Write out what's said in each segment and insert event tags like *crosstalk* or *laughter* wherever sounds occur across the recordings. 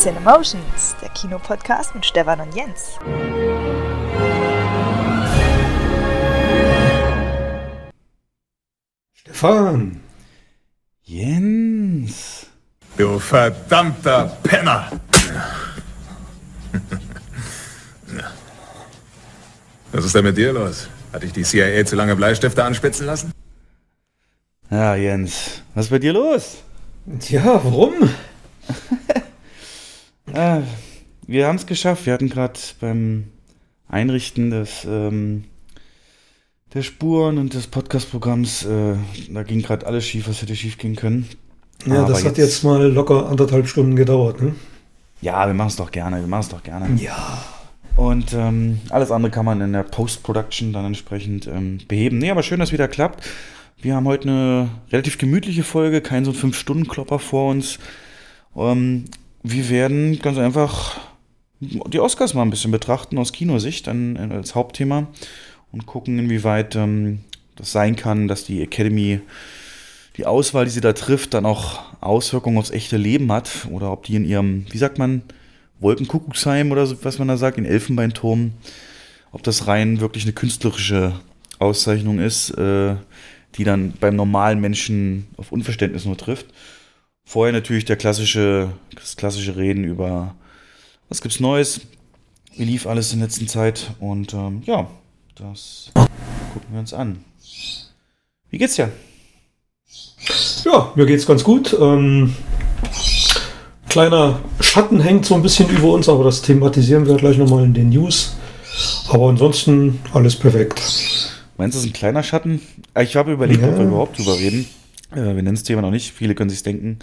Cinemotions, der Kinopodcast mit Stefan und Jens. Stefan. Jens. Du verdammter Penner. Was ist denn mit dir los? Hat dich die CIA zu lange Bleistifte anspitzen lassen? Ja, Jens. Was ist bei dir los? Tja, warum? *laughs* Ah, wir haben es geschafft. Wir hatten gerade beim Einrichten des, ähm, der Spuren und des Podcast-Programms, äh, da ging gerade alles schief, was hätte schief gehen können. Ja, Aber das hat jetzt mal locker anderthalb Stunden gedauert, ne? Ja, wir machen es doch gerne, wir machen es doch gerne. Ja. Und ähm, alles andere kann man in der Post-Production dann entsprechend ähm, beheben. Nee, aber schön, dass wieder klappt. Wir haben heute eine relativ gemütliche Folge, kein so ein 5-Stunden-Klopper vor uns. Ähm, wir werden ganz einfach die Oscars mal ein bisschen betrachten aus Kinosicht dann äh, als Hauptthema und gucken, inwieweit ähm, das sein kann, dass die Academy die Auswahl, die sie da trifft, dann auch Auswirkungen aufs echte Leben hat oder ob die in ihrem, wie sagt man, Wolkenkuckucksheim oder so, was man da sagt, in Elfenbeinturm, ob das rein wirklich eine künstlerische Auszeichnung ist, äh, die dann beim normalen Menschen auf Unverständnis nur trifft. Vorher natürlich der klassische, das klassische Reden über was gibt's Neues, wie lief alles in der letzten Zeit und ähm, ja, das gucken wir uns an. Wie geht's dir? Ja, mir geht's ganz gut. Ähm, kleiner Schatten hängt so ein bisschen über uns, aber das thematisieren wir gleich nochmal in den News. Aber ansonsten alles perfekt. Meinst du, das ist ein kleiner Schatten? Ich habe überlegt, Ja. ob wir überhaupt drüber reden. Äh, wir nennen das Thema noch nicht. Viele können sich denken.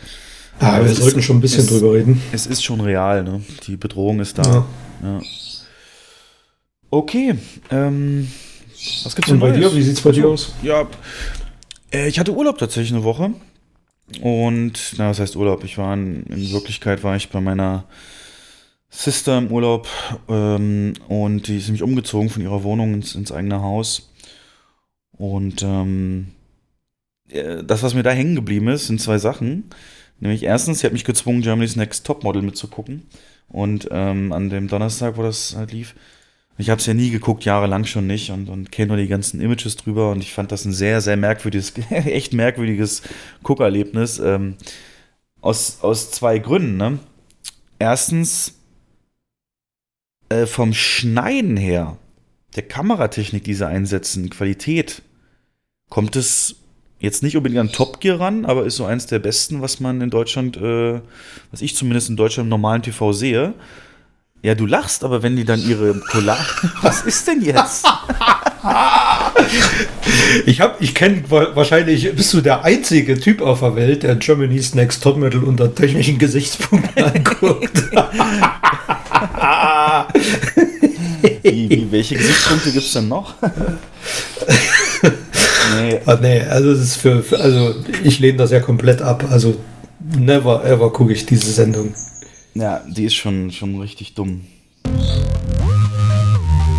Ja, Aber wir sollten ist- schon ein bisschen es- drüber reden. Es ist schon real, ne? Die Bedrohung ist da. Ja. Ja. Okay. Ähm, was gibt's Und denn bei Neues? dir, wie sieht's bei dir aus? Ja, äh, ich hatte Urlaub tatsächlich eine Woche. Und, na, was heißt Urlaub? Ich war in, in Wirklichkeit war ich bei meiner Sister im Urlaub ähm, und die ist nämlich umgezogen von ihrer Wohnung ins, ins eigene Haus. Und ähm, äh, das, was mir da hängen geblieben ist, sind zwei Sachen. Nämlich erstens, sie hat mich gezwungen, Germany's Next Topmodel mitzugucken. Und ähm, an dem Donnerstag, wo das halt lief, ich habe es ja nie geguckt, jahrelang schon nicht und, und kenne nur die ganzen Images drüber und ich fand das ein sehr, sehr merkwürdiges, *laughs* echt merkwürdiges Guckerlebnis. Ähm, aus, aus zwei Gründen. Ne? Erstens, äh, vom Schneiden her, der Kameratechnik, die sie einsetzen, Qualität, kommt es jetzt nicht unbedingt an Top Gear ran, aber ist so eins der besten, was man in Deutschland, äh, was ich zumindest in Deutschland im normalen TV sehe. Ja, du lachst, aber wenn die dann ihre Collage. *laughs* Was ist denn jetzt? *laughs* Ich hab, ich kenne wahrscheinlich, bist du der einzige Typ auf der Welt, der Germany's Next Topmodel unter technischen Gesichtspunkten *laughs* anguckt. Wie, wie, welche Gesichtspunkte gibt es denn noch? Nee, Ah, nee, also es ist für, für also ich lehne das ja komplett ab. Also never ever gucke ich diese Sendung. ja, die ist schon, schon richtig dumm.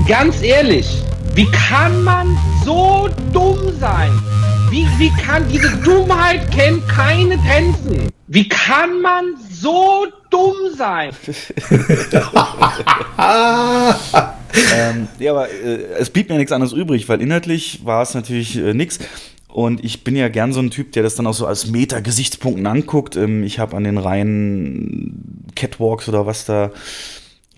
Ganz ehrlich, wie kann man so dumm sein? Wie, wie kann diese Dummheit kennt keine Grenzen? Wie kann man so dumm sein? *laughs* *laughs* *laughs* ähm, ja, aber äh, es blieb mir nichts anderes übrig, weil inhaltlich war es natürlich äh, nichts. Und ich bin ja gern so ein Typ, der das dann auch so als Meta-Gesichtspunkten anguckt. Ähm, ich habe an den reinen Catwalks oder was da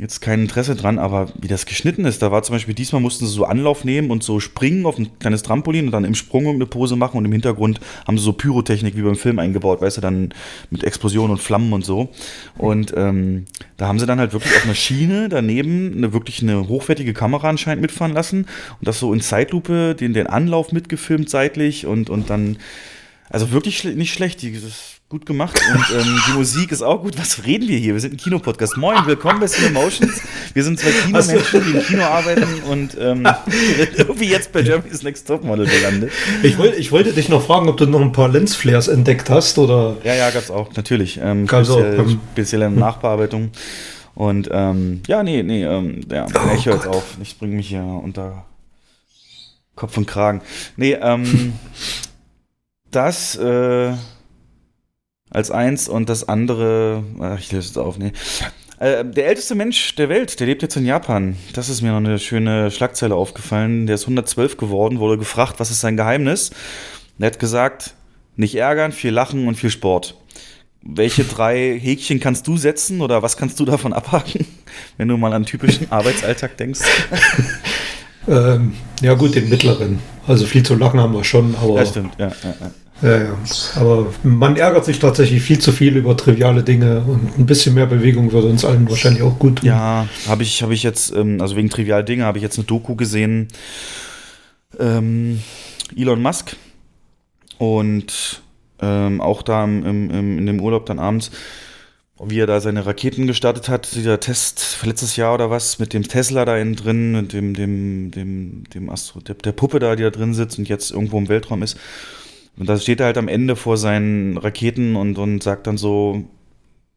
jetzt kein Interesse dran, aber wie das geschnitten ist, da war zum Beispiel diesmal mussten sie so Anlauf nehmen und so springen auf ein kleines Trampolin und dann im Sprung eine Pose machen und im Hintergrund haben sie so Pyrotechnik wie beim Film eingebaut, weißt du, dann mit Explosionen und Flammen und so. Und ähm, da haben sie dann halt wirklich auf einer Schiene daneben eine wirklich eine hochwertige Kamera anscheinend mitfahren lassen und das so in Zeitlupe, den, den Anlauf mitgefilmt seitlich und, und dann, also wirklich nicht schlecht, die, das ist gut gemacht und ähm, die Musik ist auch gut. Was reden wir hier? Wir sind ein Kinopodcast. Moin, willkommen bei Cinemotions. Wir sind zwei Kinomenschen, die im Kino arbeiten und ähm, *laughs* irgendwie jetzt bei Germany's Next Topmodel gelandet. Ich, wollte ich wollte dich noch fragen, ob du noch ein paar Lensflares entdeckt hast oder. Ja, ja, gab's auch, natürlich. Ähm, Gab's auch, speziell, ähm. spezielle Nachbearbeitung. Und ähm, ja, nee, nee, ähm, ja, Oh ich höre jetzt auf. Ich bringe mich hier unter Kopf und Kragen. Nee, ähm, *laughs* das, äh, als eins und das andere, ach, ich löse es auf, nee. Äh, der älteste Mensch der Welt, der lebt jetzt in Japan. Das ist mir noch eine schöne Schlagzeile aufgefallen. Der ist 112 geworden, wurde gefragt, was ist sein Geheimnis? Er hat gesagt, nicht ärgern, viel lachen und viel Sport. Welche drei Häkchen kannst du setzen oder was kannst du davon abhaken, *laughs* wenn du mal an typischen *laughs* Arbeitsalltag denkst? Ähm, ja gut, den mittleren. Also viel zu lachen haben wir schon, aber, Ja, stimmt, ja, ja, ja. Ja, ja. aber man ärgert sich tatsächlich viel zu viel über triviale Dinge und ein bisschen mehr Bewegung würde uns allen wahrscheinlich auch gut tun. Ja, habe ich, hab ich jetzt, ähm, also wegen trivial Dinge, habe ich jetzt eine Doku gesehen. Ähm, Elon Musk und ähm, auch da im, im, in dem Urlaub dann abends, wie er da seine Raketen gestartet hat, dieser Test letztes Jahr oder was, mit dem Tesla da innen drin, mit dem, dem, dem, dem Astro, der, der Puppe da, die da drin sitzt und jetzt irgendwo im Weltraum ist. Und da steht er halt am Ende vor seinen Raketen und, und sagt dann so,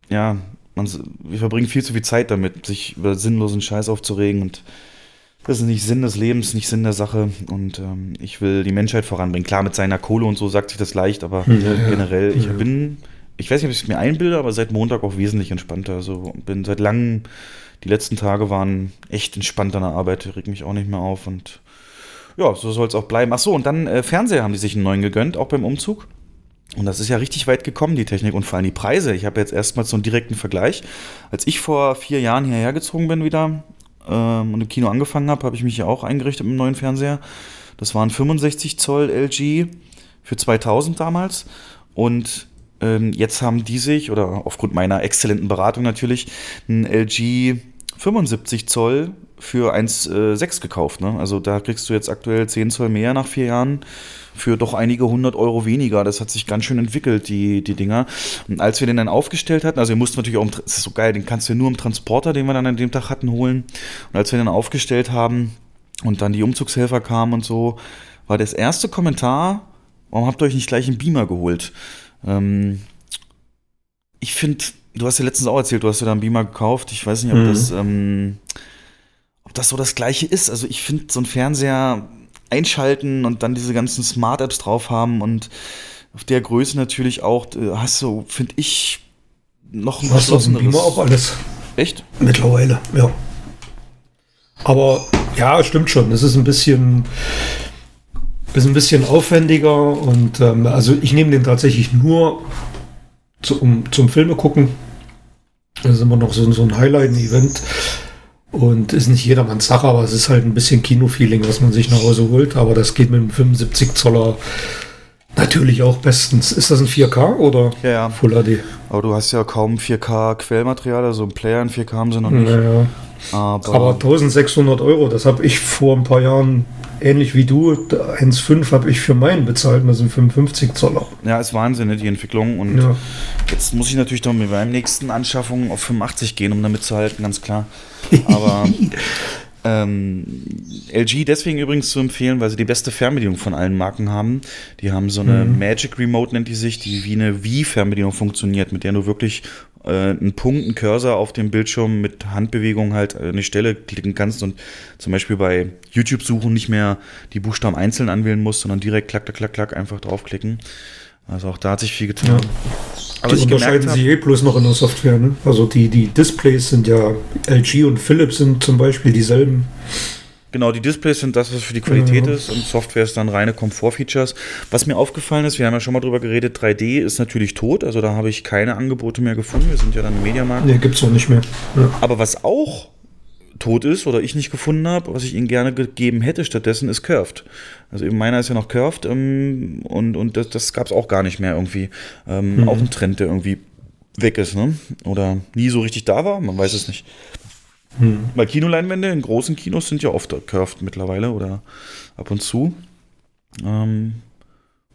ja, man, wir verbringen viel zu viel Zeit damit, sich über sinnlosen Scheiß aufzuregen und das ist nicht Sinn des Lebens, nicht Sinn der Sache und ähm, ich will die Menschheit voranbringen. Klar, mit seiner Kohle und so sagt sich das leicht, aber Ja, ja. generell, ich Ja. bin, ich weiß nicht, ob ich es mir einbilde, aber seit Montag auch wesentlich entspannter. Also bin seit langem, die letzten Tage waren echt entspannt an der Arbeit, reg mich auch nicht mehr auf und ja, so soll es auch bleiben. Ach so, und dann äh, Fernseher haben die sich einen neuen gegönnt, auch beim Umzug. Und das ist ja richtig weit gekommen, die Technik und vor allem die Preise. Ich habe jetzt erstmal so einen direkten Vergleich. Als ich vor vier Jahren hierher gezogen bin wieder ähm, und im Kino angefangen habe, habe ich mich ja auch eingerichtet mit einem neuen Fernseher. Das waren 65 Zoll LG für 2000 damals. Und ähm, jetzt haben die sich, oder aufgrund meiner exzellenten Beratung natürlich, ein LG 75 Zoll für 1,6 gekauft. Ne? Also da kriegst du jetzt aktuell 10 Zoll mehr nach vier Jahren für doch einige hundert Euro weniger. Das hat sich ganz schön entwickelt, die, die Dinger. Und als wir den dann aufgestellt hatten, also wir mussten natürlich auch, das ist so geil, den kannst du nur im Transporter, den wir dann an dem Tag hatten, holen. Und als wir den aufgestellt haben und dann die Umzugshelfer kamen und so, war das erste Kommentar, warum habt ihr euch nicht gleich einen Beamer geholt? Ähm, ich finde, du hast ja letztens auch erzählt, du hast ja da einen Beamer gekauft. Ich weiß nicht, ob Mhm. das, ähm, ob das so das gleiche ist. Also ich finde so ein Fernseher einschalten und dann diese ganzen Smart Apps drauf haben und auf der Größe natürlich auch äh, hast du, finde ich, noch ein Was geschlosseneres. Beamer auch alles Echt? mittlerweile, ja. Aber ja, stimmt schon. Es ist ein bisschen, ist ein bisschen aufwendiger und ähm, also ich nehme den tatsächlich nur zu, um, zum Filme gucken. Das ist immer noch so, so ein Highlight-Event und ist nicht jedermanns Sache, aber es ist halt ein bisschen Kino-Feeling, was man sich nach Hause holt. Aber das geht mit dem 75 Zoller natürlich auch bestens. Ist das ein 4K oder Ja, ja. Full HD? Aber du hast ja kaum 4K-Quellmaterial, also ein Player in 4K haben sie noch nicht. Naja. Aber, Aber 1600 Euro, das habe ich vor ein paar Jahren, ähnlich wie du, 1,5 habe ich für meinen bezahlt, das sind 55 Zoller. ja, ist Wahnsinn, ne, die Entwicklung. Und Ja. Jetzt muss ich natürlich doch mit meinem nächsten Anschaffung auf 85 gehen, um damit zu halten, ganz klar. Aber *laughs* ähm, LG deswegen übrigens zu empfehlen, weil sie die beste Fernbedienung von allen Marken haben. Die haben so eine Magic Remote, nennt die sich, die wie eine Wii-Fernbedienung funktioniert, mit der du wirklich äh, einen Punkt, einen Cursor auf dem Bildschirm mit Handbewegung halt eine Stelle klicken kannst und zum Beispiel bei YouTube suchen nicht mehr die Buchstaben einzeln anwählen musst, sondern direkt klack, klack, klack, klack einfach draufklicken. Also auch da hat sich viel getan. Ja. Aber die unterscheiden sich eh bloß noch in der Software. Ne? Also die, die Displays sind ja, LG und Philips sind zum Beispiel dieselben. Genau, die Displays sind das, was für die Qualität Ja. ist und Software ist dann reine Komfortfeatures. Was mir aufgefallen ist, wir haben ja schon mal drüber geredet, 3D ist natürlich tot, also da habe ich keine Angebote mehr gefunden. Wir sind ja dann im Mediamarkt. Ne, gibt's auch nicht mehr. Ja. Aber was auch tot ist oder ich nicht gefunden habe, was ich ihnen gerne gegeben hätte stattdessen, ist Curved. Also eben meiner ist ja noch Curved ähm, und, und das, das gab es auch gar nicht mehr irgendwie. Ähm, Auch ein Trend, der irgendwie weg ist, ne? Oder nie so richtig da war, man weiß es nicht. Weil Kinoleinwände in großen Kinos sind ja oft curved mittlerweile oder ab und zu. Ähm,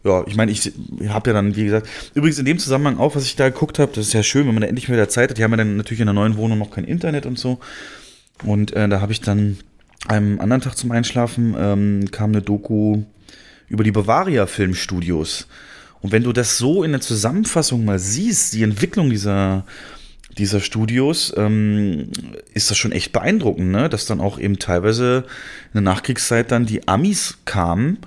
ja, ich meine, ich habe ja dann, wie gesagt, übrigens in dem Zusammenhang auch, was ich da geguckt habe, das ist ja schön, wenn man da endlich mal wieder Zeit hat. Die haben ja dann natürlich in der neuen Wohnung noch kein Internet und so. Und äh, da habe ich dann einem anderen Tag zum Einschlafen ähm, kam eine Doku über die Bavaria Filmstudios. Und wenn du das so in der Zusammenfassung mal siehst, die Entwicklung dieser dieser Studios ähm, ist das schon echt beeindruckend, ne? dass dann auch eben teilweise in der Nachkriegszeit dann die Amis kamen,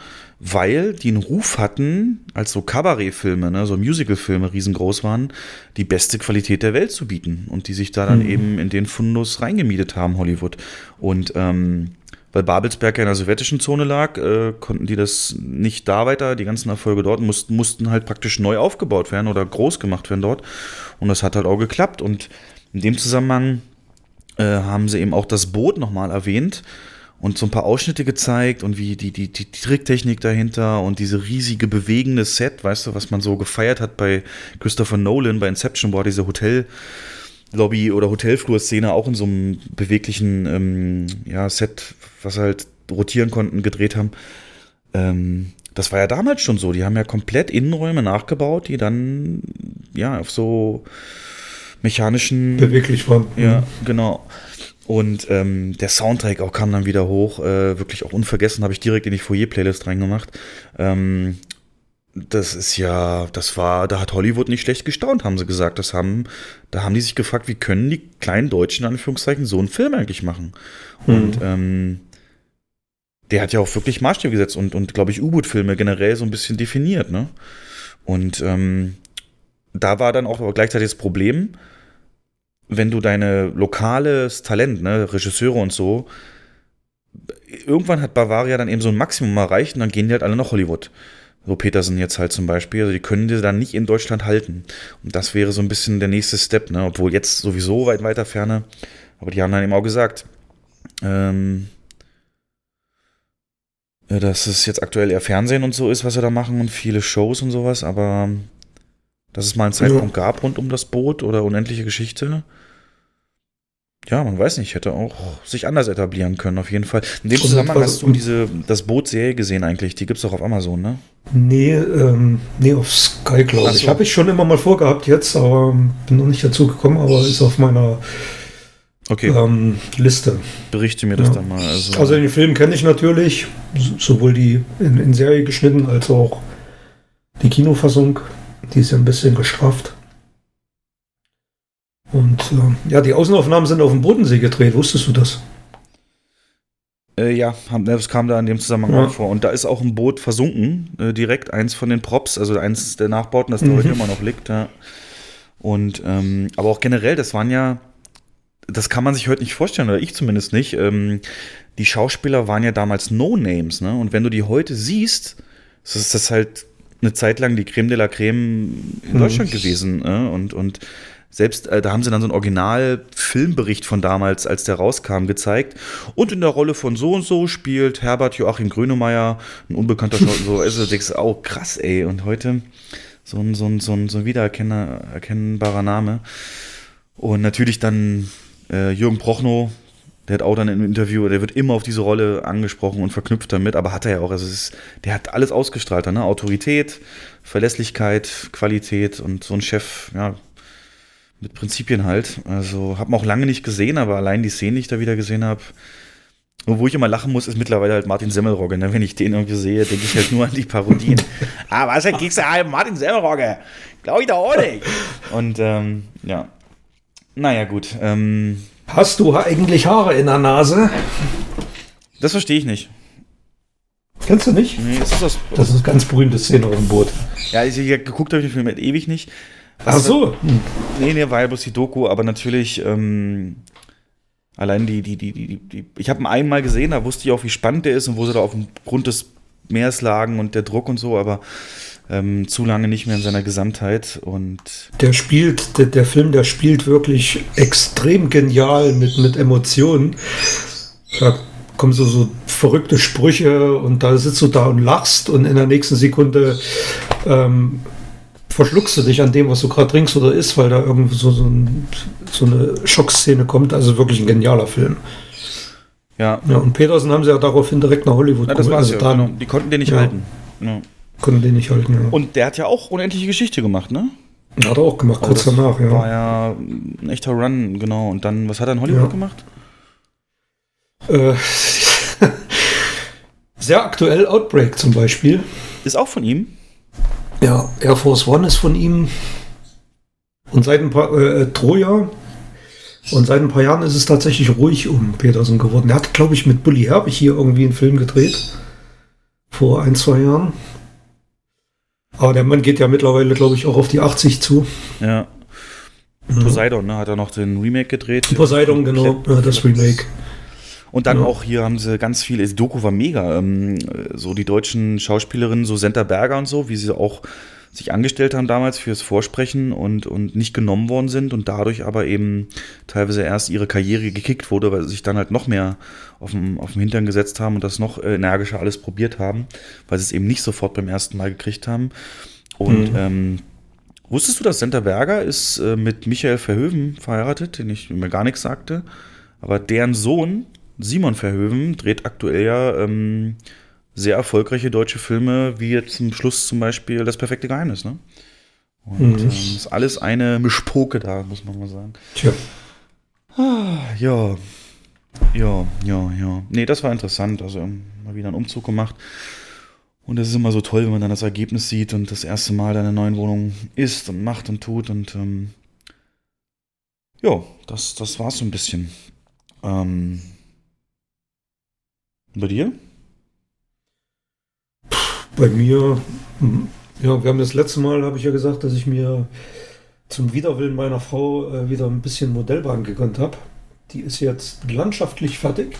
weil die einen Ruf hatten, als so Kabarettfilme, ne, so Musicalfilme riesengroß waren, die beste Qualität der Welt zu bieten und die sich da dann Mhm. eben in den Fundus reingemietet haben, Hollywood. Und ähm, weil Babelsberg ja in der sowjetischen Zone lag, äh, konnten die das nicht da weiter, die ganzen Erfolge dort mussten, mussten halt praktisch neu aufgebaut werden oder groß gemacht werden dort. Und das hat halt auch geklappt. Und in dem Zusammenhang äh, haben sie eben auch das Boot nochmal erwähnt und so ein paar Ausschnitte gezeigt und wie die, die, die Tricktechnik dahinter und diese riesige bewegende Set, weißt du, was man so gefeiert hat bei Christopher Nolan, bei Inception, war diese Hotellobby oder Hotelflur-Szene auch in so einem beweglichen ähm, ja, Set, was halt rotieren konnten, gedreht haben. Ähm, das war ja damals schon so. Die haben ja komplett Innenräume nachgebaut, die dann ja auf so mechanischen Beweglich war. ja, genau. Und ähm, der Soundtrack auch kam dann wieder hoch, äh, wirklich auch unvergessen, habe ich direkt in die Foyer-Playlist reingemacht. Ähm, das ist ja, das war, da hat Hollywood nicht schlecht gestaunt, haben sie gesagt. Das haben, da haben die sich gefragt, wie können die kleinen Deutschen, in Anführungszeichen, so einen Film eigentlich machen? Und ähm, der hat ja auch wirklich Maßstäbe gesetzt und, und glaube ich, U-Boot-Filme generell so ein bisschen definiert, ne? Und ähm, da war dann auch aber gleichzeitig das Problem, wenn du deine lokales Talent, ne, Regisseure und so, irgendwann hat Bavaria dann eben so ein Maximum erreicht und dann gehen die halt alle nach Hollywood. So Petersen jetzt halt zum Beispiel. Also die können die dann nicht in Deutschland halten. Und das wäre so ein bisschen der nächste Step, ne? Obwohl jetzt sowieso weit weiter ferne. Aber die haben dann eben auch gesagt, ähm, äh, dass es jetzt aktuell eher Fernsehen und so ist, was sie da machen und viele Shows und sowas, aber dass es mal einen Zeitpunkt gab rund um das Boot oder unendliche Geschichte. Ja, man weiß nicht, hätte auch sich anders etablieren können, auf jeden Fall. In dem Und Zusammenhang was- hast du diese, das Boot-Serie gesehen eigentlich, die gibt's doch auf Amazon, ne? Nee, ähm, nee, auf Sky, glaube ich. so. Habe ich schon immer mal vorgehabt jetzt, aber bin noch nicht dazu gekommen, aber ist auf meiner Okay, ähm, Liste. berichte mir das ja. dann mal. Also, Also den Film kenne ich natürlich, sowohl die in, in Serie geschnitten als auch die Kinofassung. Die ist ja ein bisschen gestrafft. Und ähm, ja, die Außenaufnahmen sind auf dem Bodensee gedreht. Wusstest du das? Äh, ja, das kam da in dem Zusammenhang Ja. auch vor. Und da ist auch ein Boot versunken, äh, direkt eins von den Props, also eins der Nachbauten, das da Mhm. heute immer noch liegt. Ja. Und ähm, aber auch generell, das waren ja, das kann man sich heute nicht vorstellen, oder ich zumindest nicht. Ähm, die Schauspieler waren ja damals No-Names, ne? Und wenn du die heute siehst, so ist das halt eine Zeit lang die Creme de la Creme in Mhm. Deutschland gewesen. Ne? Und, und selbst äh, da haben sie dann so einen Original-Filmbericht von damals, als der rauskam, gezeigt. Und in der Rolle von so und so spielt Herbert Joachim Grönemeyer, ein unbekannter so, also denkst, oh krass, ey. Und heute so ein, so ein, so ein, so ein wiedererkennbarer Name. Und natürlich dann äh, Jürgen Prochnow, der hat auch dann im Interview, der wird immer auf diese Rolle angesprochen und verknüpft damit, aber hat er ja auch. Also ist, der hat alles ausgestrahlt, ne? Autorität, Verlässlichkeit, Qualität und so ein Chef, ja, mit Prinzipien halt. Also habe auch lange nicht gesehen, aber allein die Szene, die ich da wieder gesehen habe, wo ich immer lachen muss, ist mittlerweile halt Martin Semmelrogge. Ne? Wenn ich den irgendwie sehe, denke ich halt nur an die Parodien. *laughs* ah, was, da kriegst du halt Martin Semmelrogge? Glaube ich doch auch nicht. Und ähm, ja. Naja, gut. Ähm, Hast du eigentlich Haare in der Nase? das verstehe ich nicht. Kennst du nicht? Nee, ist das Das ist eine ganz berühmte Szene auf dem Boot. ja, ich, ich, geguckt habe ich den Film halt ewig nicht. Ach so. Hm. Nee, nee, war ja bloß die Doku, aber natürlich, ähm, allein die, die, die, die, die, die ich habe ihn einmal gesehen, da wusste ich auch, wie spannend der ist und wo sie da auf dem Grund des Meeres lagen und der Druck und so, aber ähm, zu lange nicht mehr in seiner Gesamtheit und Der spielt, der, der Film, der spielt wirklich extrem genial mit, mit Emotionen. Da kommen so, so verrückte Sprüche und da sitzt du da und lachst und in der nächsten Sekunde ähm, verschluckst du dich an dem, was du gerade trinkst oder isst, weil da irgendwie so, so, ein, so eine Schockszene kommt. Also wirklich ein genialer Film. ja, Ja, und Petersen haben sie ja daraufhin direkt nach Hollywood na, das geholt. Also ja. da Genau. Die konnten den nicht Ja. halten. Ja. konnten den nicht halten. Ja. Und der hat ja auch unendliche Geschichte gemacht, ne? Hat er auch gemacht, Aber kurz danach, War ja. ja ein echter Run, genau. Und dann, was hat er in Hollywood Ja. gemacht? Äh, *laughs* sehr aktuell Outbreak zum Beispiel. Ist auch von ihm. Ja, Air Force One ist von ihm. Und seit ein paar, äh, Troja. Und seit ein paar Jahren ist es tatsächlich ruhig um Peterson geworden. Er hat, glaube ich, mit Bully Herbig hier irgendwie einen Film gedreht. Vor ein, zwei Jahren. Aber der Mann geht ja mittlerweile, glaube ich, auch auf die 80 zu. Ja. Poseidon, ne, hat er noch den Remake gedreht. Poseidon, genau, ja, das Remake. Und dann Ja. auch hier haben sie ganz viel, die Doku war mega, ähm, so die deutschen Schauspielerinnen, so Senta Berger und so, wie sie auch sich angestellt haben damals fürs Vorsprechen und, und nicht genommen worden sind und dadurch aber eben teilweise erst ihre Karriere gekickt wurde, weil sie sich dann halt noch mehr auf dem, auf dem Hintern gesetzt haben und das noch energischer alles probiert haben, weil sie es eben nicht sofort beim ersten Mal gekriegt haben. Und ähm, wusstest du, dass Senta Berger ist äh, mit Michael Verhoeven verheiratet, den ich mir gar nichts sagte, aber deren Sohn Simon Verhoeven dreht aktuell ja ähm, sehr erfolgreiche deutsche Filme, wie jetzt zum Schluss zum Beispiel Das perfekte Geheimnis. Ne? Und Mhm. ähm, ist alles eine Mischpoke da, muss man mal sagen. Tja. Ja, ja, ja, ja. Nee, das war interessant. Also mal wieder einen Umzug gemacht. Und es ist immer so toll, wenn man dann das Ergebnis sieht und das erste Mal in der neuen Wohnung ist und macht und tut. Und ähm, ja, das, das war's so ein bisschen. Ähm, bei dir? Bei mir, hm, ja, wir haben das letzte Mal, habe ich ja gesagt, dass ich mir zum Widerwillen meiner Frau äh, wieder ein bisschen Modellbahn gegönnt habe. Die ist jetzt landschaftlich fertig.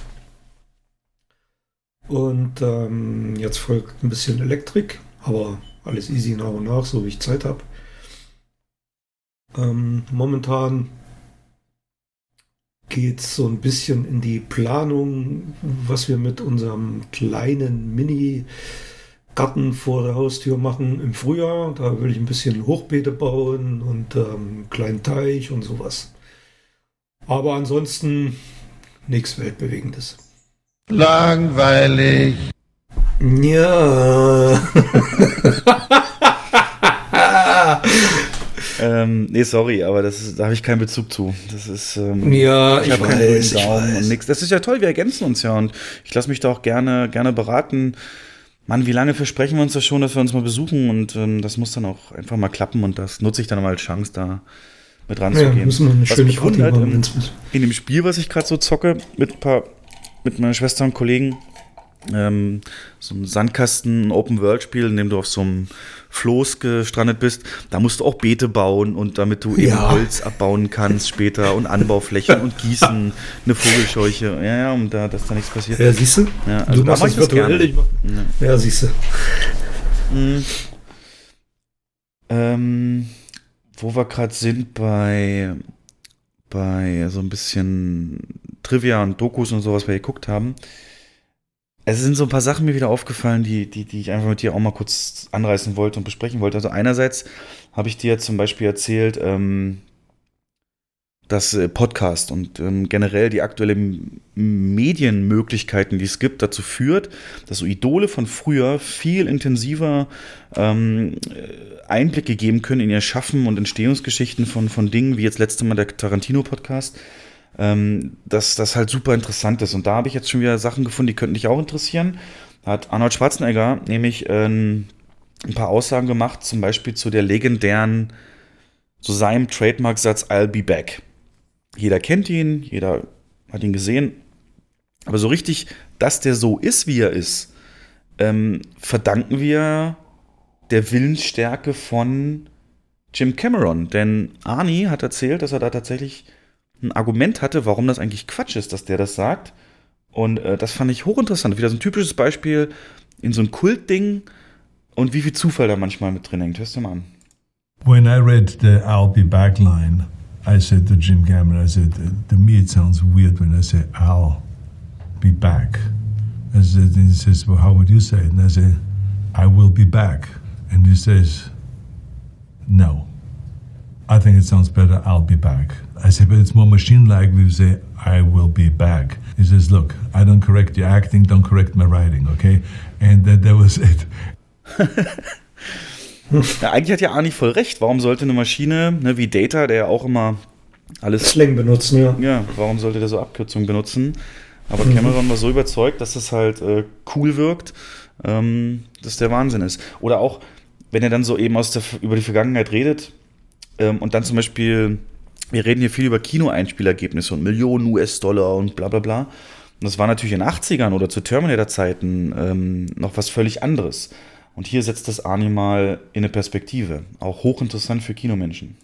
Und ähm, jetzt folgt ein bisschen Elektrik, aber alles easy nach und nach, so wie ich Zeit habe. Ähm, momentan geht es so ein bisschen in die Planung, was wir mit unserem kleinen Mini- Garten vor der Haustür machen im Frühjahr. Da will ich ein bisschen Hochbeete bauen und ähm, einen kleinen Teich und sowas. Aber ansonsten nichts Weltbewegendes. Langweilig. Ja. *laughs* Ähm, nee, sorry, aber das ist, da habe ich keinen Bezug zu. Das ist. Ähm, Ja, ich ich habe keinen grünen Daumen und nix. Das ist ja toll, wir ergänzen uns ja und ich lasse mich da auch gerne, gerne beraten. Mann, wie lange versprechen wir uns das schon, dass wir uns mal besuchen und ähm, das muss dann auch einfach mal klappen und das nutze ich dann mal als Chance, da mit Ja, ranzugehen. müssen wir eine Was schöne mich Party wundert, machen. ähm, in dem Spiel, was ich gerade so zocke, mit ein paar, mit meiner Schwester und Kollegen, ähm, so ein Sandkasten, ein Open-World-Spiel, in dem du auf so einem Floß gestrandet bist, da musst du auch Beete bauen und damit du eben Ja. Holz abbauen kannst später und Anbauflächen und gießen, *laughs* eine Vogelscheuche, ja, ja, und da, dass da nichts passiert. Ja, siehst du? Ja, also du machst mach das virtuell. mach, Ja. ja, siehst du. Mhm. Ähm, wo wir gerade sind bei, bei so ein bisschen Trivia und Dokus und sowas, was wir geguckt haben. Es sind so ein paar Sachen mir wieder aufgefallen, die, die, die ich einfach mit dir auch mal kurz anreißen wollte und besprechen wollte. Also einerseits habe ich dir zum Beispiel erzählt, ähm, dass äh, Podcast und ähm, generell die aktuellen Medienmöglichkeiten, die es gibt, dazu führt, dass so Idole von früher viel intensiver ähm, äh, Einblicke geben können in ihr Schaffen und Entstehungsgeschichten von, von Dingen, wie jetzt letzte Mal der Tarantino-Podcast, ähm, dass das halt super interessant ist. Und da habe ich jetzt schon wieder Sachen gefunden, die könnten dich auch interessieren. Da hat Arnold Schwarzenegger nämlich ähm, ein paar Aussagen gemacht, zum Beispiel zu der legendären, zu seinem Trademark-Satz I'll be back. Jeder kennt ihn, jeder hat ihn gesehen. Aber so richtig, dass der so ist, wie er ist, ähm, verdanken wir der Willensstärke von Jim Cameron. Denn Arnie hat erzählt, dass er da tatsächlich ein Argument hatte, warum das eigentlich Quatsch ist, dass der das sagt. Und äh, das fand ich hochinteressant. Wieder so ein typisches Beispiel in so ein Kultding und wie viel Zufall da manchmal mit drin hängt. Hörst du mal an. When I read the I'll be back line, I said to Jim Cameron, I said, to me it sounds weird when I say I'll be back. I said, and he says, well, how would you say it? And I said, I will be back. And he says, no. I think it sounds better, I'll be back. I said, but it's more machine-like when you say, I will be back. He says, look, I don't correct your acting, don't correct my writing, okay? And that, that was it. *laughs* Ja, eigentlich hat ja Arnie voll recht. Warum sollte eine Maschine, ne, wie Data, der ja auch immer alles Slang benutzen, ja. Ja, warum sollte der so Abkürzungen benutzen? Aber Cameron war so überzeugt, dass das halt äh, cool wirkt, ähm, dass der Wahnsinn ist. Oder auch, wenn er dann so eben aus der, über die Vergangenheit redet, Ähm, und dann zum Beispiel, wir reden hier viel über Kinoeinspielergebnisse und Millionen US-Dollar und bla bla bla. Und das war natürlich in den 80ern oder zu Terminator-Zeiten ähm, noch was völlig anderes. Und hier setzt das Arnie mal in eine Perspektive. Auch hochinteressant für Kinomenschen.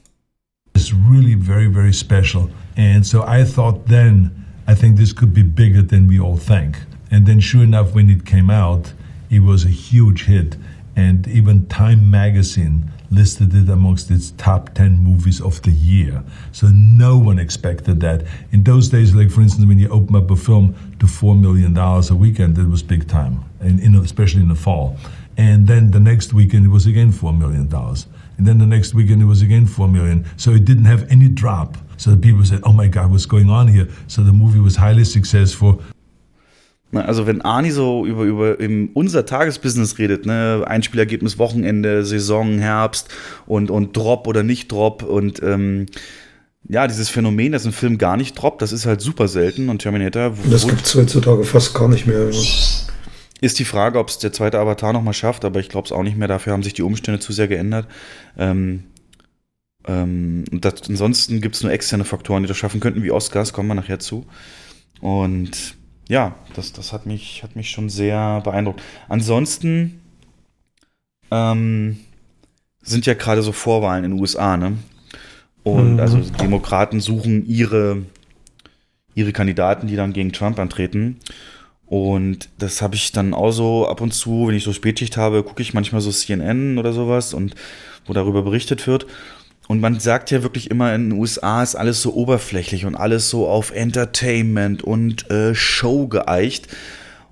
It's really very, very special. And so I thought then, I think this could be bigger than we all think. And then, sure enough, when it came out, it was a huge hit. And even Time magazine listed it amongst its top 10 movies of the year. So no one expected that. In those days, like for instance, when you open up a film to $4 million a weekend, that was big time, and in, especially in the fall. And then the next weekend, it was again $4 million. And then the next weekend, it was again 4 million. So it didn't have any drop. So the people said, oh my God, what's going on here? So the movie was highly successful. Na, Also wenn Arni so über, über im, unser Tagesbusiness redet, ne, Einspielergebnis Wochenende, Saison, Herbst und, und Drop oder nicht Drop und ähm, ja, dieses Phänomen, dass ein Film gar nicht droppt, das ist halt super selten und Terminator Das gibt es heutzutage fast gar nicht mehr. Ja. ist die Frage, ob es der zweite Avatar nochmal schafft, aber ich glaube es auch nicht mehr, dafür haben sich die Umstände zu sehr geändert. Ähm, ähm, das, ansonsten gibt es nur externe Faktoren, die das schaffen könnten, wie Oscars, kommen wir nachher zu. Und ja, das, das hat, mich, hat mich schon sehr beeindruckt. Ansonsten ähm, sind ja gerade so Vorwahlen in den USA, ne? Und Mhm. also Demokraten suchen ihre, ihre Kandidaten, die dann gegen Trump antreten. Und das habe ich dann auch so ab und zu, wenn ich so Spätschicht habe, gucke ich manchmal so CNN oder sowas und wo darüber berichtet wird. Und man sagt ja wirklich immer, in den USA ist alles so oberflächlich und alles so auf Entertainment und äh, Show geeicht.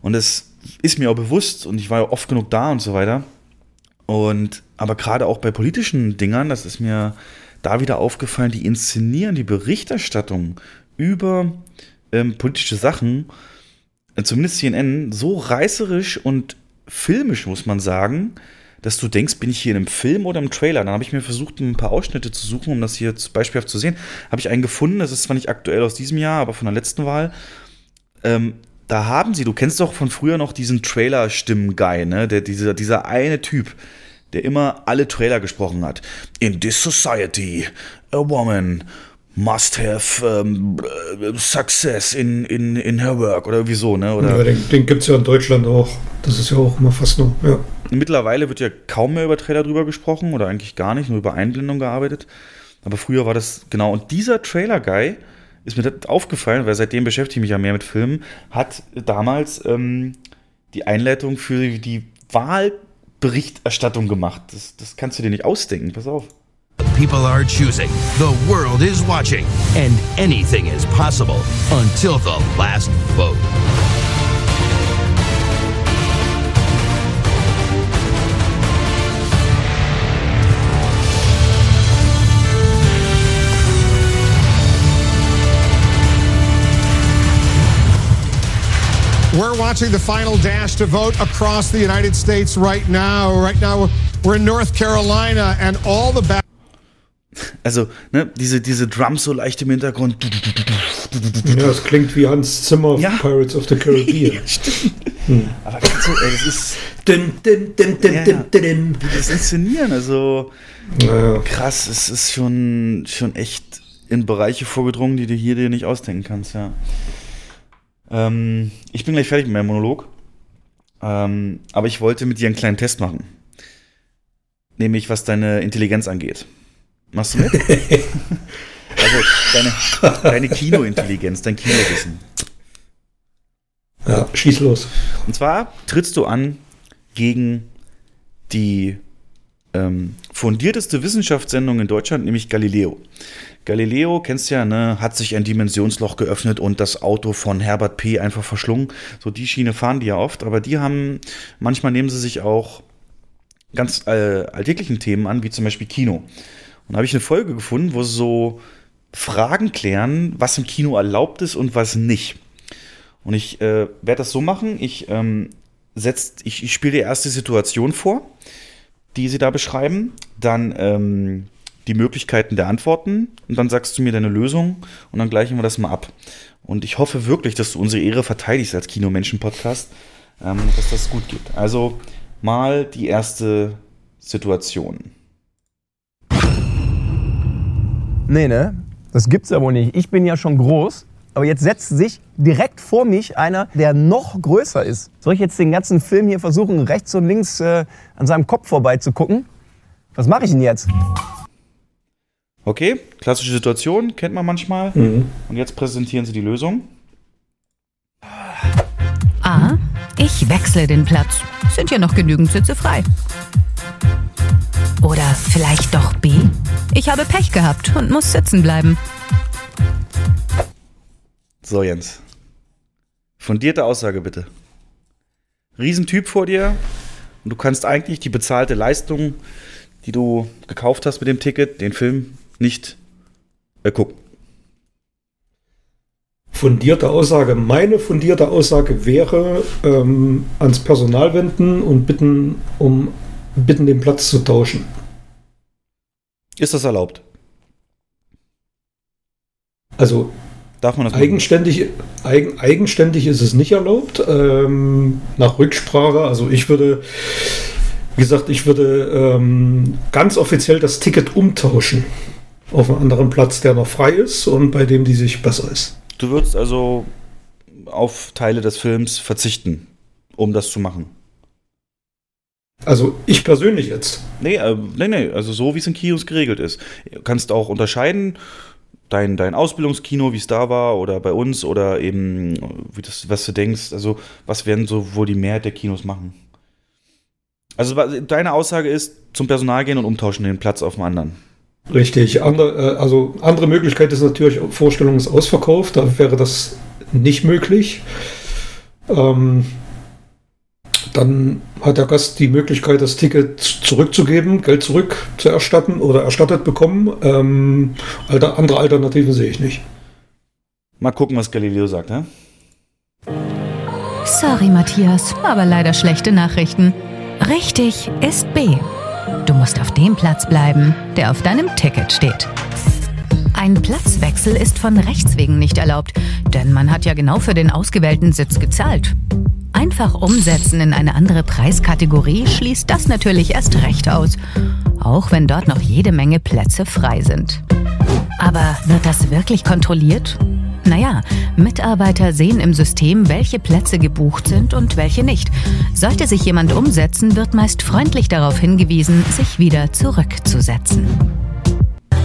Und das ist mir auch bewusst und ich war ja oft genug da und so weiter. Und aber gerade auch bei politischen Dingern, das ist mir da wieder aufgefallen, die inszenieren die Berichterstattung über ähm, politische Sachen, äh, zumindest CNN, so reißerisch und filmisch, muss man sagen, dass du denkst, bin ich hier in einem Film oder im Trailer? Dann habe ich mir versucht, ein paar Ausschnitte zu suchen, um das hier beispielhaft zu sehen. Habe ich einen gefunden, das ist zwar nicht aktuell aus diesem Jahr, aber von der letzten Wahl. Ähm, da haben sie, du kennst doch von früher noch diesen Trailer-Stimmen-Guy, ne? Der, dieser, dieser eine Typ, der immer alle Trailer gesprochen hat. In this society, a woman must have um, success in, in, in her work oder irgendwie so, ne? Oder Ja, den den gibt es ja in Deutschland auch. Das ist ja auch immer fast nur. Ja. Mittlerweile wird ja kaum mehr über Trailer drüber gesprochen oder eigentlich gar nicht, nur über Einblendung gearbeitet. Aber früher war das genau. Und dieser Trailer-Guy ist mir das aufgefallen, weil seitdem beschäftige ich mich ja mehr mit Filmen, hat damals ähm, die Einleitung für die Wahlberichterstattung gemacht. Das, das kannst du dir nicht ausdenken, pass auf. People are choosing. The world is watching. And anything is possible until the last vote. We're watching the final dash to vote across the United States right now. Right now, we're in North Carolina, and all the ba- Also, ne, diese, diese Drums so leicht im Hintergrund. ja, es klingt wie Hans Zimmer Ja. Pirates of the Caribbean. *laughs* Aber kannst du, ey, das ist, Dim, dim, dim, dim, Ja, dim, ja. dim. wie das inszenieren, also. Naja. Krass, es ist schon, schon echt in Bereiche vorgedrungen, die du hier dir nicht ausdenken kannst, ja. Ähm, ich bin gleich fertig mit meinem Monolog. Ähm, aber ich wollte mit dir einen kleinen Test machen. Nämlich, was deine Intelligenz angeht. Machst du mit? *laughs* also, deine, deine Kinointelligenz, dein Kinowissen. Ja, schieß los. Und zwar trittst du an gegen die ähm, fundierteste Wissenschaftssendung in Deutschland, nämlich Galileo. Galileo, kennst du ja, ne, hat sich ein Dimensionsloch geöffnet und das Auto von Herbert P. einfach verschlungen. So die Schiene fahren die ja oft, aber die haben, manchmal nehmen sie sich auch ganz äh, alltäglichen Themen an, wie zum Beispiel Kino. Und da habe ich eine Folge gefunden, wo sie so Fragen klären, was im Kino erlaubt ist und was nicht. Und ich äh, werde das so machen, ich, ähm, setz, ich, ich spiele die erste Situation vor, die sie da beschreiben, dann ähm, die Möglichkeiten der Antworten und dann sagst du mir deine Lösung und dann gleichen wir das mal ab. Und ich hoffe wirklich, dass du unsere Ehre verteidigst als Kinomenschen-Podcast, ähm, dass das gut geht. Also mal die erste Situation. Nee, ne? Das gibt's ja wohl nicht. Ich bin ja schon groß. Aber jetzt setzt sich direkt vor mich einer, der noch größer ist. Soll ich jetzt den ganzen Film hier versuchen, rechts und links äh, an seinem Kopf vorbei zu gucken? Was mache ich denn jetzt? Okay, klassische Situation, kennt man manchmal. Mhm. Und jetzt präsentieren sie die Lösung. A. Ich wechsle den Platz. Sind ja noch genügend Sitze frei. Oder vielleicht doch B. Ich habe Pech gehabt und muss sitzen bleiben. So, Jens. Fundierte Aussage bitte. Riesentyp vor dir und du kannst eigentlich die bezahlte Leistung, die du gekauft hast mit dem Ticket, den Film nicht äh, gucken. Fundierte Aussage. Meine fundierte Aussage wäre, ähm, ans Personal wenden und bitten, um bitten, den Platz zu tauschen. Ist das erlaubt? Also Darf man das eigenständig, eigen, eigenständig ist es nicht erlaubt. Ähm, nach Rücksprache, also ich würde, wie gesagt, ich würde ähm, ganz offiziell das Ticket umtauschen auf einen anderen Platz, der noch frei ist und bei dem die sich besser ist. Du würdest also auf Teile des Films verzichten, um das zu machen. Also ich persönlich jetzt. Nee, äh, nee, nee, also so wie es in Kinos geregelt ist. Du kannst auch unterscheiden, dein, dein Ausbildungskino, wie es da war, oder bei uns, oder eben, wie das, was du denkst, also was werden so wohl die Mehrheit der Kinos machen? Also deine Aussage ist, zum Personal gehen und umtauschen den Platz auf einen anderen. Richtig. Andere, äh, also andere Möglichkeit ist natürlich, Vorstellung ist ausverkauft, da wäre das nicht möglich. Ähm, dann hat der Gast die Möglichkeit, das Ticket zurückzugeben, Geld zurück zu erstatten oder erstattet bekommen. Ähm, alter, andere Alternativen sehe ich nicht. Mal gucken, was Galileo sagt, hä? Sorry, Matthias, aber leider schlechte Nachrichten. Richtig ist B. Du musst auf dem Platz bleiben, der auf deinem Ticket steht. Ein Platzwechsel ist von Rechts wegen nicht erlaubt, denn man hat ja genau für den ausgewählten Sitz gezahlt. Einfach umsetzen in eine andere Preiskategorie schließt das natürlich erst recht aus, auch wenn dort noch jede Menge Plätze frei sind. Aber wird das wirklich kontrolliert? Naja, Mitarbeiter sehen im System, welche Plätze gebucht sind und welche nicht. Sollte sich jemand umsetzen, wird meist freundlich darauf hingewiesen, sich wieder zurückzusetzen.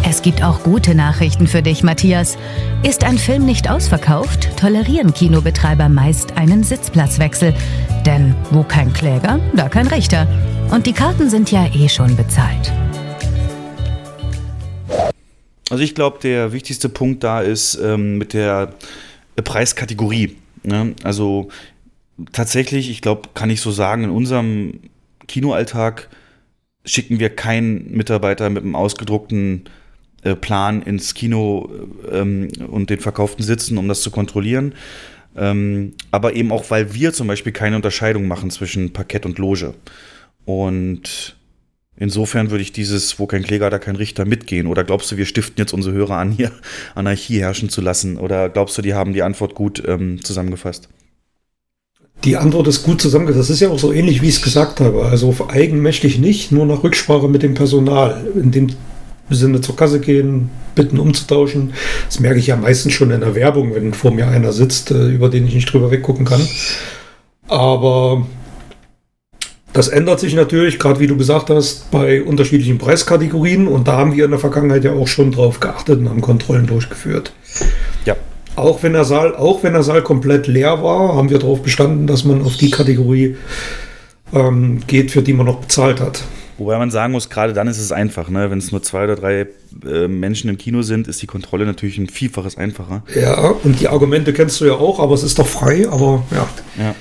Es gibt auch gute Nachrichten für dich, Matthias. Ist ein Film nicht ausverkauft, tolerieren Kinobetreiber meist einen Sitzplatzwechsel. Denn wo kein Kläger, da kein Richter. Und die Karten sind ja eh schon bezahlt. Also ich glaube, der wichtigste Punkt da ist ähm, mit der Preiskategorie. Ne? Also tatsächlich, ich glaube, kann ich so sagen, in unserem Kinoalltag schicken wir keinen Mitarbeiter mit einem ausgedruckten Plan ins Kino ähm, und den verkauften Sitzen, um das zu kontrollieren. Ähm, aber eben auch, weil wir zum Beispiel keine Unterscheidung machen zwischen Parkett und Loge. Und insofern würde ich dieses, wo kein Kläger, da kein Richter mitgehen. Oder glaubst du, wir stiften jetzt unsere Hörer an, hier *laughs* Anarchie herrschen zu lassen? Oder glaubst du, die haben die Antwort gut ähm, zusammengefasst? Die Antwort ist gut zusammengefasst. Das ist ja auch so ähnlich, wie ich es gesagt habe. Also eigenmächtig nicht, nur nach Rücksprache mit dem Personal. In dem Sinne zur Kasse gehen, bitten umzutauschen. Das merke ich ja meistens schon in der Werbung, wenn vor mir einer sitzt, äh, über den ich nicht drüber weggucken kann. Aber das ändert sich natürlich, gerade wie du gesagt hast, bei unterschiedlichen Preiskategorien. Und da haben wir in der Vergangenheit ja auch schon drauf geachtet und haben Kontrollen durchgeführt. Ja. Auch wenn der Saal, auch wenn der Saal komplett leer war, haben wir darauf bestanden, dass man auf die Kategorie ähm, geht, für die man noch bezahlt hat. Wobei man sagen muss, gerade dann ist es einfach, ne? wenn es nur zwei oder drei äh, Menschen im Kino sind, ist die Kontrolle natürlich ein Vielfaches einfacher. Ja, und die Argumente kennst du ja auch, aber es ist doch frei, aber ja. Ja.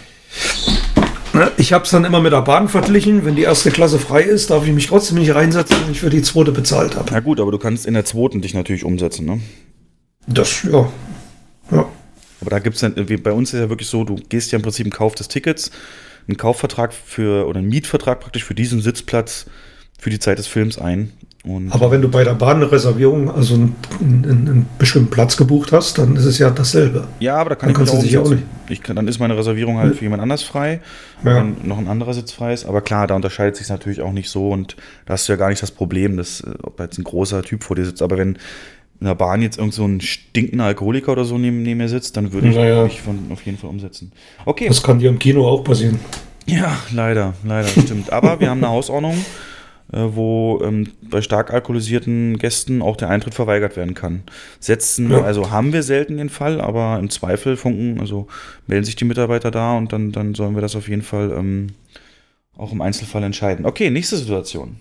Ne, Ich habe es dann immer mit der Bahn verglichen. Wenn die erste Klasse frei ist, darf ich mich trotzdem nicht reinsetzen, wenn ich für die zweite bezahlt habe. Na gut, aber du kannst in der zweiten dich natürlich umsetzen, ne? Das, ja. ja. Aber da gibt es dann, wie bei uns ist ja wirklich so, du gehst ja im Prinzip einen Kauf des Tickets, einen Kaufvertrag für, oder einen Mietvertrag praktisch für diesen Sitzplatz für die Zeit des Films ein. Und Aber wenn du bei der Bahn eine Reservierung, also einen, einen, einen bestimmten Platz gebucht hast, dann ist es ja dasselbe. ja, aber da kann Dann ich kannst du ja auch umsetzen. Ich kann, dann ist meine Reservierung halt für jemand anders frei, Ja. wenn noch ein anderer Sitz frei ist. Aber klar, da unterscheidet sich natürlich auch nicht so und da hast du ja gar nicht das Problem, dass, äh, ob jetzt ein großer Typ vor dir sitzt. Aber wenn in der Bahn jetzt irgend so ein stinkender Alkoholiker oder so neben, neben mir sitzt, dann würde ich Naja. mich von, auf jeden Fall umsetzen. Okay. Das kann dir im Kino auch passieren. Ja, leider, leider, stimmt. Aber wir haben eine Hausordnung, äh, wo ähm, bei stark alkoholisierten Gästen auch der Eintritt verweigert werden kann. Setzen, Ja. also haben wir selten den Fall, aber im Zweifel funken, also melden sich die Mitarbeiter da und dann, dann sollen wir das auf jeden Fall ähm, auch im Einzelfall entscheiden. Okay, nächste Situation.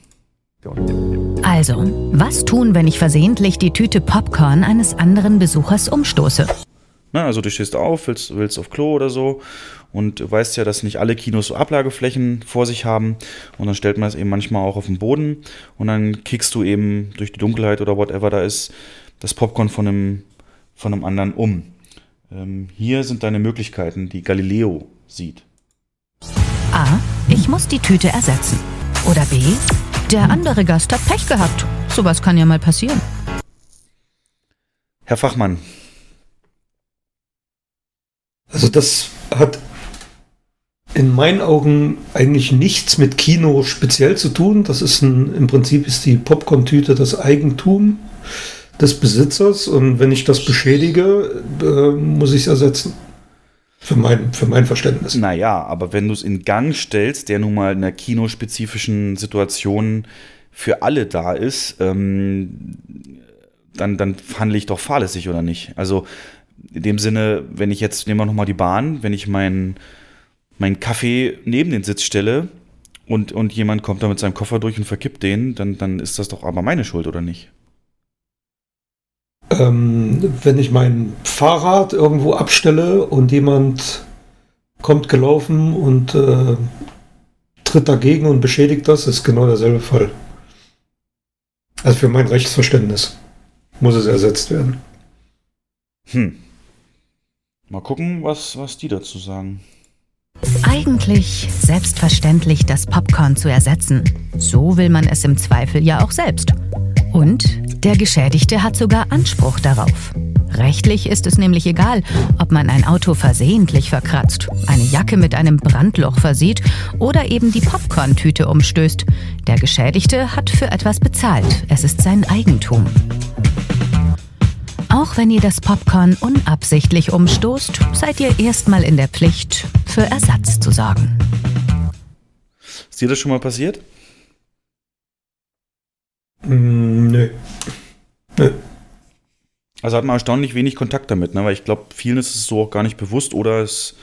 Also, was tun, wenn ich versehentlich die Tüte Popcorn eines anderen Besuchers umstoße? Na, also du stehst auf, willst, willst auf Klo oder so und weißt ja, dass nicht alle Kinos so Ablageflächen vor sich haben und dann stellt man es eben manchmal auch auf den Boden und dann kickst du eben durch die Dunkelheit oder whatever da ist, das Popcorn von einem, von einem anderen um. Ähm, hier sind deine Möglichkeiten, die Galileo sieht. A. Ich muss die Tüte ersetzen. Oder B. Der andere Gast hat Pech gehabt. Sowas kann ja mal passieren. Herr Fachmann, Also das hat in meinen Augen eigentlich nichts mit Kino speziell zu tun. Das ist ein, im Prinzip ist die Popcorn-Tüte das Eigentum des Besitzers und wenn ich das beschädige, äh, muss ich es ersetzen. Für mein, für mein Verständnis. Naja, aber wenn du es in Gang stellst, der nun mal in einer kinospezifischen Situation für alle da ist, ähm, dann, dann handle ich doch fahrlässig, oder nicht? Also in dem Sinne, wenn ich jetzt, nehmen wir nochmal die Bahn, wenn ich meinen mein Kaffee neben den Sitz stelle und, und jemand kommt da mit seinem Koffer durch und verkippt den, dann, dann ist das doch aber meine Schuld, oder nicht? Ähm, wenn ich mein Fahrrad irgendwo abstelle und jemand kommt gelaufen und äh, tritt dagegen und beschädigt das, ist genau derselbe Fall. Also für mein Rechtsverständnis muss es ersetzt werden. Hm. Mal gucken, was, was die dazu sagen. Eigentlich selbstverständlich, das Popcorn zu ersetzen. So will man es im Zweifel ja auch selbst. Und der Geschädigte hat sogar Anspruch darauf. Rechtlich ist es nämlich egal, ob man ein Auto versehentlich verkratzt, eine Jacke mit einem Brandloch versieht oder eben die Popcorn-Tüte umstößt. Der Geschädigte hat für etwas bezahlt. Es ist sein Eigentum. Auch wenn ihr das Popcorn unabsichtlich umstoßt, seid ihr erstmal in der Pflicht, für Ersatz zu sorgen. Ist dir das schon mal passiert? Mm, nö. Nö. Also hat man erstaunlich wenig Kontakt damit, ne? weil ich glaube, vielen ist es so auch gar nicht bewusst oder es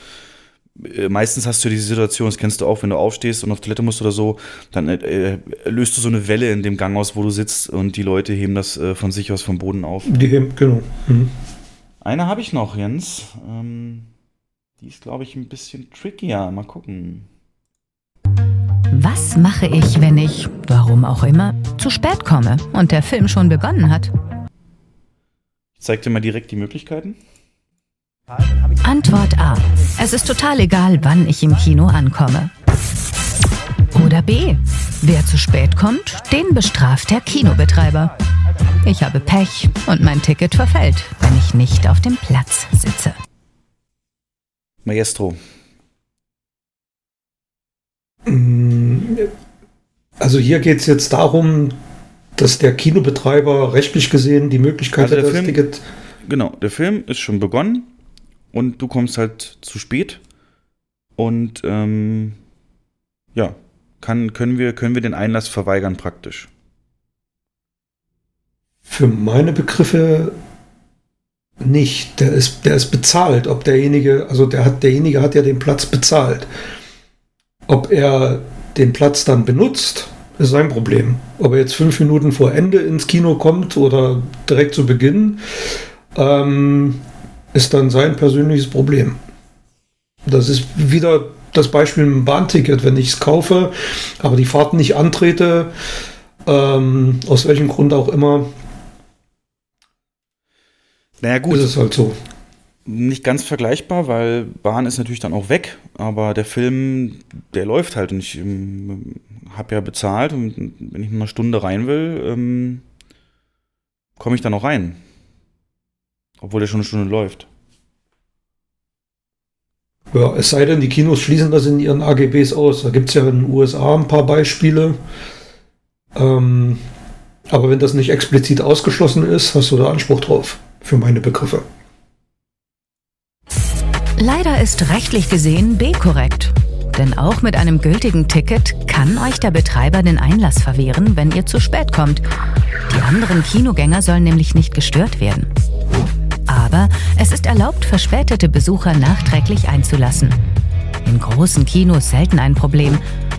äh, meistens hast du diese Situation, das kennst du auch, wenn du aufstehst und auf Toilette musst oder so, dann äh, äh, löst du so eine Welle in dem Gang aus, wo du sitzt und die Leute heben das äh, von sich aus vom Boden auf. Die heben, genau. Mhm. Eine habe ich noch, Jens. Ähm, die ist, glaube ich, ein bisschen trickier. Mal gucken. Was mache ich, wenn ich, warum auch immer, zu spät komme und der Film schon begonnen hat? Ich zeig dir mal direkt die Möglichkeiten. Antwort A. Es ist total egal, wann ich im Kino ankomme. Oder B. Wer zu spät kommt, den bestraft der Kinobetreiber. Ich habe Pech und mein Ticket verfällt, wenn ich nicht auf dem Platz sitze. Maestro. Also hier geht es jetzt darum, dass der Kinobetreiber rechtlich gesehen die Möglichkeit Also hat, das Film- Ticket. Genau, der Film ist schon begonnen und du kommst halt zu spät. Und ähm, ja, kann, können, wir, können wir den Einlass verweigern praktisch. Für meine Begriffe nicht. Der ist, der ist bezahlt. Ob derjenige, also der hat, derjenige hat ja den Platz bezahlt. Ob er den Platz dann benutzt, ist sein Problem. Ob er jetzt fünf Minuten vor Ende ins Kino kommt oder direkt zu Beginn, ähm, ist dann sein persönliches Problem. Das ist wieder das Beispiel mit dem Bahnticket. Wenn ich es kaufe, aber die Fahrt nicht antrete, ähm, aus welchem Grund auch immer, Naja, gut. ist es halt so. Nicht ganz vergleichbar, weil Bahn ist natürlich dann auch weg, aber der Film, der läuft halt und ich ähm, habe ja bezahlt und wenn ich in einer Stunde rein will, ähm, komme ich dann auch rein. Obwohl der schon eine Stunde läuft. Ja, es sei denn, die Kinos schließen das in ihren AGBs aus. Da gibt es ja in den USA ein paar Beispiele. Ähm, Aber wenn das nicht explizit ausgeschlossen ist, hast du da Anspruch drauf, für meine Begriffe. Leider ist rechtlich gesehen B korrekt. Denn auch mit einem gültigen Ticket kann euch der Betreiber den Einlass verwehren, wenn ihr zu spät kommt. Die anderen Kinogänger sollen nämlich nicht gestört werden. Aber es ist erlaubt, verspätete Besucher nachträglich einzulassen. In großen Kinos selten ein Problem,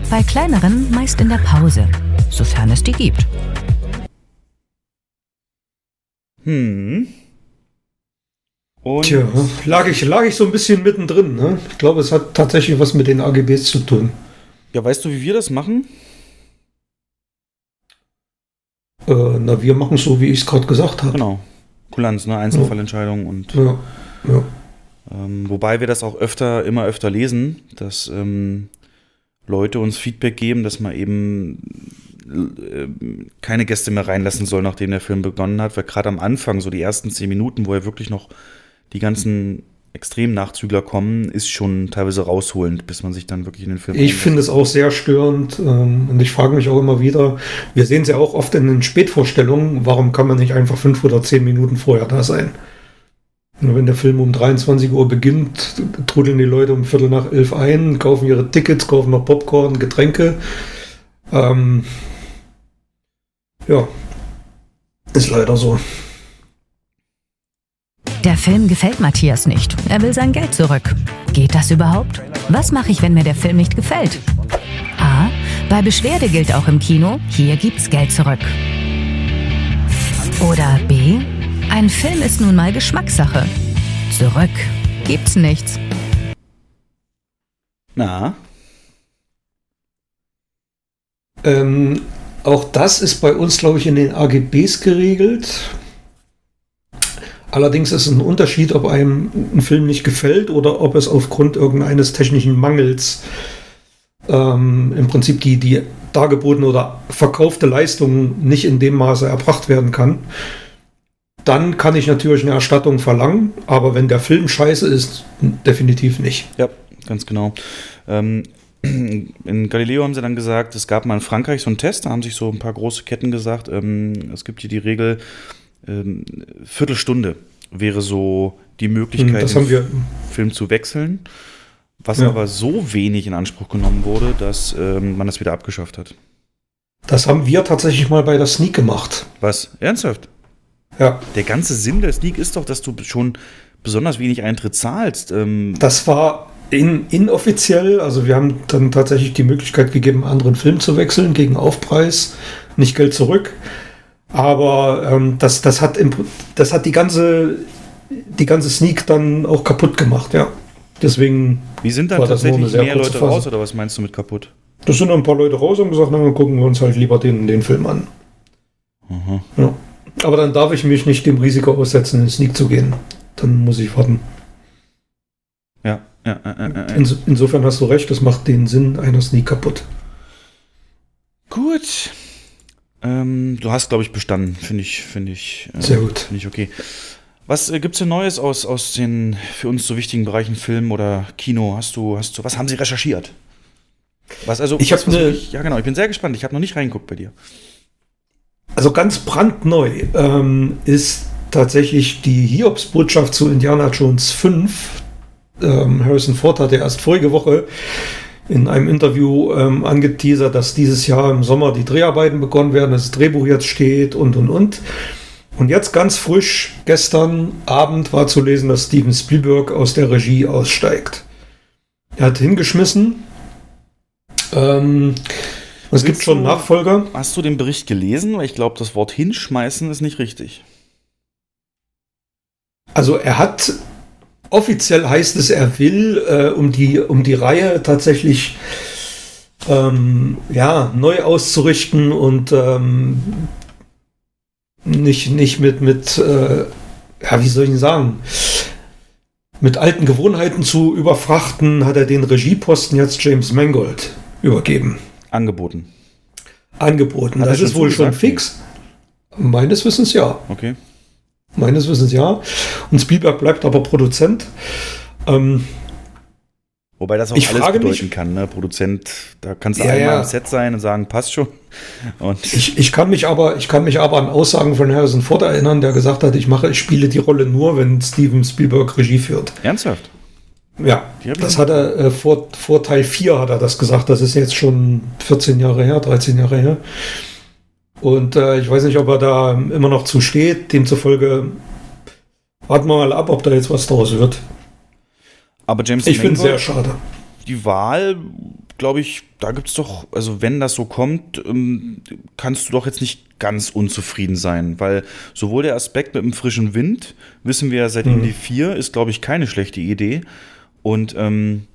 bei kleineren meist in der Pause, sofern es die gibt. Hm. Und Tja, lag ich, lag ich so ein bisschen mittendrin. Ne? Ich glaube, es hat tatsächlich was mit den AGBs zu tun. ja, weißt du, wie wir das machen? Äh, na, wir machen so, wie ich es gerade gesagt habe. Genau. Kulanz, ne? Einzelfallentscheidung und Ja, ja. ähm, wobei wir das auch öfter, immer öfter lesen, dass ähm, Leute uns Feedback geben, dass man eben äh, keine Gäste mehr reinlassen soll, nachdem der Film begonnen hat, weil gerade am Anfang, so die ersten zehn Minuten, wo er wirklich noch die ganzen Extremnachzügler kommen, ist schon teilweise rausholend, bis man sich dann wirklich in den Film Ich finde es auch sehr störend ähm, und ich frage mich auch immer wieder, wir sehen es ja auch oft in den Spätvorstellungen, warum kann man nicht einfach fünf oder zehn Minuten vorher da sein? Nur wenn der Film um 23 Uhr beginnt, trudeln die Leute um Viertel nach elf ein, kaufen ihre Tickets, kaufen noch Popcorn, Getränke. Ähm, ja, ist leider so. Der Film gefällt Matthias nicht. Er will sein Geld zurück. Geht das überhaupt? Was mache ich, wenn mir der Film nicht gefällt? A. Bei Beschwerde gilt auch im Kino, hier gibt's Geld zurück. Oder B. Ein Film ist nun mal Geschmackssache. Zurück gibt's nichts. Na, Ähm, auch das ist bei uns, glaube ich, in den AGBs geregelt. Allerdings ist es ein Unterschied, ob einem ein Film nicht gefällt oder ob es aufgrund irgendeines technischen Mangels ähm, im Prinzip die, die dargebotene oder verkaufte Leistung nicht in dem Maße erbracht werden kann. Dann kann ich natürlich eine Erstattung verlangen, aber wenn der Film scheiße ist, definitiv nicht. Ja, ganz genau. Ähm, *clears throat* in Galileo haben sie dann gesagt, es gab mal in Frankreich so einen Test, da haben sich so ein paar große Ketten gesagt, ähm, es gibt hier die Regel, ähm, Viertelstunde wäre so die Möglichkeit, Hm, den Film zu wechseln, was Ja. aber so wenig in Anspruch genommen wurde, dass ähm, man das wieder abgeschafft hat. das haben wir tatsächlich mal bei der Sneak gemacht. Was? Ernsthaft? Ja, Der ganze Sinn der Sneak ist doch, dass du schon besonders wenig Eintritt zahlst. Ähm, Das war in, inoffiziell, also wir haben dann tatsächlich die Möglichkeit gegeben, einen anderen Film zu wechseln gegen Aufpreis, nicht Geld zurück. Aber ähm, das, das, hat im, das hat die ganze, die ganze Sneak dann auch kaputt gemacht, ja. Deswegen, wie sind dann war das nur eine tatsächlich mehr Leute Phase. raus oder was meinst du mit kaputt? das sind ein paar Leute raus und gesagt, na, dann gucken wir uns halt lieber den, den Film an. Aha. Ja. Aber dann darf ich mich nicht dem Risiko aussetzen, in den Sneak zu gehen. Dann muss ich warten. Ja, ja, ja, ja, ja. Ins, insofern hast du recht, das macht den Sinn einer Sneak kaputt. Gut. Ähm, du hast, glaube ich, bestanden. Finde ich, finde ich. äh, Sehr gut. Finde ich okay. Was äh, gibt's denn Neues aus, aus den für uns so wichtigen Bereichen Film oder Kino? Hast du, hast du, was haben sie recherchiert? Was also? Ich was, hab was ne- ja genau. Ich bin sehr gespannt. Ich habe noch nicht reingeguckt bei dir. Also ganz brandneu ähm, ist tatsächlich die Hiobsbotschaft zu Indiana Jones 5. Ähm, Harrison Ford hat ja erst vorige Woche in einem Interview ähm, angeteasert, dass dieses Jahr im Sommer die Dreharbeiten begonnen werden, dass das Drehbuch jetzt steht und und und. Und jetzt ganz frisch, gestern Abend war zu lesen, dass Steven Spielberg aus der Regie aussteigt. Er hat hingeschmissen. Ähm, es gibt schon du- Nachfolger. Hast du den Bericht gelesen? Weil ich glaube, das Wort hinschmeißen ist nicht richtig. Also er hat offiziell heißt es, er will äh, um die um die Reihe tatsächlich ähm, ja neu auszurichten und ähm, nicht nicht mit mit äh, ja wie soll ich sagen mit alten Gewohnheiten zu überfrachten, hat er den Regieposten jetzt James Mangold übergeben, Angeboten. angeboten. Hat das ist wohl schon fix. Meines Wissens ja. Okay. Meines Wissens ja. Und Spielberg bleibt aber Produzent. Ähm, Wobei das auch Ich alles bedeuten mich- kann, ne? Produzent, da kannst du Ja, einmal am Set sein und sagen, passt schon. *laughs* Und Ich, ich, kann mich aber, ich kann mich aber an Aussagen von Harrison Ford erinnern, der gesagt hat, ich mache, ich spiele die Rolle nur, wenn Steven Spielberg Regie führt. ernsthaft. Ja, das hat er äh, vor, vor Teil 4 hat er das gesagt. Das ist jetzt schon 14 Jahre her, 13 Jahre her. Und äh, ich weiß nicht, ob er da immer noch zu steht. Demzufolge warten wir mal ab, ob da jetzt was draus wird. Aber James Ich finde es sehr schade. die Wahl, glaube ich, da gibt es doch, also wenn das so kommt, ähm, kannst du doch jetzt nicht ganz unzufrieden sein, weil sowohl der Aspekt mit dem frischen Wind, wissen wir ja seit Mhm. Indy 4, ist, glaube ich, keine schlechte Idee. Und ähm,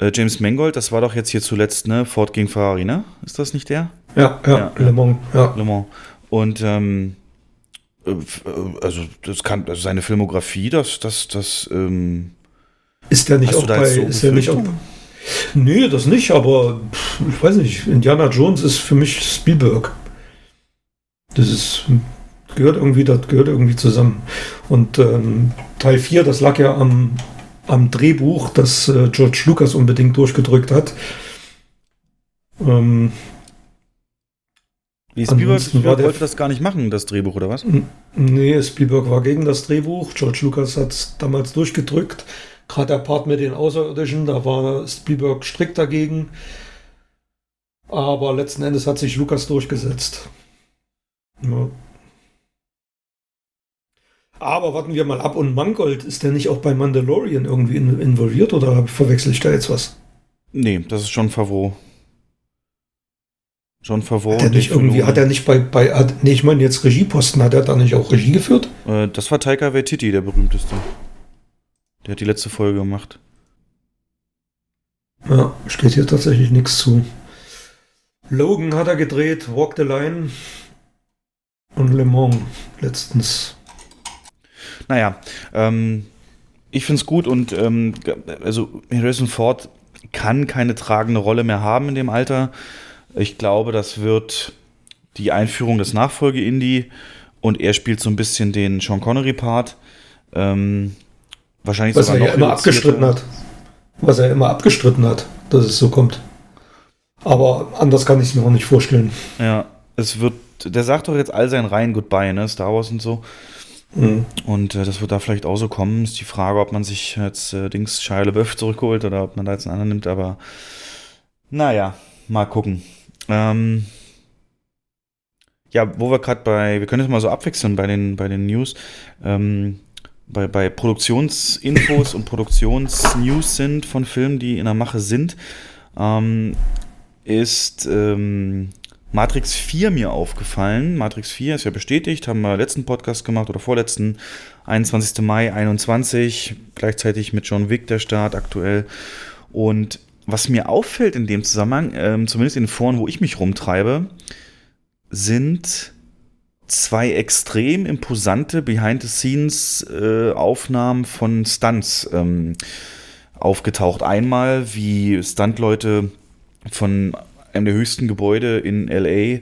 äh, James Mangold, das war doch jetzt hier zuletzt, ne, Ford gegen Ferrari, ne? Ist das nicht der? Ja, ja, Ja. Le Mans, ja. Le Mans. Und ähm, äh, äh, also das kann, also seine Filmografie, das, das, das, ähm, Ist der nicht auch bei, so ist der nicht auch? Nee, das nicht, aber ich weiß nicht. Indiana Jones ist für mich Spielberg. Das ist, gehört irgendwie, das gehört irgendwie zusammen. Und ähm, Teil 4, das lag ja am, am Drehbuch, das äh, George Lucas unbedingt durchgedrückt hat. Ähm, wie Spielberg, Spielberg wollte das gar nicht machen, das Drehbuch, oder was? Nee, Spielberg war gegen das Drehbuch. George Lucas hat es damals durchgedrückt. Gerade der Part mit den Außerirdischen, da war Spielberg strikt dagegen. Aber letzten Endes hat sich Lucas durchgesetzt. Ja. Aber warten wir mal ab. Und Mangold, ist der nicht auch bei Mandalorian irgendwie in, involviert oder verwechsel ich da jetzt was? Nee, das ist schon Favreau. John Favreau. Hat er nicht irgendwie, hat er nicht bei, bei hat, nee, ich meine jetzt Regieposten, hat er da nicht auch Regie geführt? Äh, das war Taika Waititi, der berühmteste. Der hat die letzte Folge gemacht. Ja, steht hier tatsächlich nichts zu. Logan hat er gedreht, Walk the Line und Le Mans letztens. Naja, ähm, ich finde es gut und ähm, also Harrison Ford kann keine tragende Rolle mehr haben in dem Alter. Ich glaube, das wird die Einführung des Nachfolge-Indie und er spielt so ein bisschen den Sean Connery-Part. Ähm, wahrscheinlich Was er sogar ja noch immer abgestritten hat. Was er immer abgestritten hat, dass es so kommt. Aber anders kann ich es mir auch nicht vorstellen. Ja, es wird, der sagt doch jetzt all seinen Reihen Goodbye, ne? Star Wars und so. Mhm. Und äh, das wird da vielleicht auch so kommen. Ist die Frage, ob man sich jetzt äh, Dings Shia LaBeouf zurückholt oder ob man da jetzt einen anderen nimmt. Aber naja, mal gucken. Ähm, ja, wo wir gerade bei, wir können jetzt mal so abwechseln bei den, bei den News. Ähm, bei, bei Produktionsinfos und Produktionsnews sind von Filmen, die in der Mache sind, ähm, ist ähm, Matrix 4 mir aufgefallen. Matrix 4 ist ja bestätigt, haben wir letzten Podcast gemacht oder vorletzten, 21. Mai 21, gleichzeitig mit John Wick der Start aktuell. Und was mir auffällt in dem Zusammenhang, ähm, zumindest in den Foren, wo ich mich rumtreibe, sind zwei extrem imposante Behind-the-Scenes-Aufnahmen von Stunts ähm, aufgetaucht. Einmal, wie Stuntleute von einem der höchsten Gebäude in LA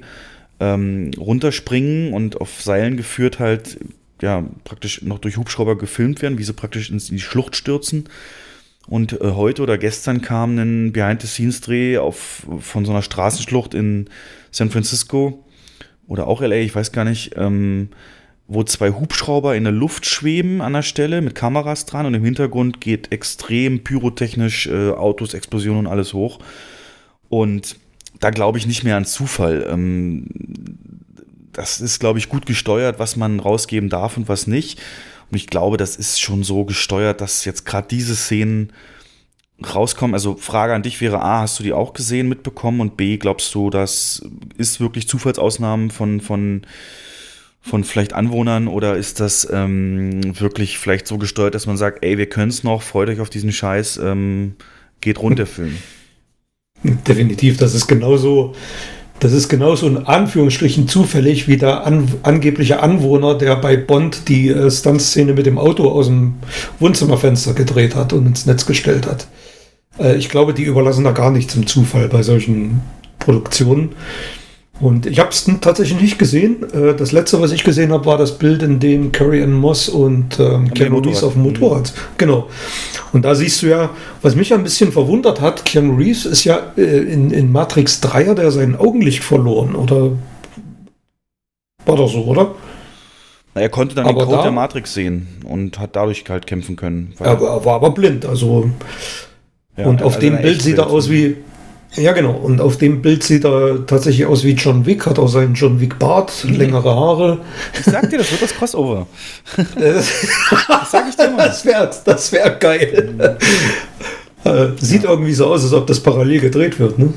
ähm, runterspringen und auf Seilen geführt halt ja praktisch noch durch Hubschrauber gefilmt werden, wie sie praktisch in die Schlucht stürzen. Und äh, heute oder gestern kam ein Behind-the-Scenes-Dreh von so einer Straßenschlucht in San Francisco oder auch LA, ich weiß gar nicht, ähm, wo zwei Hubschrauber in der Luft schweben an der Stelle mit Kameras dran und im Hintergrund geht extrem pyrotechnisch äh, Autos, Explosionen und alles hoch. Und da glaube ich nicht mehr an Zufall. Ähm, das ist, glaube ich, gut gesteuert, was man rausgeben darf und was nicht. Und ich glaube, das ist schon so gesteuert, dass jetzt gerade diese Szenen rauskommen. Also Frage an dich wäre A, hast du die auch gesehen, mitbekommen? Und B, glaubst du, das ist wirklich Zufallsausnahmen von, von, von vielleicht Anwohnern oder ist das ähm, wirklich vielleicht so gesteuert, dass man sagt, ey, wir können es noch, freut euch auf diesen Scheiß, ähm, geht runter, *laughs* Film. Definitiv, das ist genauso, das ist genauso in Anführungsstrichen zufällig wie der an, angebliche Anwohner, der bei Bond die äh, Stuntszene mit dem Auto aus dem Wohnzimmerfenster gedreht hat und ins Netz gestellt hat. Äh, ich glaube, die überlassen da gar nichts im Zufall bei solchen Produktionen. Und ich habe es tatsächlich nicht gesehen. Äh, Das letzte, was ich gesehen habe, war das Bild, in dem Carrie Ann Moss und ähm, Keanu Reeves auf dem Motorrad. Genau. Und da siehst du ja, was mich ja ein bisschen verwundert hat, Keanu Reeves ist ja äh, in, in Matrix 3 hat er sein Augenlicht verloren. Oder war das so, oder? Na, er konnte dann Aber den Code da- der Matrix sehen und hat dadurch halt kämpfen können. Er, er war aber blind. Also ja, und auf also dem Bild sieht er aus wie. Ja, genau. Und auf dem Bild sieht er tatsächlich aus wie John Wick, hat auch seinen John Wick Bart, längere Haare. Ich sag dir, das wird das Crossover. *laughs* das sag ich dir mal. Das wäre das wär geil. Äh, Sieht irgendwie so aus, als ob das parallel gedreht wird, ne?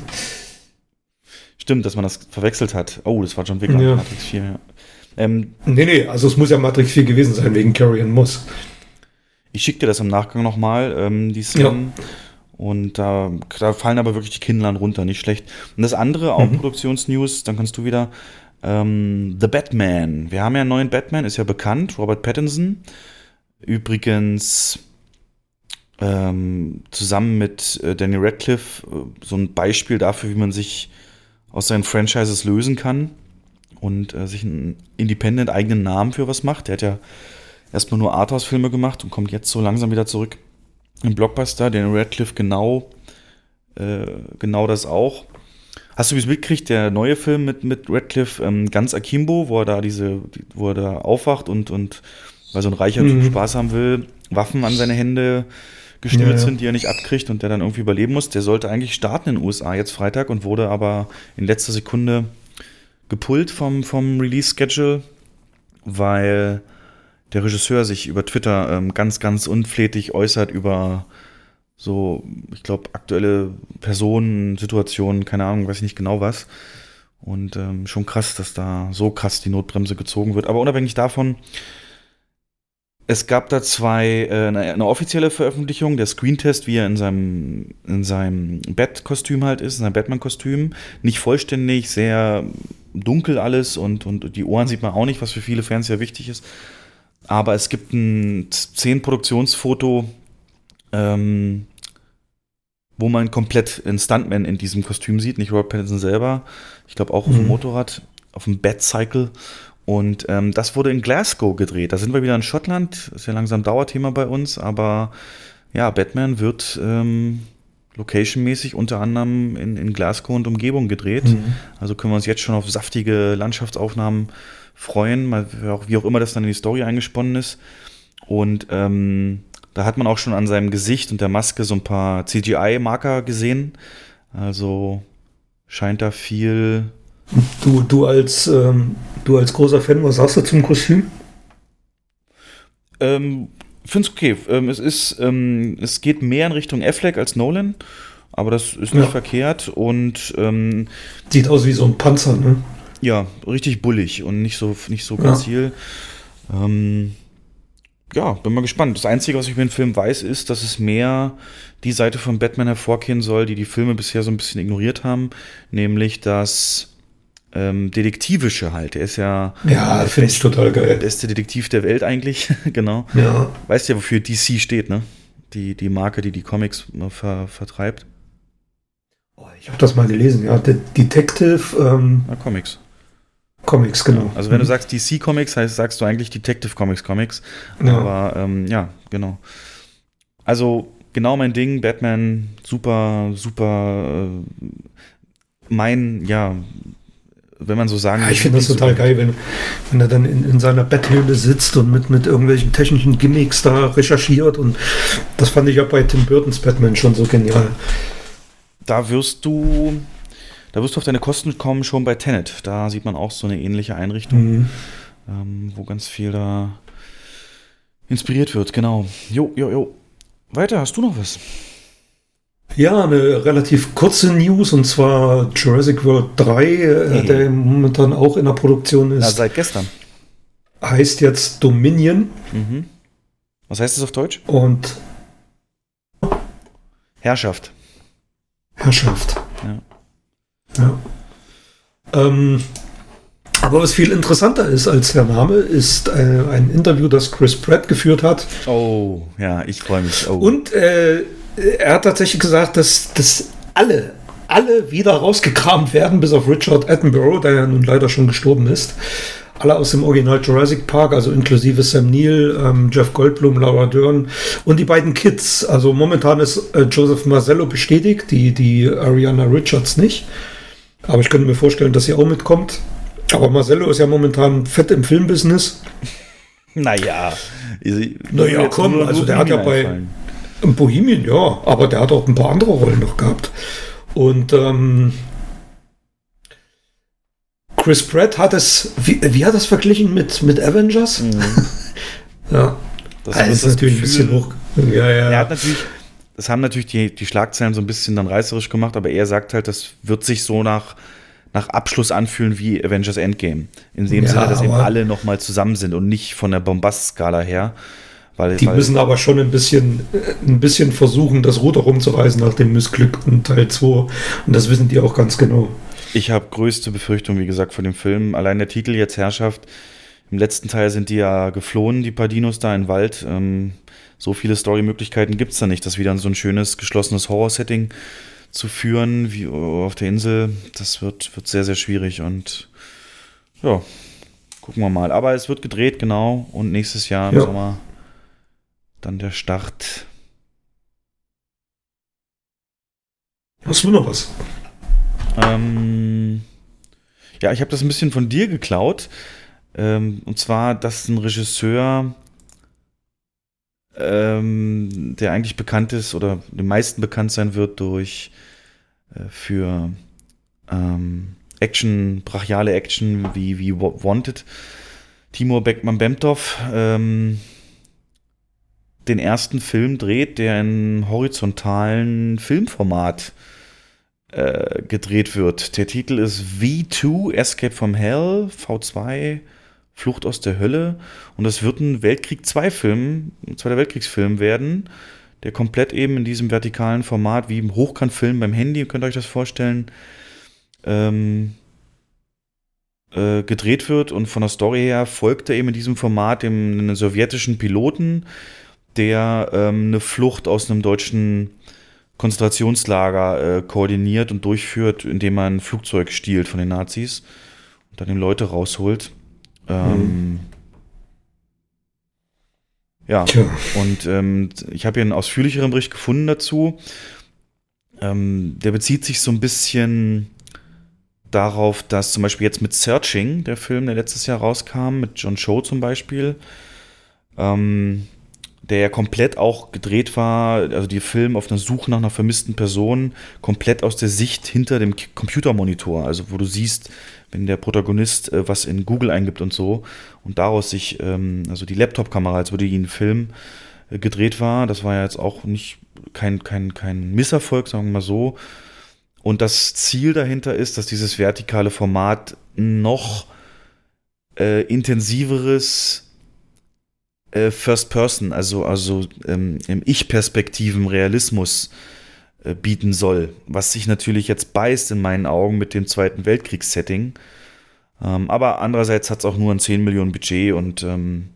Stimmt, dass man das verwechselt hat. Oh, das war John Wick Ja. ja. Matrix 4. Ja. Ähm, Nee, nee, also es muss ja Matrix 4 gewesen sein, wegen Carrie Ann Moss. ich schicke dir das im Nachgang nochmal, ähm, die Szenen. Und da, da fallen aber wirklich die Kinnlern runter, nicht schlecht. Und das andere, auch Mhm. Produktionsnews, dann kannst du wieder. Ähm, The Batman. Wir haben ja einen neuen Batman, ist ja bekannt, Robert Pattinson. Übrigens ähm, zusammen mit äh, Danny Radcliffe äh, so ein Beispiel dafür, wie man sich aus seinen Franchises lösen kann und äh, sich einen independent eigenen Namen für was macht. Der hat ja erstmal nur Arthouse-Filme gemacht und kommt jetzt so langsam wieder zurück im Blockbuster. Danny Radcliffe genau, äh, genau das auch. Hast du übrigens mitgekriegt, der neue Film mit, mit Radcliffe, ähm, ganz Akimbo, wo er da diese, die- wo er da aufwacht und, und weil so ein reicher Typ Mhm. Spaß haben will, Waffen an seine Hände geschnürt ja. sind, die er nicht abkriegt und der dann irgendwie überleben muss. Der sollte eigentlich starten in den USA jetzt Freitag und wurde aber in letzter Sekunde gepullt vom, vom Release-Schedule, weil der Regisseur sich über Twitter ähm, ganz, ganz unflätig äußert über so, ich glaube, aktuelle Personen, Situationen, keine Ahnung, weiß ich nicht genau was. Und ähm, schon krass, dass da so krass die Notbremse gezogen wird. Aber unabhängig davon, es gab da zwei, äh, eine, eine offizielle Veröffentlichung, der Screentest, wie er in seinem, in seinem Bat-Kostüm halt ist, in seinem Batman-Kostüm. Nicht vollständig, sehr dunkel alles und, und die Ohren sieht man auch nicht, was für viele Fans ja wichtig ist. Aber es gibt ein 10-Produktionsfoto, ähm, wo man komplett einen Stuntman in diesem Kostüm sieht, nicht Robert Pattinson selber. Ich glaube auch auf dem Mhm. Motorrad, auf dem Batcycle. Und ähm, das wurde in Glasgow gedreht. Da sind wir wieder in Schottland. Ist ja langsam Dauerthema bei uns, aber ja, Batman wird ähm, locationmäßig unter anderem in, in Glasgow und Umgebung gedreht. Mhm. Also können wir uns jetzt schon auf saftige Landschaftsaufnahmen freuen, mal, wie auch- immer das dann in die Story eingesponnen ist. Und ähm, da hat man auch schon an seinem Gesicht und der Maske so ein paar CGI-Marker gesehen. Also scheint da viel. Du, du, als, ähm, du als großer Fan, was sagst du zum Kostüm? Ähm, finde es okay. Ähm, es ist, ähm, es geht mehr in Richtung Affleck als Nolan, aber das ist nicht Ja. verkehrt und ähm, Sieht aus wie so ein Panzer, ne? ja, richtig bullig und nicht so, nicht so Ja. grazil. Ähm, ja, bin mal gespannt. Das Einzige, was ich über den Film weiß, ist, dass es mehr die Seite von Batman hervorkehren soll, die die Filme bisher so ein bisschen ignoriert haben, nämlich das ähm, Detektivische halt. Er ist ja Ja, der finde ich total der geil. beste Detektiv der Welt eigentlich, *laughs* genau. Ja. Weißt ja, wofür DC steht, ne? Die, die Marke, die die Comics äh, ver, vertreibt. Ich habe das mal gelesen, ja. De Detective ähm, Na, Comics. Comics, genau. Also wenn du Mhm. sagst DC Comics, heißt, sagst du eigentlich Detective Comics Comics. Ja. Aber ähm, ja, genau. Also genau mein Ding, Batman, super, super äh, mein, ja, wenn man so sagen Ja, ich finde das total geil, wenn, wenn er dann in, in seiner Betthöhle sitzt und mit, mit irgendwelchen technischen Gimmicks da recherchiert. Und das fand ich ja bei Tim Burtons Batman schon so genial. Da wirst du, da wirst du auf deine Kosten kommen schon bei Tenet. Da sieht man auch so eine ähnliche Einrichtung, Mhm. ähm, wo ganz viel da inspiriert wird. Genau. Jo, jo, jo. Weiter, hast du noch was? Ja, eine relativ kurze News und zwar Jurassic World 3, äh, Mhm. der momentan auch in der Produktion ist, seit gestern. heißt jetzt Dominion Mhm. Was heißt das auf Deutsch? und Herrschaft. Herrschaft. Ja. Ja. Ähm, aber was viel interessanter ist als der Name, ist äh, ein Interview, das Chris Pratt geführt hat. Oh, ja, ich freue mich. Oh. Und äh, er hat tatsächlich gesagt, dass, dass alle, alle wieder rausgekramt werden, bis auf Richard Attenborough, der ja nun leider schon gestorben ist. Alle aus dem Original Jurassic Park, also inklusive Sam Neill, ähm, Jeff Goldblum, Laura Dern und die beiden Kids. Also momentan ist äh, Joseph Marcello bestätigt, die, die Ariana Richards nicht. Aber ich könnte mir vorstellen, dass sie auch mitkommt. Aber Marcello ist ja momentan fett im Filmbusiness. *laughs* Naja. Naja, komm, also der hat ja bei Bohemian, ja, aber der hat auch ein paar andere Rollen noch gehabt. Und ähm, Chris Pratt hat es, wie, wie hat das verglichen mit, mit Avengers? Mhm. *laughs* ja. Das, also ist natürlich Gefühl, ein bisschen hoch. Ja, ja. Er hat natürlich, das haben natürlich die, die Schlagzeilen so ein bisschen dann reißerisch gemacht, aber er sagt halt, das wird sich so nach, nach Abschluss anfühlen wie Avengers Endgame. In dem ja, Sinne, dass eben alle nochmal zusammen sind und nicht von der Bombast-Skala her. Weil, die weil müssen aber schon ein bisschen, ein bisschen versuchen, das Ruder rumzureißen nach dem missglückten Teil 2. Und das wissen die auch ganz genau. Ich habe größte Befürchtung, wie gesagt, von dem Film. Allein der Titel jetzt Herrschaft. Im letzten Teil sind die ja geflohen, die Padinos da im Wald. Ähm, so viele Storymöglichkeiten gibt es da nicht, das wieder in so ein schönes, geschlossenes Horror-Setting zu führen, wie auf der Insel. Das wird, wird sehr, sehr schwierig und ja, gucken wir mal. Aber es wird gedreht, genau. Und nächstes Jahr im ja. Sommer dann der Start. Hast du noch was? Ähm, ja, ich habe das ein bisschen von dir geklaut. Ähm, und zwar, dass ein Regisseur, ähm, der eigentlich bekannt ist oder den meisten bekannt sein wird durch äh, für ähm, Action, brachiale Action wie, wie Wanted, Timur Beckmann-Bemtov, ähm, den ersten Film dreht, der in horizontalen Filmformat äh, gedreht wird. Der Titel ist V2, Escape from Hell, V2, Flucht aus der Hölle. Und das wird ein Weltkrieg 2 Film, ein Zweiter Weltkriegsfilm werden, der komplett eben in diesem vertikalen Format, wie im Hochkantfilm beim Handy, könnt ihr euch das vorstellen, ähm, äh, gedreht wird. Und von der Story her folgt er eben in diesem Format dem einen sowjetischen Piloten, der ähm, eine Flucht aus einem deutschen Konzentrationslager äh, koordiniert und durchführt, indem man ein Flugzeug stiehlt von den Nazis und dann die Leute rausholt. Ähm, mhm. Ja, Tja. und ähm, ich habe hier einen ausführlicheren Bericht gefunden dazu. Ähm, der bezieht sich so ein bisschen darauf, dass zum Beispiel jetzt mit Searching, der Film, der letztes Jahr rauskam, mit John Cho zum Beispiel, ähm, der ja komplett auch gedreht war, also die Film auf einer Suche nach einer vermissten Person, komplett aus der Sicht hinter dem Computermonitor, also wo du siehst, wenn der Protagonist äh, was in Google eingibt und so und daraus sich, ähm, also die Laptop-Kamera, als würde ihn Film äh, gedreht war, das war ja jetzt auch nicht kein, kein, kein Misserfolg, sagen wir mal so. Und das Ziel dahinter ist, dass dieses vertikale Format noch äh, intensiveres äh, First Person, also, also ähm, im Ich-Perspektiven Realismus äh, bieten soll, was sich natürlich jetzt beißt in meinen Augen mit dem Zweiten Weltkriegssetting. Ähm, aber andererseits hat es auch nur ein 10 Millionen Budget und ähm,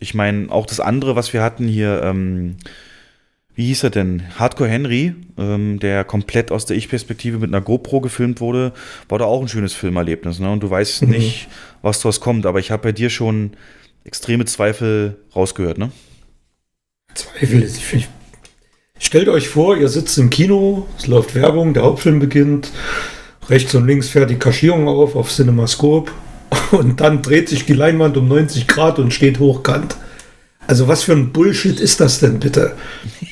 ich meine, auch das andere, was wir hatten hier, ähm, wie hieß er denn? Hardcore Henry, ähm, der komplett aus der Ich-Perspektive mit einer GoPro gefilmt wurde, war da auch ein schönes Filmerlebnis. Ne? Und du weißt mhm. nicht, was daraus kommt. Aber ich habe bei dir schon extreme Zweifel rausgehört, ne? Zweifel ist, ich, stellt euch vor, ihr sitzt im Kino, es läuft Werbung, der Hauptfilm beginnt, rechts und links fährt die Kaschierung auf auf CinemaScope *laughs* und dann dreht sich die Leinwand um 90 Grad und steht hochkant. Also was für ein Bullshit ist das denn bitte?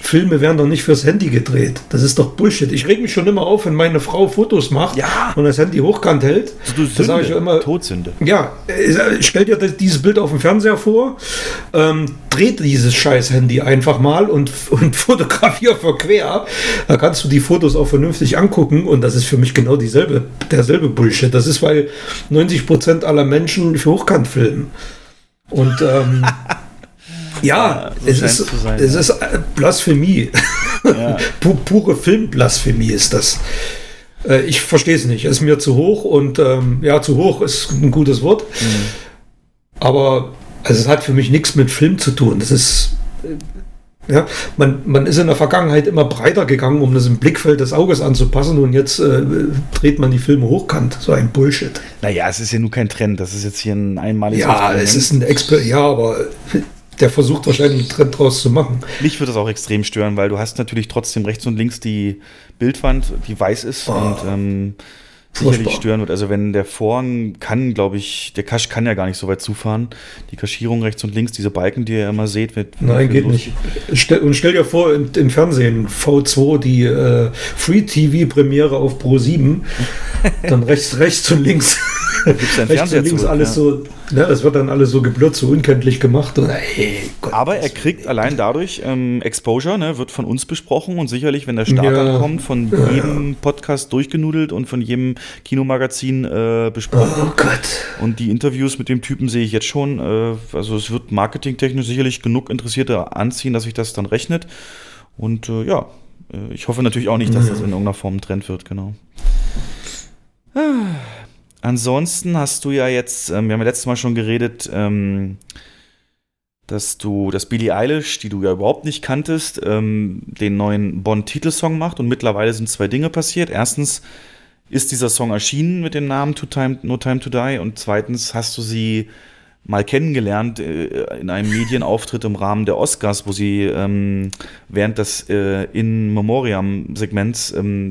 Filme werden doch nicht fürs Handy gedreht. Das ist doch Bullshit. Ich reg mich schon immer auf, wenn meine Frau Fotos macht ja. und das Handy hochkant hält. Du Sünde, sage ich ja immer. Todsünde. Ja, äh, stell dir dieses Bild auf dem Fernseher vor, ähm, dreht dieses scheiß Handy einfach mal und, und *laughs* fotografier verquer. Da kannst du die Fotos auch vernünftig angucken und das ist für mich genau dieselbe, derselbe Bullshit. Das ist, weil 90% aller Menschen für Hochkant filmen. Und ähm, *laughs* Ja, so es, ist, sein, es ja. ist äh, Blasphemie. Ja. *laughs* Pure Filmblasphemie ist das. Äh, ich verstehe es nicht. Es ist mir zu hoch und ähm, ja, zu hoch ist ein gutes Wort. Mhm. Aber also es hat für mich nichts mit Film zu tun. Das ist. Ja, man, man ist in der Vergangenheit immer breiter gegangen, um das im Blickfeld des Auges anzupassen und jetzt äh, dreht man die Filme hochkant. So ein Bullshit. Naja, es ist ja nur kein Trend, das ist jetzt hier ein einmaliges Ja, es ist ein Exper ja, aber der versucht wahrscheinlich einen Trend draus zu machen. Mich würde das auch extrem stören, weil du hast natürlich trotzdem rechts und links die Bildwand, die weiß ist Oh, und ähm, sicherlich furchtbar. stören wird. Also wenn der Vorhang kann, glaube ich, der Cache kann ja gar nicht so weit zufahren. Die Kaschierung rechts und links, diese Balken, die ihr immer seht, wird Nein, geht los- nicht. Und stell dir vor, im, im Fernsehen V2 die äh, Free TV Premiere auf Pro 7, dann rechts, rechts und links. Rechts Fernseher und links zurück, alles ja. so, ne, das wird dann alles so geblurrt, so unkenntlich gemacht. Und, ey, Gott, Aber er kriegt allein dadurch ähm, Exposure, ne, wird von uns besprochen und sicherlich, wenn der Start Ja. dann kommt, von jedem Podcast durchgenudelt und von jedem Kinomagazin äh, besprochen. oh Gott. Und die Interviews mit dem Typen sehe ich jetzt schon. Äh, also es wird marketingtechnisch sicherlich genug Interessierte anziehen, dass sich das dann rechnet. Und äh, ja, äh, ich hoffe natürlich auch nicht, dass das in irgendeiner Form ein Trend wird, genau. Ansonsten hast du ja jetzt, ähm, wir haben ja letztes Mal schon geredet, ähm, dass du, dass Billie Eilish, die du ja überhaupt nicht kanntest, ähm, den neuen Bond-Titelsong macht und mittlerweile sind zwei Dinge passiert. Erstens ist dieser Song erschienen mit dem Namen Time, No Time to Die und zweitens hast du sie mal kennengelernt äh, in einem Medienauftritt im Rahmen der Oscars, wo sie ähm, während des äh, In Memoriam-Segments ähm,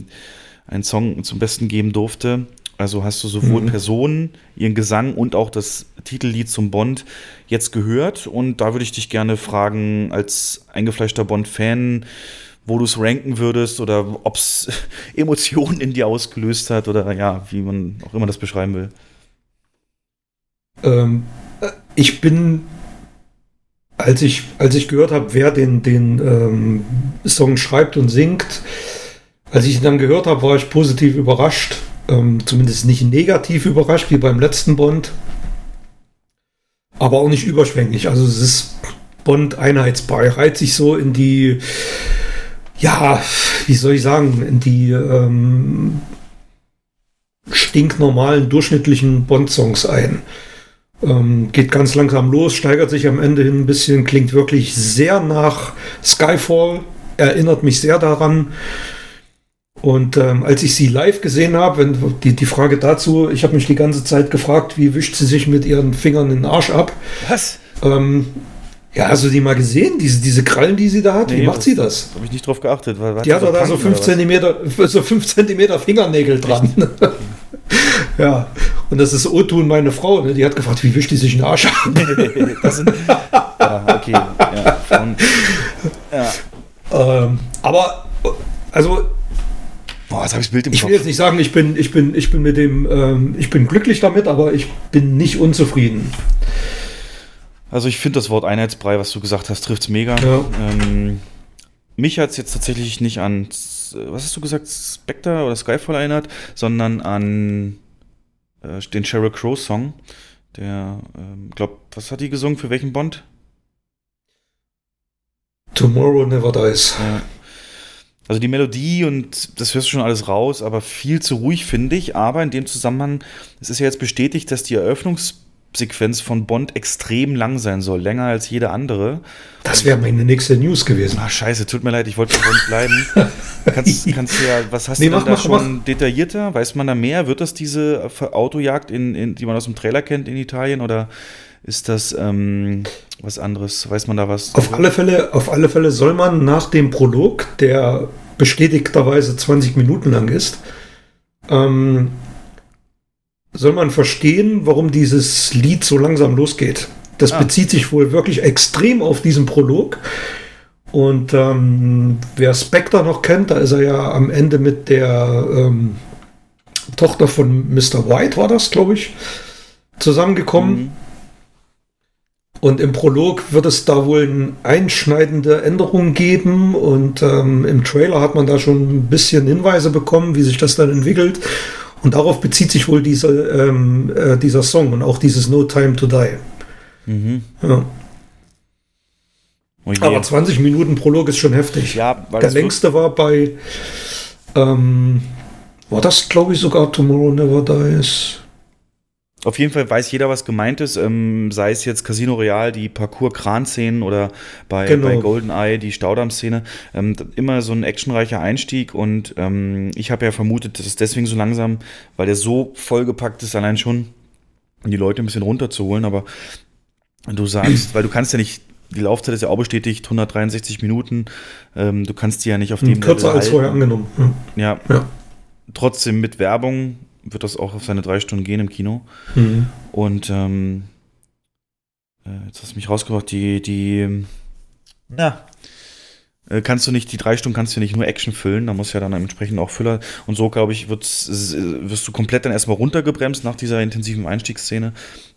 einen Song zum Besten geben durfte. Also hast du sowohl Mhm. Personen, ihren Gesang und auch das Titellied zum Bond jetzt gehört. Und da würde ich dich gerne fragen, als eingefleischter Bond-Fan, wo du es ranken würdest oder ob es *laughs* Emotionen in dir ausgelöst hat oder ja, wie man auch immer das beschreiben will. Ähm, äh, ich bin, als ich, als ich gehört habe, wer den, den ähm, Song schreibt und singt, als ich ihn dann gehört habe, war ich positiv überrascht. Ähm, zumindest nicht negativ überrascht wie beim letzten Bond. Aber auch nicht überschwänglich. Also es ist Bond einheitsbar. Reiht sich so in die, ja, wie soll ich sagen, in die ähm, stinknormalen, durchschnittlichen Bond-Songs ein. Ähm, geht ganz langsam los, steigert sich am Ende hin ein bisschen, klingt wirklich sehr nach Skyfall, erinnert mich sehr daran. Und ähm, als ich sie live gesehen habe, wenn die, die Frage dazu, ich habe mich die ganze Zeit gefragt, wie wischt sie sich mit ihren Fingern den Arsch ab? Was? Ähm, ja, hast du die mal gesehen, diese, diese Krallen, die sie da hat? wie macht sie das? Habe ich nicht drauf geachtet. Weil, Die hat doch da so 5 Zentimeter, *laughs* so 5 Zentimeter Fingernägel dran. *laughs* ja, und das ist O-Tun meine Frau, ne? die hat gefragt, wie wischt die sich den Arsch ab? das sind, *laughs* ja, okay. Ja, Frauen. ja. ähm, aber, also, Boah, jetzt habe ich das Bild im ich Kopf. will jetzt nicht sagen, ich bin, ich bin, ich bin mit dem, ähm, ich bin glücklich damit, aber ich bin nicht unzufrieden. Also ich finde das Wort Einheitsbrei, was du gesagt hast, trifft es mega. Ja. Ähm, mich hat es jetzt tatsächlich nicht an, was hast du gesagt, Spectre oder Skyfall erinnert, sondern an äh, den Sheryl Crow Song. Der, ähm, glaub, was hat die gesungen? Für welchen Bond? Tomorrow never dies. Ja. Also die Melodie und das hörst du schon alles raus, aber viel zu ruhig finde ich. Aber in dem Zusammenhang, es ist ja jetzt bestätigt, dass die Eröffnungssequenz von Bond extrem lang sein soll, länger als jede andere. Das wäre meine nächste News gewesen. Ah, scheiße, tut mir leid, ich wollte bei Bond bleiben. *laughs* kannst, kannst du ja, was hast Nee, du denn mach, da mach, schon detaillierter? Weiß man da mehr? Wird das diese Autojagd, in, in, die man aus dem Trailer kennt in Italien oder ist das ähm, was anderes? Weiß man da was? Auf alle Fälle, auf alle Fälle soll man nach dem Prolog, der bestätigterweise 20 Minuten lang ist, ähm, soll man verstehen, warum dieses Lied so langsam losgeht. Das Ah. bezieht sich wohl wirklich extrem auf diesen Prolog. Und ähm, wer Spectre noch kennt, da ist er ja am Ende mit der ähm, Tochter von Mr. White, war das, glaube ich, zusammengekommen. Mhm. Und im Prolog wird es da wohl eine einschneidende Änderung geben und ähm, im Trailer hat man da schon ein bisschen Hinweise bekommen, wie sich das dann entwickelt. Und darauf bezieht sich wohl diese, ähm, äh, dieser Song und auch dieses No Time to Die. Mhm. Ja. Oh. Aber 20 Minuten Prolog ist schon heftig. Ja, Der längste war bei, ähm, war das glaube ich sogar Tomorrow Never Dies? Auf jeden Fall weiß jeder, was gemeint ist. Ähm, sei es jetzt Casino Real, die Parcours-Kran-Szenen oder bei, Genau. bei GoldenEye die Staudamm-Szene. Ähm, immer so ein actionreicher Einstieg und ähm, ich habe ja vermutet, dass es deswegen so langsam, weil der so vollgepackt ist, allein schon um die Leute ein bisschen runterzuholen. Aber du sagst, weil du kannst ja nicht, die Laufzeit ist ja auch bestätigt, 163 Minuten. Ähm, du kannst die ja nicht auf dem Kürzer als vorher angenommen. Hm. Ja. Ja. Trotzdem mit Werbung wird das auch auf seine drei Stunden gehen im Kino. Mhm. Und ähm, äh, jetzt hast du mich rausgebracht, die, die, ja, äh, kannst du nicht, die drei Stunden kannst du nicht nur Action füllen, da muss ja dann entsprechend auch Füller. Und so, glaube ich, wirst du komplett dann erstmal runtergebremst nach dieser intensiven Einstiegsszene.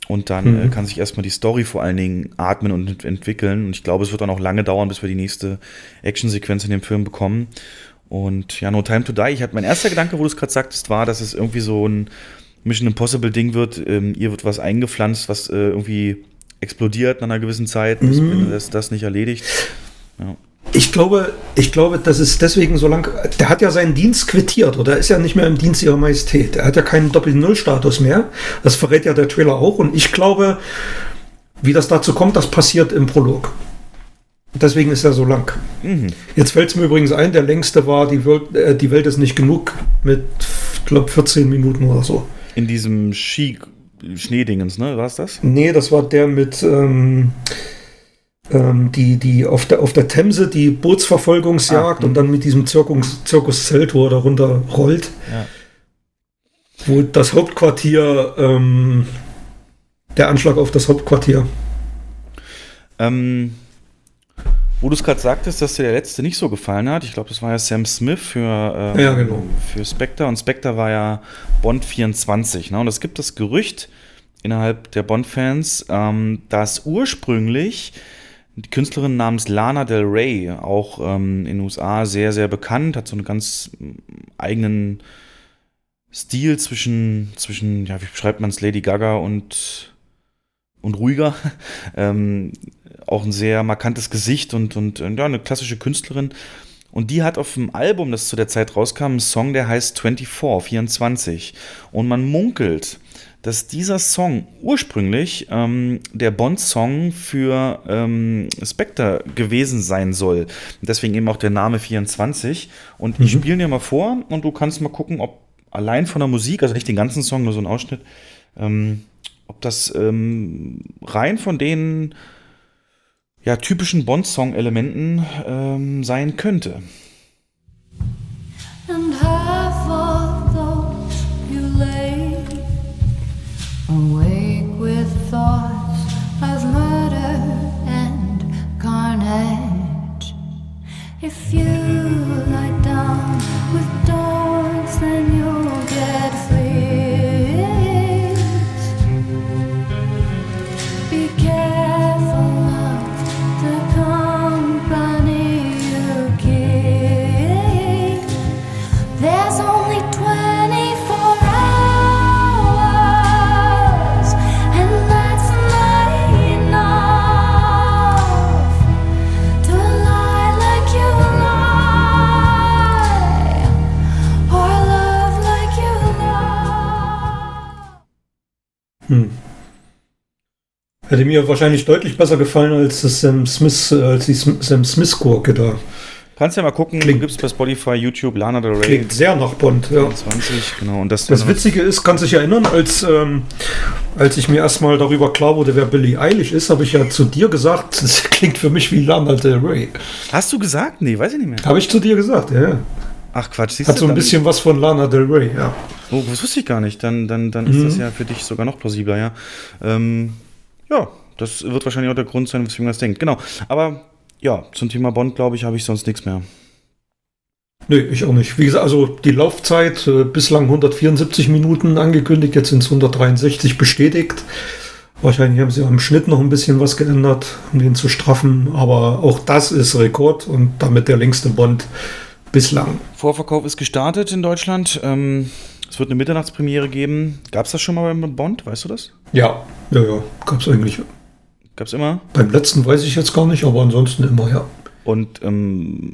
Und dann Mhm. äh, kann sich erstmal die Story vor allen Dingen atmen und ent entwickeln. Und ich glaube, es wird dann auch lange dauern, bis wir die nächste Actionsequenz in dem Film bekommen. Und ja, No Time to Die. Ich hatte mein erster Gedanke, wo du es gerade sagtest, war, dass es irgendwie so ein Mission Impossible Ding wird. Ähm, ihr wird was eingepflanzt, was äh, irgendwie explodiert nach einer gewissen Zeit, Mhm. wenn das, das nicht erledigt. Ja. Ich glaube, ich glaube, das ist deswegen so lang. Der hat ja seinen Dienst quittiert oder ist ja nicht mehr im Dienst ihrer Majestät. Er hat ja keinen Doppel-Null-Status mehr. Das verrät ja der Trailer auch. Und ich glaube, wie das dazu kommt, das passiert im Prolog. Deswegen ist er so lang. Mhm. Jetzt fällt es mir übrigens ein, der längste war, die Welt, äh, die Welt ist nicht genug mit, ich glaube, 14 Minuten oder so. In diesem Ski Schneedingens, ne? War es das? Nee, das war der mit ähm, ähm, die, die auf der, auf der Themse die Bootsverfolgungsjagd Ah, und dann mit diesem Zirkus, Zirkuszelt, wo er darunter rollt. Ja. Wo das Hauptquartier, ähm, der Anschlag auf das Hauptquartier. Ähm, wo du es gerade sagtest, dass dir der letzte nicht so gefallen hat. Ich glaube, das war ja Sam Smith für, ähm, Ja, genau. für Spectre und Spectre war ja Bond 24. Ne? Und es gibt das Gerücht innerhalb der Bond-Fans, ähm, dass ursprünglich die Künstlerin namens Lana Del Rey, auch ähm, in den USA sehr, sehr bekannt, hat so einen ganz mm, eigenen Stil zwischen, zwischen ja, wie beschreibt man es, Lady Gaga und, und ruhiger. *laughs* ähm, auch ein sehr markantes Gesicht und, und äh, ja, eine klassische Künstlerin. Und die hat auf dem Album, das zu der Zeit rauskam, einen Song, der heißt 24, 24. Und man munkelt, dass dieser Song ursprünglich ähm, der Bond-Song für ähm, Spectre gewesen sein soll. Deswegen eben auch der Name 24. Und ich spiele dir mal vor und du kannst mal gucken, ob allein von der Musik, also nicht den ganzen Song, nur so ein Ausschnitt, ähm, ob das ähm, rein von den ja, typischen Bond-Song-Elementen ähm, sein könnte. And half Hätte mir wahrscheinlich deutlich besser gefallen als das Sam Smith, als die Sam Smith-Gurke da. Kannst ja mal gucken, Klingt- gibt es bei Spotify, YouTube, Lana Del Rey. Klingt sehr nach Bond, ja. 20, genau. Und das, Das Witzige ist, kann sich erinnern, als, ähm, als ich mir erstmal darüber klar wurde, wer Billie Eilish ist, habe ich ja zu dir gesagt, *laughs* das klingt für mich wie Lana Del Rey. Hast du gesagt? Nee, weiß ich nicht mehr. Habe ich zu dir gesagt, ja. Ach Quatsch, siehst Hat du, so ein bisschen was von Lana Del Rey, ja. Oh, das wusste ich gar nicht. Dann, dann, dann ist Mhm. das ja für dich sogar noch plausibler, ja. Ähm, ja, das wird wahrscheinlich auch der Grund sein, weswegen man das denkt. Genau. Aber ja, zum Thema Bond, glaube ich, habe ich sonst nichts mehr. Nö, ich auch nicht. Wie gesagt, also die Laufzeit äh, bislang 174 Minuten angekündigt, jetzt sind es 163 bestätigt. Wahrscheinlich haben sie am Schnitt noch ein bisschen was geändert, um den zu straffen, aber auch das ist Rekord und damit der längste Bond bislang. Vorverkauf ist gestartet in Deutschland. Ähm, es wird eine Mitternachtspremiere geben. Gab es das schon mal beim Bond? Weißt du das? Ja, ja, ja, gab es eigentlich. Gab es immer? Beim letzten weiß ich jetzt gar nicht, aber ansonsten immer, ja. Und ähm,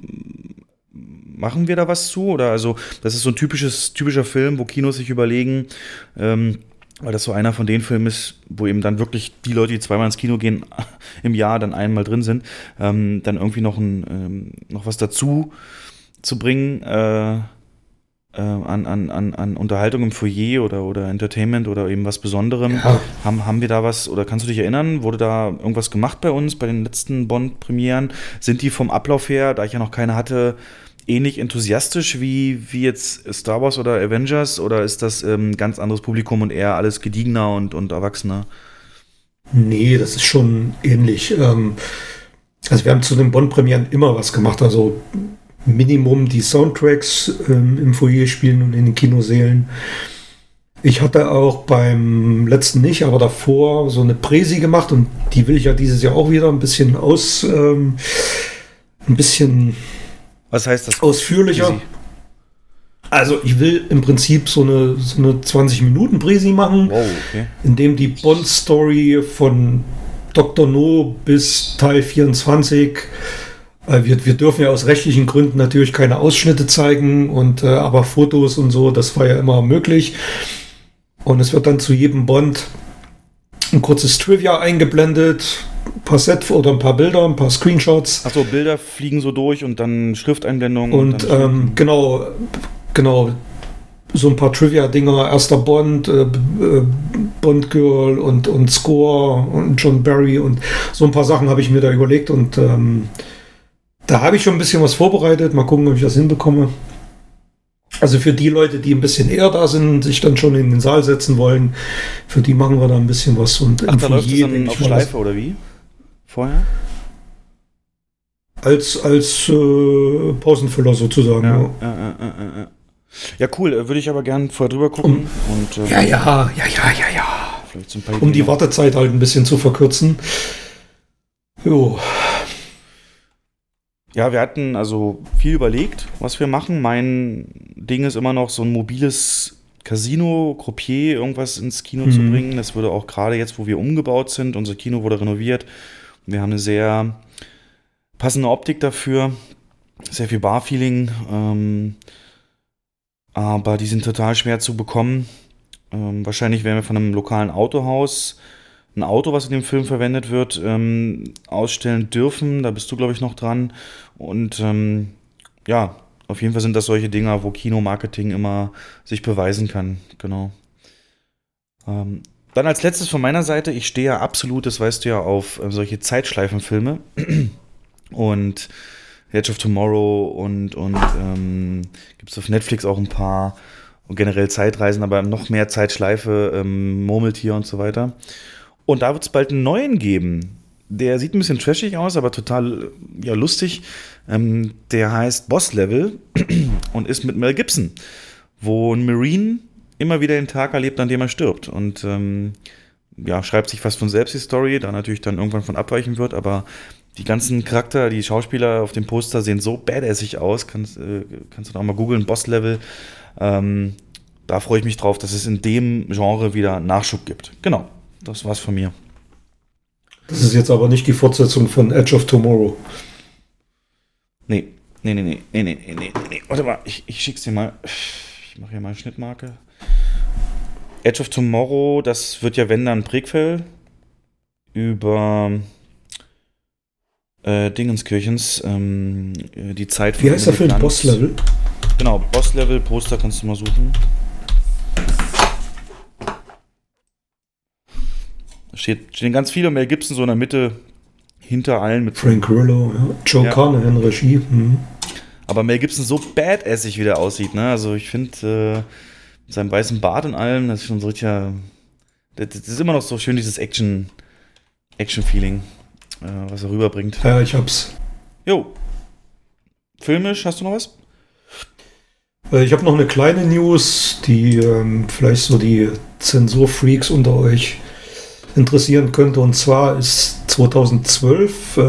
machen wir da was zu? Oder also, das ist so ein typisches, typischer Film, wo Kinos sich überlegen, ähm, weil das so einer von den Filmen ist, wo eben dann wirklich die Leute, die zweimal ins Kino gehen, *laughs* im Jahr dann einmal drin sind, ähm, dann irgendwie noch, ein, ähm, noch was dazu zu bringen äh, an, an, an, an Unterhaltung im Foyer oder, oder Entertainment oder eben was Besonderem. Ja. Haben, haben wir da was, oder kannst du dich erinnern, wurde da irgendwas gemacht bei uns, bei den letzten Bond-Premieren? Sind die vom Ablauf her, da ich ja noch keine hatte, ähnlich enthusiastisch wie, wie jetzt Star Wars oder Avengers oder ist das ähm, ein ganz anderes Publikum und eher alles gediegener und, und erwachsener? Nee, das ist schon ähnlich. Ähm, also wir haben zu den Bond-Premieren immer was gemacht. Also Minimum die Soundtracks ähm, im Foyer spielen und in den Kinosälen. Ich hatte auch beim letzten nicht, aber davor so eine Präsi gemacht und die will ich ja dieses Jahr auch wieder ein bisschen aus, ähm, ein bisschen Was heißt das? ausführlicher. Präsi? Also ich will im Prinzip so eine, so eine 20 Minuten Präsi machen, Wow, okay. in dem die Bond-Story von Dr. No bis Teil 24 äh, wir, wir dürfen ja aus rechtlichen Gründen natürlich keine Ausschnitte zeigen und äh, aber Fotos und so, das war ja immer möglich. Und es wird dann zu jedem Bond ein kurzes Trivia eingeblendet, ein paar Set oder ein paar Bilder, ein paar Screenshots. Achso, Bilder fliegen so durch und dann Schrifteinblendungen. Und dann ähm, genau, genau, so ein paar Trivia-Dinger, erster Bond, äh, äh, Bond Girl und, und Score und John Barry und so ein paar Sachen habe ich mir da überlegt und ähm, da habe ich schon ein bisschen was vorbereitet. Mal gucken, ob ich das hinbekomme. Also für die Leute, die ein bisschen eher da sind, sich dann schon in den Saal setzen wollen, für die machen wir da ein bisschen was. Und Ach, da läuft Foyer, dann auf Schleife oder wie? Vorher? Als, als äh, Pausenfüller sozusagen. Ja, Ja, ja, ja, ja, cool. äh, Würde ich aber gern vorher drüber gucken. und, äh, ja, ja, ja, ja, ja. ja. Um die. Wartezeit halt ein bisschen zu verkürzen. Jo. Ja, wir hatten also viel überlegt, was wir machen. Mein Ding ist immer noch so ein mobiles Casino, Croupier, irgendwas ins Kino zu Mhm. bringen. Das würde auch gerade jetzt, wo wir umgebaut sind, unser Kino wurde renoviert. Wir haben eine sehr passende Optik dafür, sehr viel Barfeeling, ähm, aber die sind total schwer zu bekommen. Ähm, wahrscheinlich werden wir von einem lokalen Autohaus ein Auto, was in dem Film verwendet wird, ähm, ausstellen dürfen. Da bist du, glaube ich, noch dran. Und ähm, ja, auf jeden Fall sind das solche Dinger, wo Kinomarketing immer sich beweisen kann. Genau. Ähm, dann als letztes von meiner Seite, ich stehe ja absolut, das weißt du ja, auf äh, solche Zeitschleifenfilme. *clears throat* und Edge of Tomorrow und, und ähm, gibt es auf Netflix auch ein paar und generell Zeitreisen, aber noch mehr Zeitschleife, ähm, Murmeltier und so weiter. Und da wird es bald einen neuen geben. Der sieht ein bisschen trashig aus, aber total ja, lustig. Ähm, der heißt Boss Level *clears throat* und ist mit Mel Gibson, wo ein Marine immer wieder den Tag erlebt, an dem er stirbt. Und ähm, ja, schreibt sich fast von selbst die Story, da natürlich dann irgendwann von abweichen wird, aber die ganzen Charakter, die Schauspieler auf dem Poster sehen so badassig aus. Kannst, äh, kannst du auch mal googeln, Boss Level. Ähm, da freue ich mich drauf, dass es in dem Genre wieder Nachschub gibt. Genau, das war's von mir. Das ist jetzt aber nicht die Fortsetzung von Edge of Tomorrow. Nee, nee, nee, nee, nee, nee, nee, nee. nee. Warte mal, ich, ich schick's dir mal. Ich mache hier mal eine Schnittmarke. Edge of Tomorrow, das wird ja, wenn dann, Prägfell über äh, Dingenskirchens, ähm, die Zeit Wie heißt der Film? Boss-Level? Genau, Boss-Level, Poster kannst du mal suchen. Steht, stehen ganz viele und Mel Gibson so in der Mitte hinter allen mit Frank Grillo, ja. Joe Ja. Carnahan Regie. Mhm. Aber Mel Gibson so badassig wie der aussieht, ne? Also ich finde, äh, mit seinem weißen Bart und allem, das ist schon so richtiger. Das, das ist immer noch so schön, dieses Action, Action-Feeling, äh, was er rüberbringt. Ja, ich hab's. Jo. Filmisch, hast du noch was? Äh, Ich habe noch eine kleine News, die ähm, vielleicht so die Zensurfreaks unter euch interessieren könnte. Und zwar ist 2012 äh,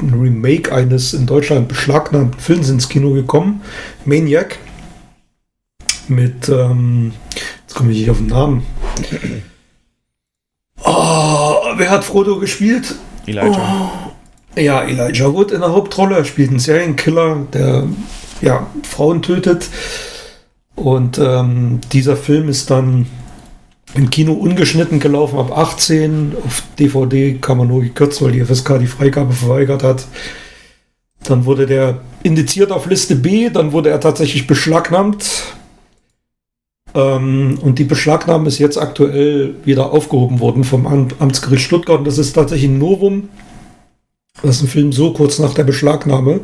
ein Remake eines in Deutschland beschlagnahmten Films ins Kino gekommen. Maniac. Mit, ähm, jetzt komme ich nicht auf den Namen. Oh, wer hat Frodo gespielt? Elijah. Ja, Elijah Wood in der Hauptrolle. Er spielt einen Serienkiller, der ja, Frauen tötet. Und ähm, dieser Film ist dann im Kino ungeschnitten gelaufen ab 18. Auf DVD kann man nur gekürzt, weil die FSK die Freigabe verweigert hat. Dann wurde der indiziert auf Liste B, dann wurde er tatsächlich beschlagnahmt. Ähm, und die Beschlagnahme ist jetzt aktuell wieder aufgehoben worden vom Am Amtsgericht Stuttgart. Und das ist tatsächlich ein Novum, dass ein Film so kurz nach der Beschlagnahme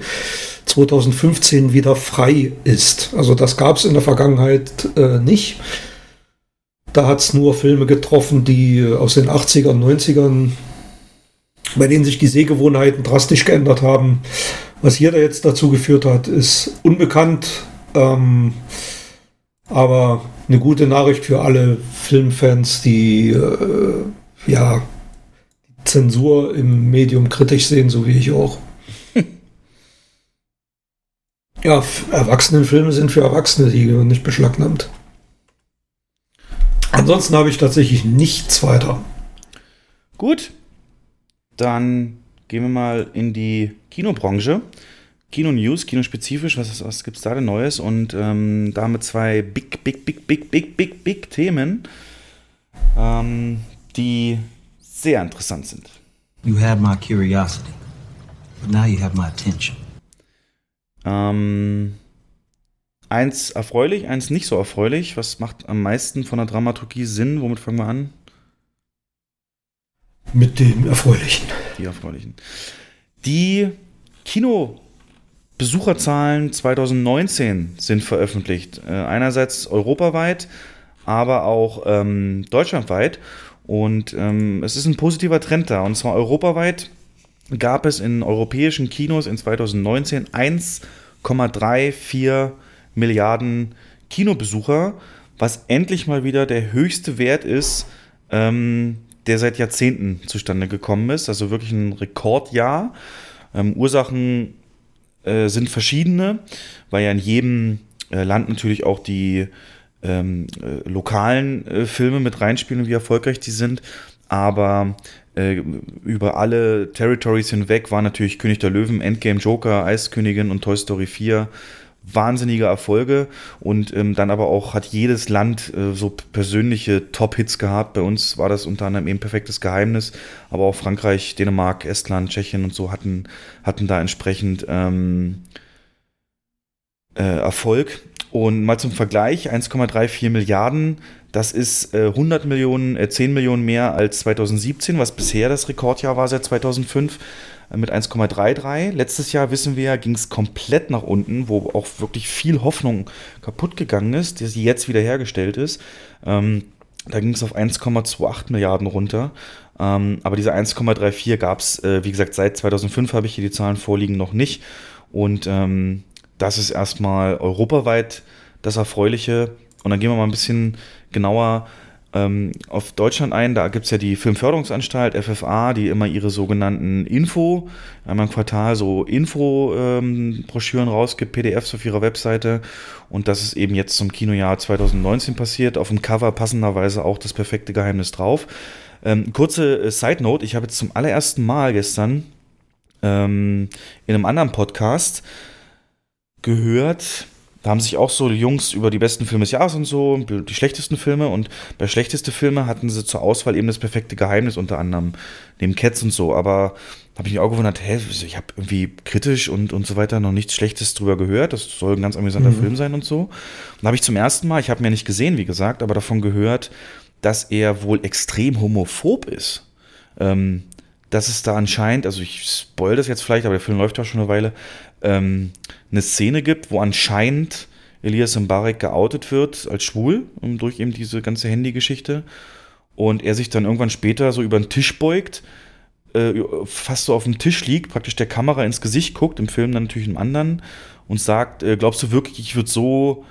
2015 wieder frei ist. Also das gab es in der Vergangenheit äh, nicht. Da hat es nur Filme getroffen, die äh, aus den 80ern, 90ern, bei denen sich die Sehgewohnheiten drastisch geändert haben. Was hier da jetzt dazu geführt hat, ist unbekannt. Ähm, aber eine gute Nachricht für alle Filmfans, die äh, ja Zensur im Medium kritisch sehen, so wie ich auch. *laughs* ja, Erwachsenenfilme sind für Erwachsene, die gehören nicht beschlagnahmt. Ansonsten habe ich tatsächlich nichts weiter. Gut, dann gehen wir mal in die Kinobranche. Kino-News, kinospezifisch, was, was gibt es da denn Neues? Und ähm, damit zwei big, big, big, big, big, big, big Themen, ähm, die sehr interessant sind. You had my curiosity, but now you have my attention. Ähm, eins erfreulich, eins nicht so erfreulich. Was macht am meisten von der Dramaturgie Sinn? Womit fangen wir an? Mit dem Erfreulichen. Die Erfreulichen. Die Kinobesucherzahlen 2019 sind veröffentlicht. Äh, einerseits europaweit, aber auch ähm, deutschlandweit. Und ähm, es ist ein positiver Trend da. Und zwar europaweit gab es in europäischen Kinos in 2019 1,34 Milliarden Kinobesucher, was endlich mal wieder der höchste Wert ist, ähm, der seit Jahrzehnten zustande gekommen ist. Also wirklich ein Rekordjahr. Ähm, Ursachen äh, sind verschiedene, weil ja in jedem äh, Land natürlich auch die ähm, äh, lokalen äh, Filme mit reinspielen und wie erfolgreich die sind. Aber äh, über alle Territories hinweg war natürlich König der Löwen, Endgame Joker, Eiskönigin und Toy Story 4 wahnsinnige Erfolge und ähm, dann aber auch hat jedes Land äh, so persönliche Top-Hits gehabt. Bei uns war das unter anderem eben perfektes Geheimnis, aber auch Frankreich, Dänemark, Estland, Tschechien und so hatten, hatten da entsprechend ähm, äh, Erfolg. Und mal zum Vergleich, 1,34 Milliarden, das ist äh, 100 Millionen, äh, 10 Millionen mehr als 2017, was bisher das Rekordjahr war seit 2005 mit 1,33. Letztes Jahr, wissen wir, ging es komplett nach unten, wo auch wirklich viel Hoffnung kaputt gegangen ist, die jetzt wieder hergestellt ist. Ähm, da ging es auf 1,28 Milliarden runter. Ähm, aber diese 1,34 gab es, äh, wie gesagt, seit 2005 habe ich hier die Zahlen vorliegen, noch nicht. Und ähm, das ist erstmal europaweit das Erfreuliche. Und dann gehen wir mal ein bisschen genauer ähm, auf Deutschland ein. Da gibt es ja die Filmförderungsanstalt, FFA, die immer ihre sogenannten Info, einmal im Quartal so Info-Broschüren ähm, rausgibt, PDFs auf ihrer Webseite. Und das ist eben jetzt zum Kinojahr 2019 passiert. Auf dem Cover passenderweise auch das perfekte Geheimnis drauf. Ähm, kurze äh, Side Note: Ich habe jetzt zum allerersten Mal gestern ähm, in einem anderen Podcast gehört, da haben sich auch so die Jungs über die besten Filme des Jahres und so, die schlechtesten Filme und bei schlechteste Filme hatten sie zur Auswahl eben das perfekte Geheimnis unter anderem, neben Cats und so, aber habe ich mich auch gewundert, hä, ich habe irgendwie kritisch und, und so weiter noch nichts Schlechtes drüber gehört, das soll ein ganz amüsanter mhm. Film sein und so. Und da habe ich zum ersten Mal, ich habe mir nicht gesehen, wie gesagt, aber davon gehört, dass er wohl extrem homophob ist. Ähm, dass es da anscheinend, also ich spoil das jetzt vielleicht, aber der Film läuft ja schon eine Weile, ähm, eine Szene gibt, wo anscheinend Elias Mbarek geoutet wird als schwul durch eben diese ganze Handygeschichte und er sich dann irgendwann später so über den Tisch beugt, äh, fast so auf dem Tisch liegt, praktisch der Kamera ins Gesicht guckt, im Film dann natürlich einem anderen und sagt, äh, glaubst du wirklich, ich würde so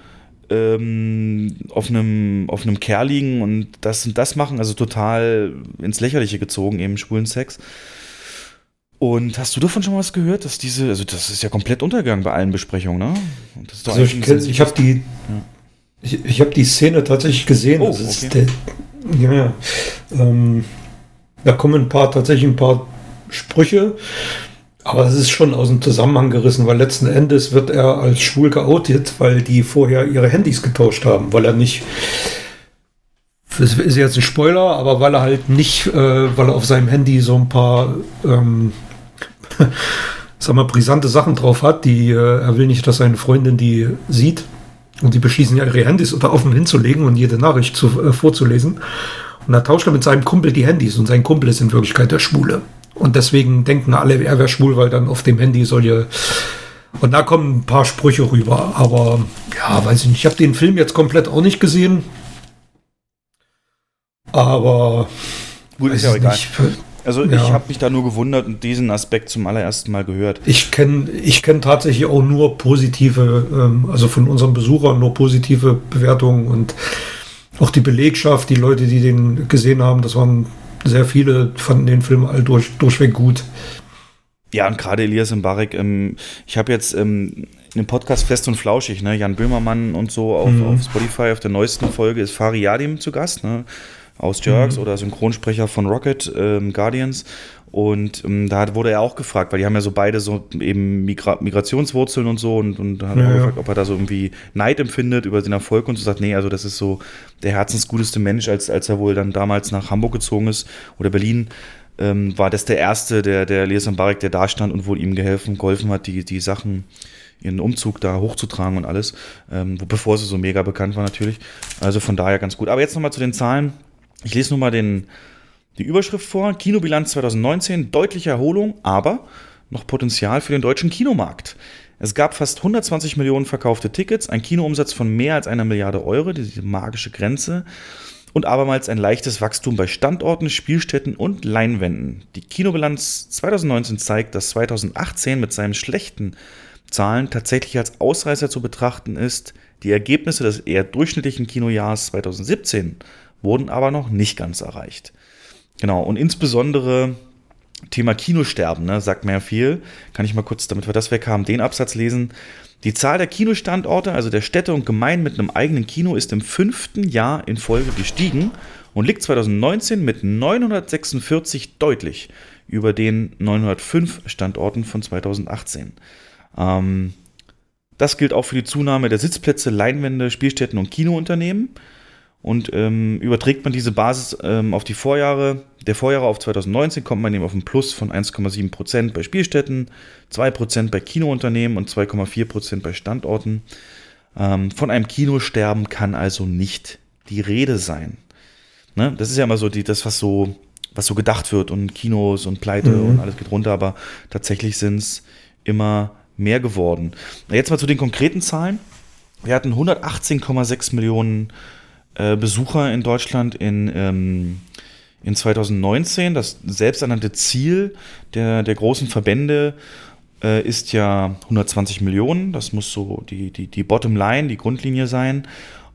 ähm, auf einem auf einem Kerl liegen und das und das machen, also total ins Lächerliche gezogen, eben schwulen Sex. Und hast du davon schon was gehört, dass diese, also das ist ja komplett untergegangen bei allen Besprechungen, ne? also ich, ich habe die, ja. ich, ich habe die Szene tatsächlich gesehen. Oh, okay. der, ja, ja. Ähm, da kommen ein paar, tatsächlich ein paar Sprüche, aber es ist schon aus dem Zusammenhang gerissen, weil letzten Endes wird er als schwul geoutet, weil die vorher ihre Handys getauscht haben, weil er nicht das ist jetzt ein Spoiler, aber weil er halt nicht, äh, weil er auf seinem Handy so ein paar, ähm, *laughs* sag mal, brisante Sachen drauf hat, die äh, er will nicht, dass seine Freundin die sieht. Und die beschließen ja ihre Handys unter offen hinzulegen und jede Nachricht zu, äh, vorzulesen. Und da tauscht er mit seinem Kumpel die Handys und sein Kumpel ist in Wirklichkeit der Schwule. Und deswegen denken alle, er wäre schwul, weil dann auf dem Handy solche. Und da kommen ein paar Sprüche rüber. Aber ja, weiß ich nicht. Ich habe den Film jetzt komplett auch nicht gesehen. Aber. Gut, ist ja egal. nicht. Also Ja. ich habe mich da nur gewundert und diesen Aspekt zum allerersten Mal gehört. Ich kenne ich kenn tatsächlich auch nur positive, ähm, also von unseren Besuchern nur positive Bewertungen und auch die Belegschaft, die Leute, die den gesehen haben, das waren sehr viele, fanden den Film all durch, durchweg gut. Ja, und gerade Elias Mbarek, ähm, ich habe jetzt ähm, in dem Podcast Fest und Flauschig, ne, Jan Böhmermann und so auf, Mhm. auf Spotify, auf der neuesten Folge ist Fari Yadim zu Gast, ne, aus Jerks Mhm. oder Synchronsprecher von Rocket ähm, Guardians. Und ähm, da wurde er auch gefragt, weil die haben ja so beide so eben Migra Migrationswurzeln und so und, und da hat er Ja, auch ja. gefragt, ob er da so irgendwie Neid empfindet über den Erfolg und so sagt, nee, also das ist so der herzensguteste Mensch, als, als er wohl dann damals nach Hamburg gezogen ist oder Berlin, ähm, war das der erste, der, der Elias Mbarek, der da stand und wohl ihm geholfen, geholfen hat, die, die Sachen, ihren Umzug da hochzutragen und alles, ähm, bevor sie so mega bekannt war natürlich. Also von daher ganz gut. Aber jetzt nochmal zu den Zahlen. Ich lese nur mal den, die Überschrift vor. Kinobilanz 2019, deutliche Erholung, aber noch Potenzial für den deutschen Kinomarkt. Es gab fast 120 Millionen verkaufte Tickets, ein Kinoumsatz von mehr als einer Milliarde Euro, diese magische Grenze, und abermals ein leichtes Wachstum bei Standorten, Spielstätten und Leinwänden. Die Kinobilanz 2019 zeigt, dass 2018 mit seinen schlechten Zahlen tatsächlich als Ausreißer zu betrachten ist. Die Ergebnisse des eher durchschnittlichen Kinojahres 2017 wurden aber noch nicht ganz erreicht. Genau, und insbesondere Thema Kinosterben, ne, sagt mir ja viel. Kann ich mal kurz, damit wir das weg haben, den Absatz lesen. Die Zahl der Kinostandorte, also der Städte und Gemeinden mit einem eigenen Kino, ist im fünften Jahr in Folge gestiegen und liegt 2019 mit 946 deutlich über den 905 Standorten von 2018. Ähm, das gilt auch für die Zunahme der Sitzplätze, Leinwände, Spielstätten und Kinounternehmen. Und ähm, überträgt man diese Basis ähm, auf die Vorjahre, der Vorjahre auf 2019, kommt man eben auf einen Plus von 1,7% bei Spielstätten, 2% bei Kinounternehmen und 2,4% bei Standorten. Ähm, von einem Kinosterben kann also nicht die Rede sein. Ne? Das ist ja immer so die, das, was so, was so gedacht wird und Kinos und Pleite Mhm. und alles geht runter, aber tatsächlich sind es immer mehr geworden. Jetzt mal zu den konkreten Zahlen. Wir hatten 118,6 Millionen äh, Besucher in Deutschland in, ähm, in 2019. Das selbsternannte Ziel der, der großen Verbände äh, ist ja 120 Millionen. Das muss so die, die, die Bottomline, die Grundlinie sein.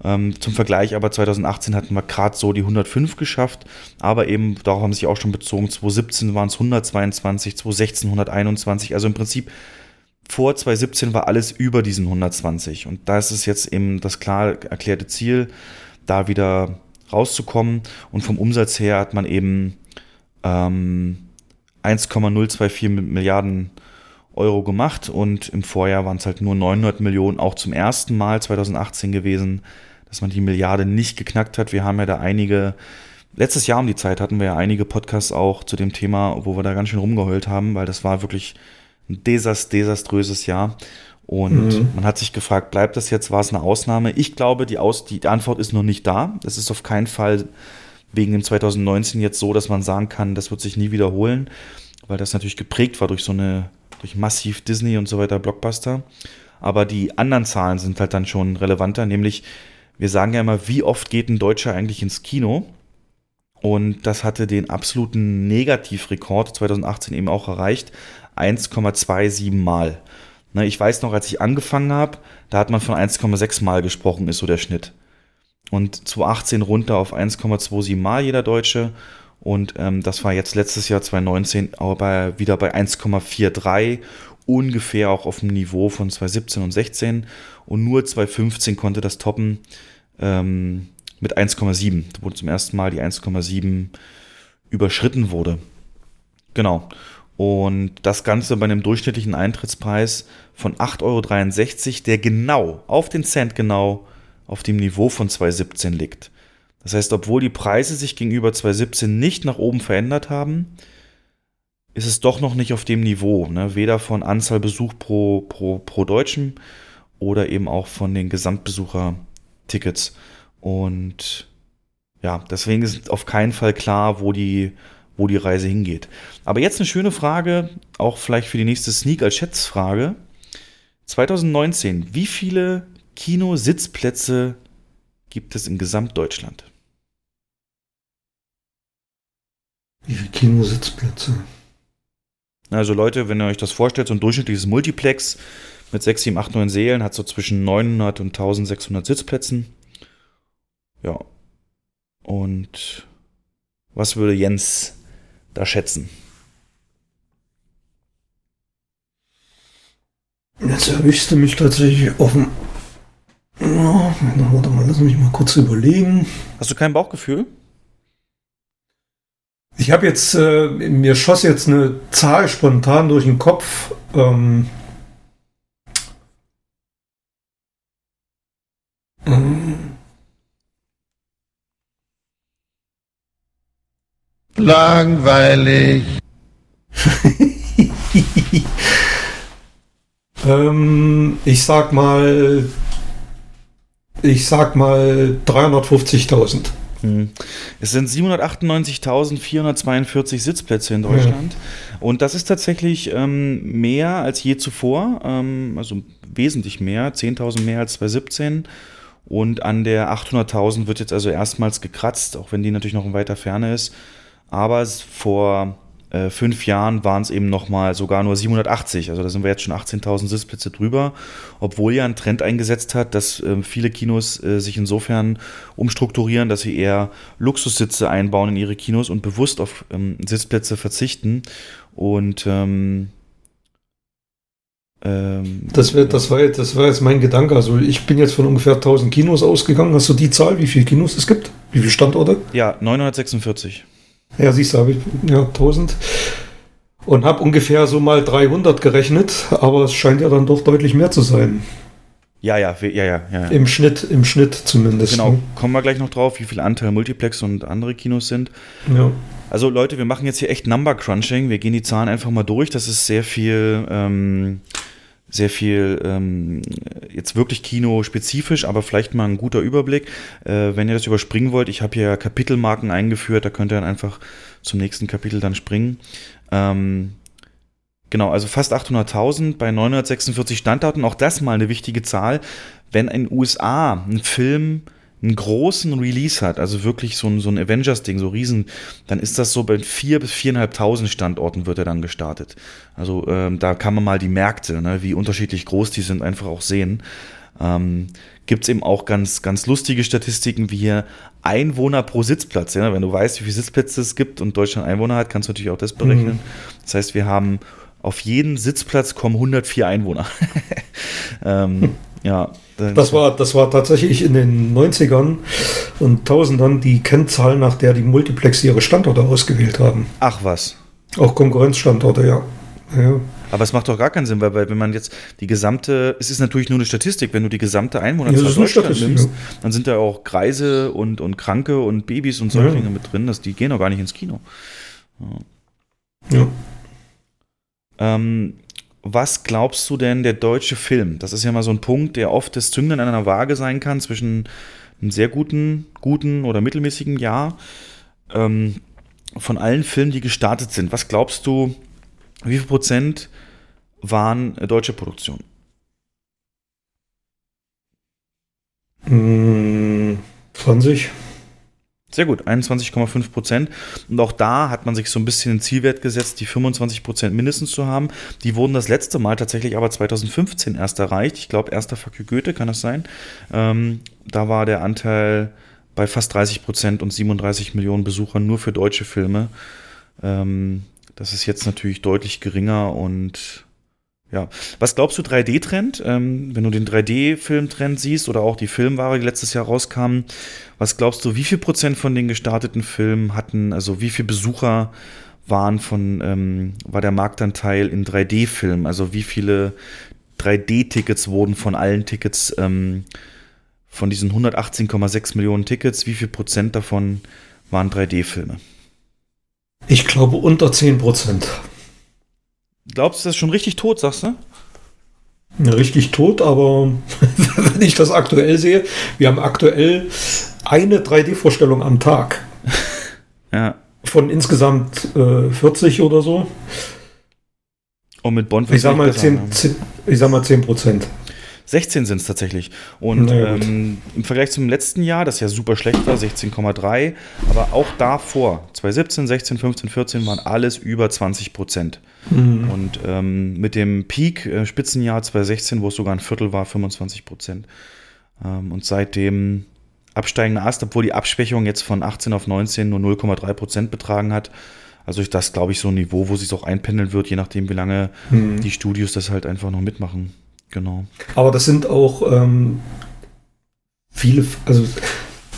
Ähm, zum Vergleich aber 2018 hatten wir gerade so die 105 geschafft, aber eben darauf haben sie sich auch schon bezogen. 2017 waren es 122, 2016 121. Also im Prinzip vor 2017 war alles über diesen 120. Und da ist es jetzt eben das klar erklärte Ziel, da wieder rauszukommen. Und vom Umsatz her hat man eben ähm, 1,024 Milliarden Euro gemacht und im Vorjahr waren es halt nur 900 Millionen, auch zum ersten Mal 2018 gewesen, dass man die Milliarde nicht geknackt hat. Wir haben ja da einige, letztes Jahr um die Zeit hatten wir ja einige Podcasts auch zu dem Thema, wo wir da ganz schön rumgeheult haben, weil das war wirklich ein desast desaströses Jahr. Und Mhm. man hat sich gefragt, bleibt das jetzt, war es eine Ausnahme? Ich glaube, die, Aus die Antwort ist noch nicht da. Es ist auf keinen Fall wegen dem 2019 jetzt so, dass man sagen kann, das wird sich nie wiederholen, weil das natürlich geprägt war durch so eine, durch massiv Disney und so weiter Blockbuster. Aber die anderen Zahlen sind halt dann schon relevanter, nämlich wir sagen ja immer, wie oft geht ein Deutscher eigentlich ins Kino? Und das hatte den absoluten Negativrekord 2018 eben auch erreicht, 1,27 Mal. Ne, ich weiß noch, als ich angefangen habe, da hat man von 1,6 Mal gesprochen, ist so der Schnitt. Und 2018 runter auf 1,27 Mal jeder Deutsche. Und ähm, das war jetzt letztes Jahr 2019 aber wieder bei 1,43, ungefähr auch auf dem Niveau von 2017 und 16. Und nur 2015 konnte das toppen ähm, mit 1,7, wo zum ersten Mal die 1,7 überschritten wurde. Genau. Und das Ganze bei einem durchschnittlichen Eintrittspreis von 8,63 Euro, der genau, auf den Cent genau, auf dem Niveau von 2017 liegt. Das heißt, obwohl die Preise sich gegenüber 2017 nicht nach oben verändert haben, ist es doch noch nicht auf dem Niveau. Ne? Weder von Anzahl Besuch pro, pro, pro Deutschen oder eben auch von den Gesamtbesuchertickets. Und ja, deswegen ist auf keinen Fall klar, wo die, wo die Reise hingeht. Aber jetzt eine schöne Frage, auch vielleicht für die nächste Sneak als Schätzfrage. 2019, wie viele Kinositzplätze gibt es in Gesamtdeutschland? Wie viele Kinositzplätze? Also Leute, wenn ihr euch das vorstellt, so ein durchschnittliches Multiplex mit 6, 7, 8, 9 Seelen hat so zwischen 900 und 1600 Sitzplätzen. Ja. Und was würde Jens da schätzen? Jetzt erwischst du mich tatsächlich offen. Ja, warte mal, lass mich mal kurz überlegen. Hast du kein Bauchgefühl? Ich habe jetzt, äh, mir schoss jetzt eine Zahl spontan durch den Kopf. Ähm, ähm, Langweilig. *laughs* ähm, ich sag mal, ich sag mal 350.000. Hm. Es sind 798.442 Sitzplätze in Deutschland. Ja. Und das ist tatsächlich ähm, mehr als je zuvor. Ähm, also wesentlich mehr, 10.000 mehr als 2017. Und an der 800.000 wird jetzt also erstmals gekratzt, auch wenn die natürlich noch in weiter Ferne ist. Aber vor äh, fünf Jahren waren es eben nochmal sogar nur 780. Also da sind wir jetzt schon 18.000 Sitzplätze drüber, obwohl ja ein Trend eingesetzt hat, dass äh, viele Kinos äh, sich insofern umstrukturieren, dass sie eher Luxussitze einbauen in ihre Kinos und bewusst auf ähm, Sitzplätze verzichten. Und ähm, ähm, das, wär, das, war jetzt, das war jetzt mein Gedanke. Also ich bin jetzt von ungefähr 1000 Kinos ausgegangen. Hast du die Zahl, wie viele Kinos es gibt? Wie viele Standorte? Ja, 946. Ja, siehst du, habe ich ja 1000 und habe ungefähr so mal 300 gerechnet, aber es scheint ja dann doch deutlich mehr zu sein. Ja, ja, ja, ja, ja. Im Schnitt, im Schnitt zumindest. Genau, ne? kommen wir gleich noch drauf, wie viel Anteil Multiplex und andere Kinos sind. Ja. Also Leute, wir machen jetzt hier echt Number Crunching. Wir gehen die Zahlen einfach mal durch. Das ist sehr viel ähm, sehr viel ähm, jetzt wirklich Kino-spezifisch, aber vielleicht mal ein guter Überblick. Äh, wenn ihr das überspringen wollt, ich habe hier Kapitelmarken eingeführt, da könnt ihr dann einfach zum nächsten Kapitel dann springen. Ähm, genau, also fast 800.000 bei 946 Standorten, auch das mal eine wichtige Zahl. Wenn in USA ein Film einen großen Release hat, also wirklich so ein, so ein Avengers-Ding, so riesen, dann ist das so bei vier bis viereinhalbtausend Standorten wird er dann gestartet. Also ähm, da kann man mal die Märkte, ne, wie unterschiedlich groß die sind, einfach auch sehen. Ähm, Gibt es eben auch ganz, ganz lustige Statistiken wie hier Einwohner pro Sitzplatz. Ja? Wenn du weißt, wie viele Sitzplätze es gibt und Deutschland Einwohner hat, kannst du natürlich auch das berechnen. Mhm. Das heißt, wir haben auf jeden Sitzplatz kommen 104 Einwohner. *laughs* ähm, *laughs* ja, das war, das war tatsächlich in den 90ern und Tausendern die Kennzahl, nach der die Multiplex ihre Standorte ausgewählt haben. Ach was. Auch Konkurrenzstandorte, ja. ja. Aber es macht doch gar keinen Sinn, weil, weil wenn man jetzt die gesamte, es ist natürlich nur eine Statistik, wenn du die gesamte Einwohnerzahl ja, Deutschland nimmst, ja. dann sind da auch Greise und, und Kranke und Babys und Säuglinge ja. mit drin, das, die gehen doch gar nicht ins Kino. Ja. Ähm, was glaubst du denn, der deutsche Film? Das ist ja mal so ein Punkt, der oft das Zünglein an einer Waage sein kann zwischen einem sehr guten, guten oder mittelmäßigen Jahr. Ähm, von allen Filmen, die gestartet sind, was glaubst du, wie viel Prozent waren deutsche Produktionen? 20. Sehr gut, 21,5 Prozent. Und auch da hat man sich so ein bisschen den Zielwert gesetzt, die 25 Prozent mindestens zu haben. Die wurden das letzte Mal tatsächlich aber 2015 erst erreicht. Ich glaube, erster Fuck Goethe kann das sein. Ähm, da war der Anteil bei fast 30 Prozent und 37 Millionen Besuchern nur für deutsche Filme. Ähm, das ist jetzt natürlich deutlich geringer und ja. Was glaubst du 3D-Trend? Ähm, wenn du den 3D-Film-Trend siehst oder auch die Filmware, die letztes Jahr rauskam, was glaubst du, wie viel Prozent von den gestarteten Filmen hatten, also wie viele Besucher waren von, ähm, war der Marktanteil in 3D-Filmen? Also wie viele 3D-Tickets wurden von allen Tickets ähm, von diesen 118,6 Millionen Tickets, wie viel Prozent davon waren 3D-Filme? Ich glaube unter 10 Prozent. Glaubst du, das ist schon richtig tot, sagst du? Richtig tot, aber *laughs* wenn ich das aktuell sehe, wir haben aktuell eine 3D-Vorstellung am Tag. *laughs* Ja. Von insgesamt äh, 40 oder so. Und mit Bond Ich sag mal besser, 10, ne? 10, ich sag mal 10 Prozent. 16 sind es tatsächlich. Und ja, ähm, im Vergleich zum letzten Jahr, das ja super schlecht war, 16,3, aber auch davor, 2017, 16, 15, 14 waren alles über 20 Prozent. Mhm. Und ähm, mit dem Peak, äh, Spitzenjahr 2016, wo es sogar ein Viertel war, 25 Prozent. Ähm, und seitdem absteigender Ast, obwohl die Abschwächung jetzt von 18 auf 19 nur 0,3 Prozent betragen hat. Also ist das, glaube ich, so ein Niveau, wo sich es auch einpendeln wird, je nachdem, wie lange Mhm. die Studios das halt einfach noch mitmachen. Genau. Aber das sind auch ähm, viele, also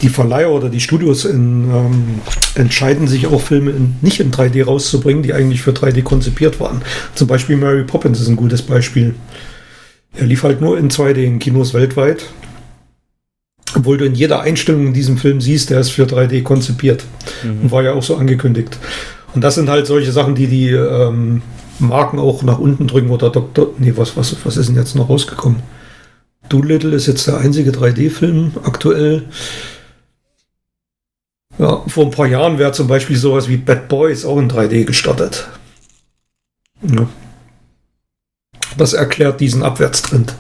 die Verleiher oder die Studios in, ähm, entscheiden sich auch Filme in, nicht in 3D rauszubringen, die eigentlich für 3D konzipiert waren. Zum Beispiel Mary Poppins ist ein gutes Beispiel. Er lief halt nur in 2D in Kinos weltweit. Obwohl du in jeder Einstellung in diesem Film siehst, der ist für 3D konzipiert. Und war ja auch so angekündigt. Und das sind halt solche Sachen, die die ähm, Marken auch nach unten drücken oder Doktor. Nee, was, was, was ist denn jetzt noch rausgekommen? Doolittle ist jetzt der einzige 3D-Film aktuell. Ja, vor ein paar Jahren wäre zum Beispiel sowas wie Bad Boys auch in 3D gestartet. Ja. Das erklärt diesen Abwärtstrend.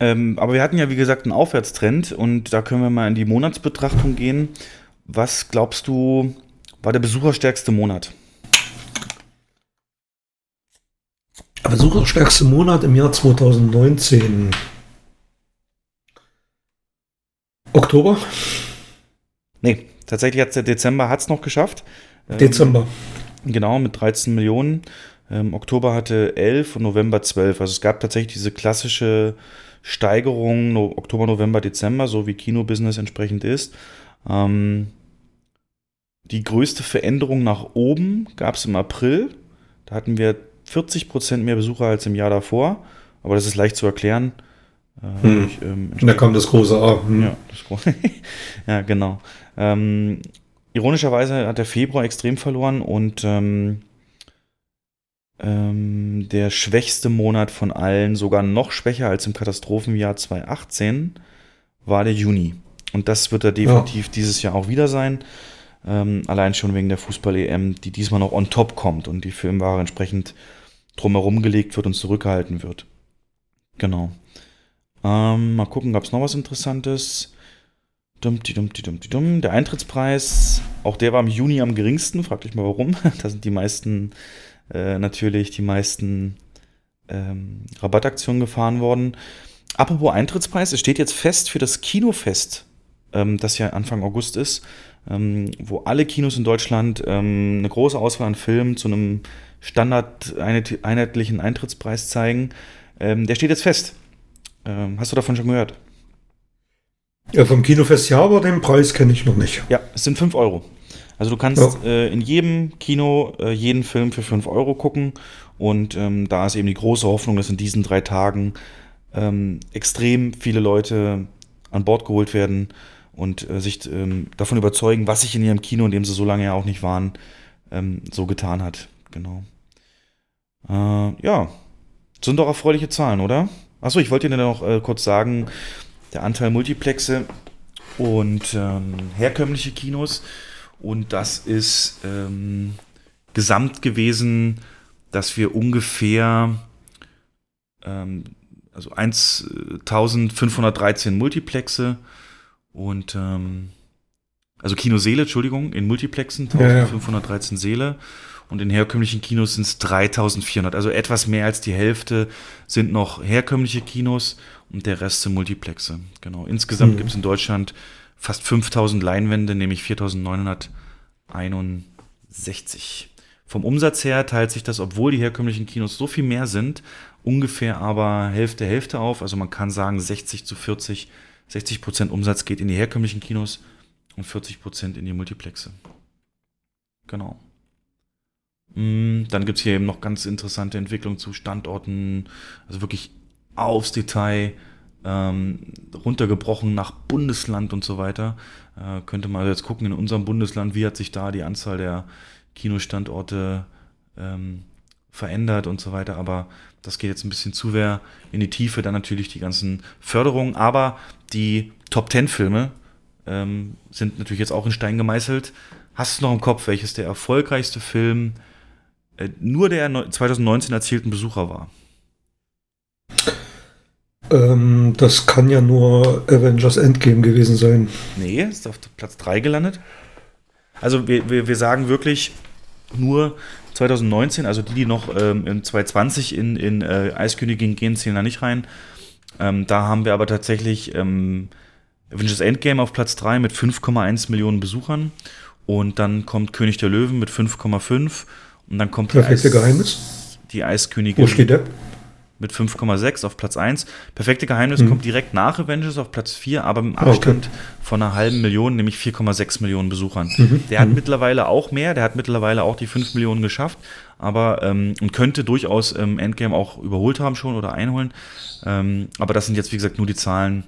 Ähm, aber wir hatten ja, wie gesagt, einen Aufwärtstrend und da können wir mal in die Monatsbetrachtung gehen. Was glaubst du, war der besucherstärkste Monat? Besucherstärkste Monat im Jahr 2019. Oktober? Nee, tatsächlich hat der Dezember hat's noch geschafft. Ähm, Dezember. Genau, mit 13 Millionen. Ähm, Oktober hatte 11 und November 12. Also es gab tatsächlich diese klassische Steigerung no Oktober, November, Dezember, so wie Kinobusiness entsprechend ist. Ähm, die größte Veränderung nach oben gab es im April. Da hatten wir 40 Prozent mehr Besucher als im Jahr davor. Aber das ist leicht zu erklären. Äh, Hm. durch, ähm, da kam das große A. Hm. ja, das große. *laughs* ja, genau. Ähm, ironischerweise hat der Februar extrem verloren und ähm, ähm, der schwächste Monat von allen, sogar noch schwächer als im Katastrophenjahr 2018, war der Juni. Und das wird er definitiv dieses Jahr auch wieder sein. Ähm, allein schon wegen der Fußball-EM, die diesmal noch on top kommt und die Filmware entsprechend drumherum gelegt wird und zurückgehalten wird. Genau. Ähm, mal gucken, gab es noch was Interessantes? Dumpty, dumpty, dumpty, dum. Der Eintrittspreis, auch der war im Juni am geringsten. Fragt euch mal warum. *laughs* Da sind die meisten, äh, natürlich die meisten ähm, Rabattaktionen gefahren worden. Apropos Eintrittspreis, es steht jetzt fest für das Kinofest, ähm, das ja Anfang August ist, ähm, wo alle Kinos in Deutschland ähm, eine große Auswahl an Filmen zu einem standard einheit- einheitlichen Eintrittspreis zeigen. Ähm, der steht jetzt fest. Ähm, hast du davon schon gehört? Ja, vom Kinofest ja, aber den Preis kenne ich noch nicht. Ja, es sind 5 Euro. Also du kannst äh, in jedem Kino äh, jeden Film für 5 Euro gucken. Und ähm, da ist eben die große Hoffnung, dass in diesen drei Tagen ähm, extrem viele Leute an Bord geholt werden und äh, sich ähm, davon überzeugen, was sich in ihrem Kino, in dem sie so lange ja auch nicht waren, ähm, so getan hat. Genau. Äh, ja, sind doch erfreuliche Zahlen, oder? Achso, ich wollte dir noch äh, kurz sagen, der Anteil Multiplexe und ähm, herkömmliche Kinos. Und das ist ähm, gesamt gewesen, dass wir ungefähr ähm, also 1, äh, 1513 Multiplexe und ähm, also Kinoseele, Entschuldigung, in Multiplexen Ja, ja. 1513 Seele und in herkömmlichen Kinos sind es 3400. Also etwas mehr als die Hälfte sind noch herkömmliche Kinos und der Rest sind Multiplexe. Genau. Insgesamt Mhm. gibt es in Deutschland fast 5000 Leinwände, nämlich 4961. Vom Umsatz her teilt sich das, obwohl die herkömmlichen Kinos so viel mehr sind, ungefähr aber Hälfte, Hälfte auf. Also man kann sagen 60 zu 40, 60 Prozent Umsatz geht in die herkömmlichen Kinos und 40 Prozent in die Multiplexe. Genau. Mm, Dann gibt es hier eben noch ganz interessante Entwicklungen zu Standorten, also wirklich aufs Detail ähm, runtergebrochen nach Bundesland und so weiter. Äh, könnte man jetzt gucken in unserem Bundesland, wie hat sich da die Anzahl der Kinostandorte ähm, verändert und so weiter. Aber das geht jetzt ein bisschen zu sehr in die Tiefe. Dann natürlich die ganzen Förderungen. Aber die Top 10 Filme ähm, sind natürlich jetzt auch in Stein gemeißelt. Hast du noch im Kopf, welches der erfolgreichste Film äh, nur der 2019 erzielten Besucher war? Ähm, das kann ja nur Avengers Endgame gewesen sein. Nee, ist auf Platz 3 gelandet. Also wir, wir, wir sagen wirklich nur 2019, also die, die noch ähm, in 2020 in, in äh, Eiskönigin gehen, zählen da nicht rein. Ähm, da haben wir aber tatsächlich ähm, Avengers Endgame auf Platz 3 mit 5,1 Millionen Besuchern. Und dann kommt König der Löwen mit 5,5. Und dann kommt Perfekte die Eis, Geheimnis. Die Eiskönigin. Wo steht der? Mit 5,6 auf Platz 1. Perfekte Geheimnis mhm. kommt direkt nach Avengers auf Platz 4, aber im Abstand okay. von einer halben Million, nämlich 4,6 Millionen Besuchern. Mhm. Der hat mhm. mittlerweile auch mehr, der hat mittlerweile auch die 5 Millionen geschafft, aber ähm, und könnte durchaus im Endgame auch überholt haben schon oder einholen. Ähm, aber das sind jetzt, wie gesagt, nur die Zahlen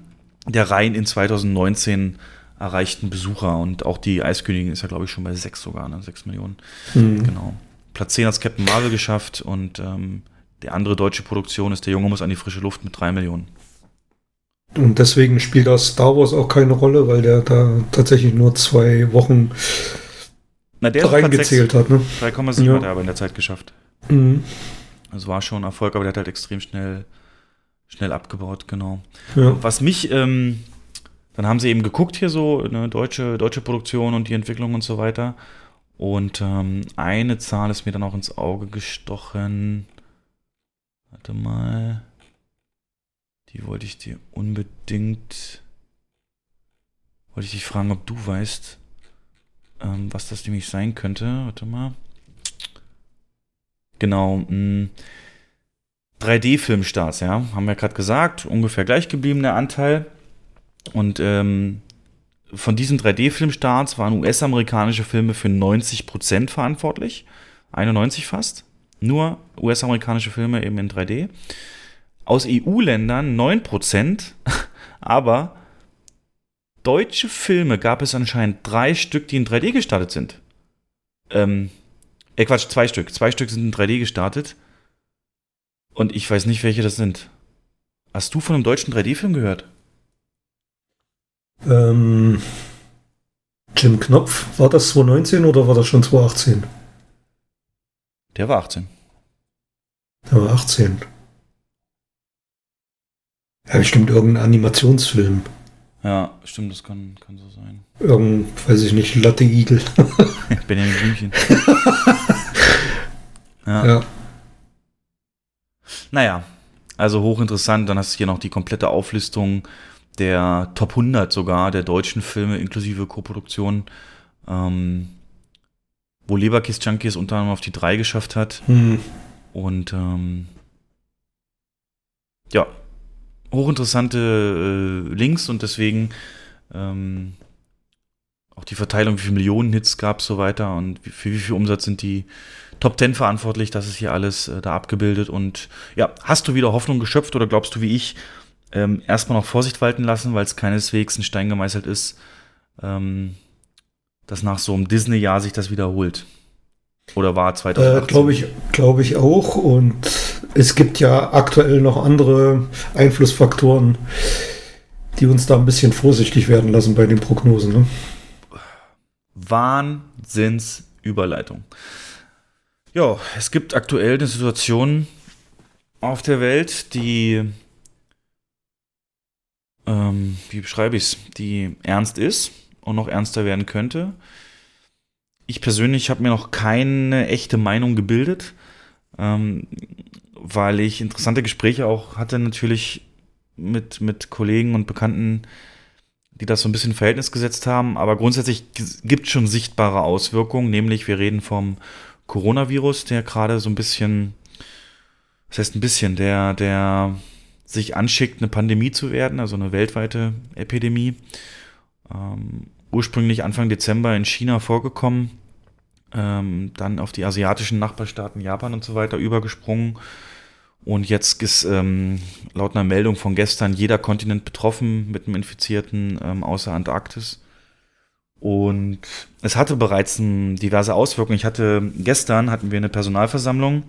der rein in 2019 erreichten Besucher. Und auch die Eiskönigin ist ja, glaube ich, schon bei 6 sogar, ne? 6 Millionen. Mhm. Genau. Platz 10 hat Captain Marvel geschafft und ähm, die andere deutsche Produktion ist Der Junge muss an die frische Luft mit 3 Millionen. Und deswegen spielt das Star Wars auch keine Rolle, weil der da tatsächlich nur zwei Wochen Na, der reingezählt hat. Ne? 3,7 ja. hat er aber in der Zeit geschafft. Mhm. Das war schon ein Erfolg, aber der hat halt extrem schnell, schnell abgebaut, genau. Ja. Was mich, ähm, dann haben sie eben geguckt hier so, eine deutsche, deutsche Produktion und die Entwicklung und so weiter. Und ähm, eine Zahl ist mir dann auch ins Auge gestochen. Warte mal. Die wollte ich dir unbedingt. Wollte ich dich fragen, ob du weißt, ähm, was das nämlich sein könnte. Warte mal. Genau. 3D-Filmstarts, ja. Haben wir gerade gesagt. Ungefähr gleich geblieben der Anteil. Und ähm, von diesen 3D-Filmstarts waren US-amerikanische Filme für 90% verantwortlich. 91 fast. Nur US-amerikanische Filme eben in 3D. Aus EU-Ländern 9%, *laughs* aber deutsche Filme gab es anscheinend drei Stück, die in 3D gestartet sind. Ähm, äh Quatsch, zwei Stück. Zwei Stück sind in 3D gestartet. Und ich weiß nicht, welche das sind. Hast du von einem deutschen 3D-Film gehört? Ähm, Jim Knopf, war das 2019 oder war das schon 2018? Der war 18. Der war 18. Ja, bestimmt irgendein Animationsfilm. Ja, stimmt, das kann, kann so sein. Irgend, weiß ich nicht, Latte Igel. *laughs* Benjamin Blümchen. *laughs* ja. ja. Naja, also hochinteressant. Dann hast du hier noch die komplette Auflistung der Top 100 sogar der deutschen Filme inklusive Koproduktion. Ähm, wo Leberkiss Junkies unter anderem auf die 3 geschafft hat. Hm. Und ähm, ja, hochinteressante äh, Links und deswegen ähm, auch die Verteilung, wie viele Millionen Hits gab es so weiter und wie, für wie viel Umsatz sind die Top 10 verantwortlich, das ist hier alles äh, da abgebildet und ja, hast du wieder Hoffnung geschöpft oder glaubst du wie ich, ähm, erstmal noch Vorsicht walten lassen, weil es keineswegs ein Stein gemeißelt ist, ähm, dass nach so einem Disney-Jahr sich das wiederholt. Oder war 2018? Äh, Glaube ich, glaub ich auch. Und es gibt ja aktuell noch andere Einflussfaktoren, die uns da ein bisschen vorsichtig werden lassen bei den Prognosen. Ne? Wahnsinnsüberleitung. Ja, es gibt aktuell eine Situation auf der Welt, die, ähm, wie beschreibe ich es, die ernst ist und noch ernster werden könnte. Ich persönlich habe mir noch keine echte Meinung gebildet, ähm, weil ich interessante Gespräche auch hatte natürlich mit, mit Kollegen und Bekannten, die das so ein bisschen in Verhältnis gesetzt haben. Aber grundsätzlich gibt es schon sichtbare Auswirkungen, nämlich wir reden vom Coronavirus, der gerade so ein bisschen, das heißt ein bisschen, der, der sich anschickt, eine Pandemie zu werden, also eine weltweite Epidemie. Ähm, ursprünglich Anfang Dezember in China vorgekommen, ähm, dann auf die asiatischen Nachbarstaaten Japan und so weiter übergesprungen Und jetzt ist ähm, laut einer Meldung von gestern jeder Kontinent betroffen mit einem Infizierten ähm, außer Antarktis. Und es hatte bereits ähm, diverse Auswirkungen. Ich hatte gestern hatten wir eine Personalversammlung.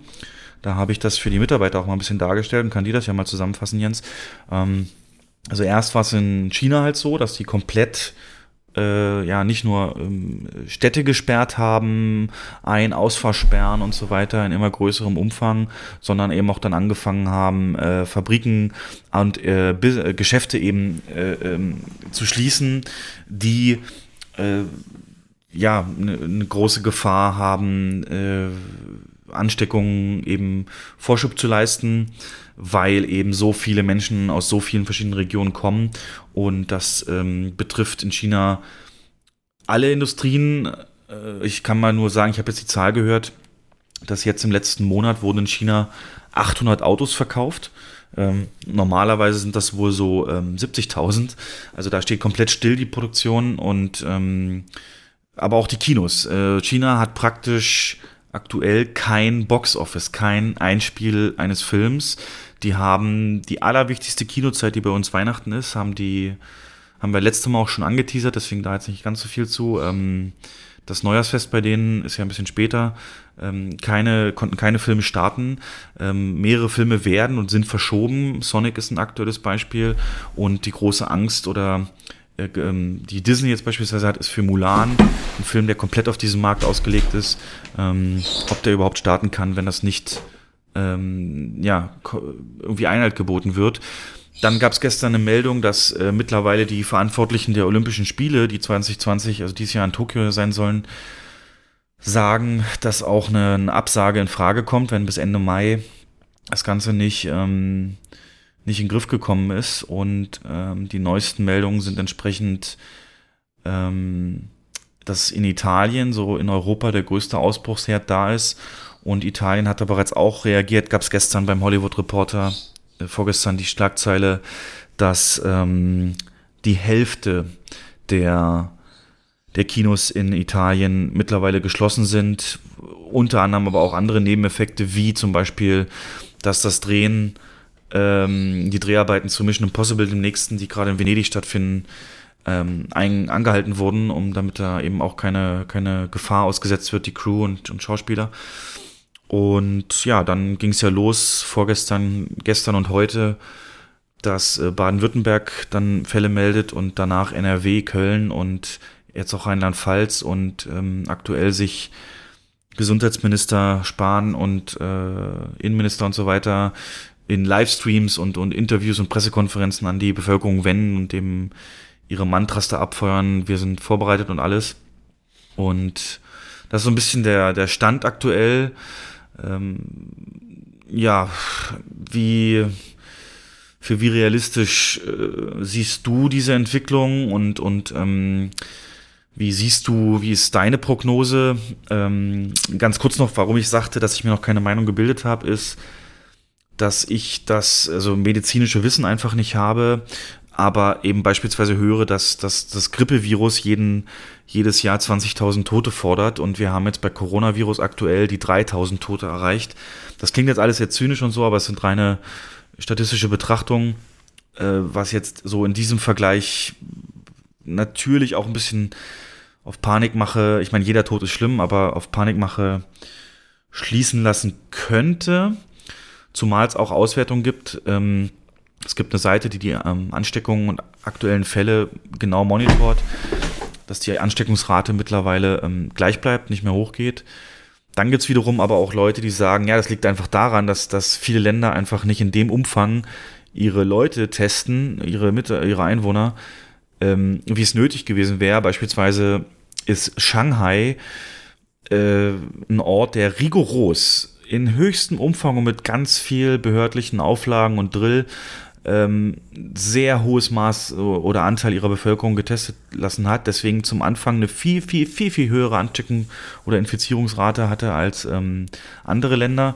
Da habe ich das für die Mitarbeiter auch mal ein bisschen dargestellt und kann die das ja mal zusammenfassen, Jens. Ähm, also erst war es in China halt so, dass die komplett äh, ja nicht nur ähm, Städte gesperrt haben, Ein-, Ausfahrsperren und so weiter in immer größerem Umfang, sondern eben auch dann angefangen haben, äh, Fabriken und äh, äh Geschäfte eben äh, ähm, zu schließen, die äh, ja eine ne große Gefahr haben, Ansteckungen eben Vorschub zu leisten weil eben so viele Menschen aus so vielen verschiedenen Regionen kommen. Und das ähm, betrifft in China alle Industrien. Äh, ich kann mal nur sagen, ich habe jetzt die Zahl gehört, dass jetzt im letzten Monat wurden in China 800 Autos verkauft. Ähm, normalerweise sind das wohl so ähm, 70.000. Also da steht komplett still die Produktion und ähm, aber auch die Kinos. Äh, China hat praktisch aktuell kein Boxoffice, kein Einspiel eines Films. Die haben die allerwichtigste Kinozeit, die bei uns Weihnachten ist, haben die, haben wir letztes Mal auch schon angeteasert, deswegen da jetzt nicht ganz so viel zu. Ähm, das Neujahrsfest bei denen ist ja ein bisschen später. Ähm, keine, konnten keine Filme starten. Ähm, mehrere Filme werden und sind verschoben. Sonic ist ein aktuelles Beispiel. Und die große Angst oder äh, ähm, die Disney jetzt beispielsweise hat, ist für Mulan, ein Film, der komplett auf diesen Markt ausgelegt ist, ähm, ob der überhaupt starten kann, wenn das nicht ähm, ja, irgendwie Einhalt geboten wird. Dann gab es gestern eine Meldung, dass äh, mittlerweile die Verantwortlichen der Olympischen Spiele, die 2020, also dieses Jahr in Tokio sein sollen, sagen, dass auch eine, eine Absage in Frage kommt, wenn bis Ende Mai das Ganze nicht, ähm, nicht in den Griff gekommen ist. Und ähm, die neuesten Meldungen sind entsprechend, ähm, dass in Italien, so in Europa, der größte Ausbruchsherd da ist und Italien hat da bereits auch reagiert. Gab es gestern beim Hollywood Reporter, äh, vorgestern die Schlagzeile, dass ähm, die Hälfte der, der Kinos in Italien mittlerweile geschlossen sind. Unter anderem aber auch andere Nebeneffekte, wie zum Beispiel, dass das Drehen, ähm, die Dreharbeiten zu Mission Impossible, dem nächsten, die gerade in Venedig stattfinden, ähm, ein, angehalten wurden, um damit da eben auch keine, keine Gefahr ausgesetzt wird, die Crew und, und Schauspieler. Und ja, dann ging es ja los, vorgestern, gestern und heute, dass äh, Baden-Württemberg dann Fälle meldet und danach NRW, Köln und jetzt auch Rheinland-Pfalz und ähm, aktuell sich Gesundheitsminister Spahn und äh, Innenminister und so weiter in Livestreams und, und Interviews und Pressekonferenzen an die Bevölkerung wenden und dem ihre Mantras da abfeuern. Wir sind vorbereitet und alles. Und das ist so ein bisschen der, der Stand aktuell ähm, ja, wie für wie realistisch äh, siehst du diese Entwicklung und, und ähm, wie siehst du, wie ist deine Prognose? Ähm, ganz kurz noch, warum ich sagte, dass ich mir noch keine Meinung gebildet habe, ist, dass ich das, also medizinische Wissen einfach nicht habe, aber eben beispielsweise höre, dass, dass das Grippevirus jeden, jedes Jahr 20.000 Tote fordert und wir haben jetzt bei Coronavirus aktuell die 3.000 Tote erreicht. Das klingt jetzt alles sehr zynisch und so, aber es sind reine statistische Betrachtungen, äh, was jetzt so in diesem Vergleich natürlich auch ein bisschen auf Panikmache, ich meine, jeder Tod ist schlimm, aber auf Panikmache schließen lassen könnte, zumal es auch Auswertungen gibt. Ähm, es gibt eine Seite, die die ähm, Ansteckungen und aktuellen Fälle genau monitort, dass die Ansteckungsrate mittlerweile ähm, gleich bleibt, nicht mehr hochgeht. Dann gibt es wiederum aber auch Leute, die sagen, ja, das liegt einfach daran, dass, dass viele Länder einfach nicht in dem Umfang ihre Leute testen, ihre, ihre Einwohner, ähm, wie es nötig gewesen wäre. Beispielsweise ist Shanghai äh, ein Ort, der rigoros in höchstem Umfang und mit ganz viel behördlichen Auflagen und Drill sehr hohes Maß oder Anteil ihrer Bevölkerung getestet lassen hat, deswegen zum Anfang eine viel, viel, viel, viel höhere Ansteckung oder Infizierungsrate hatte als ähm, andere Länder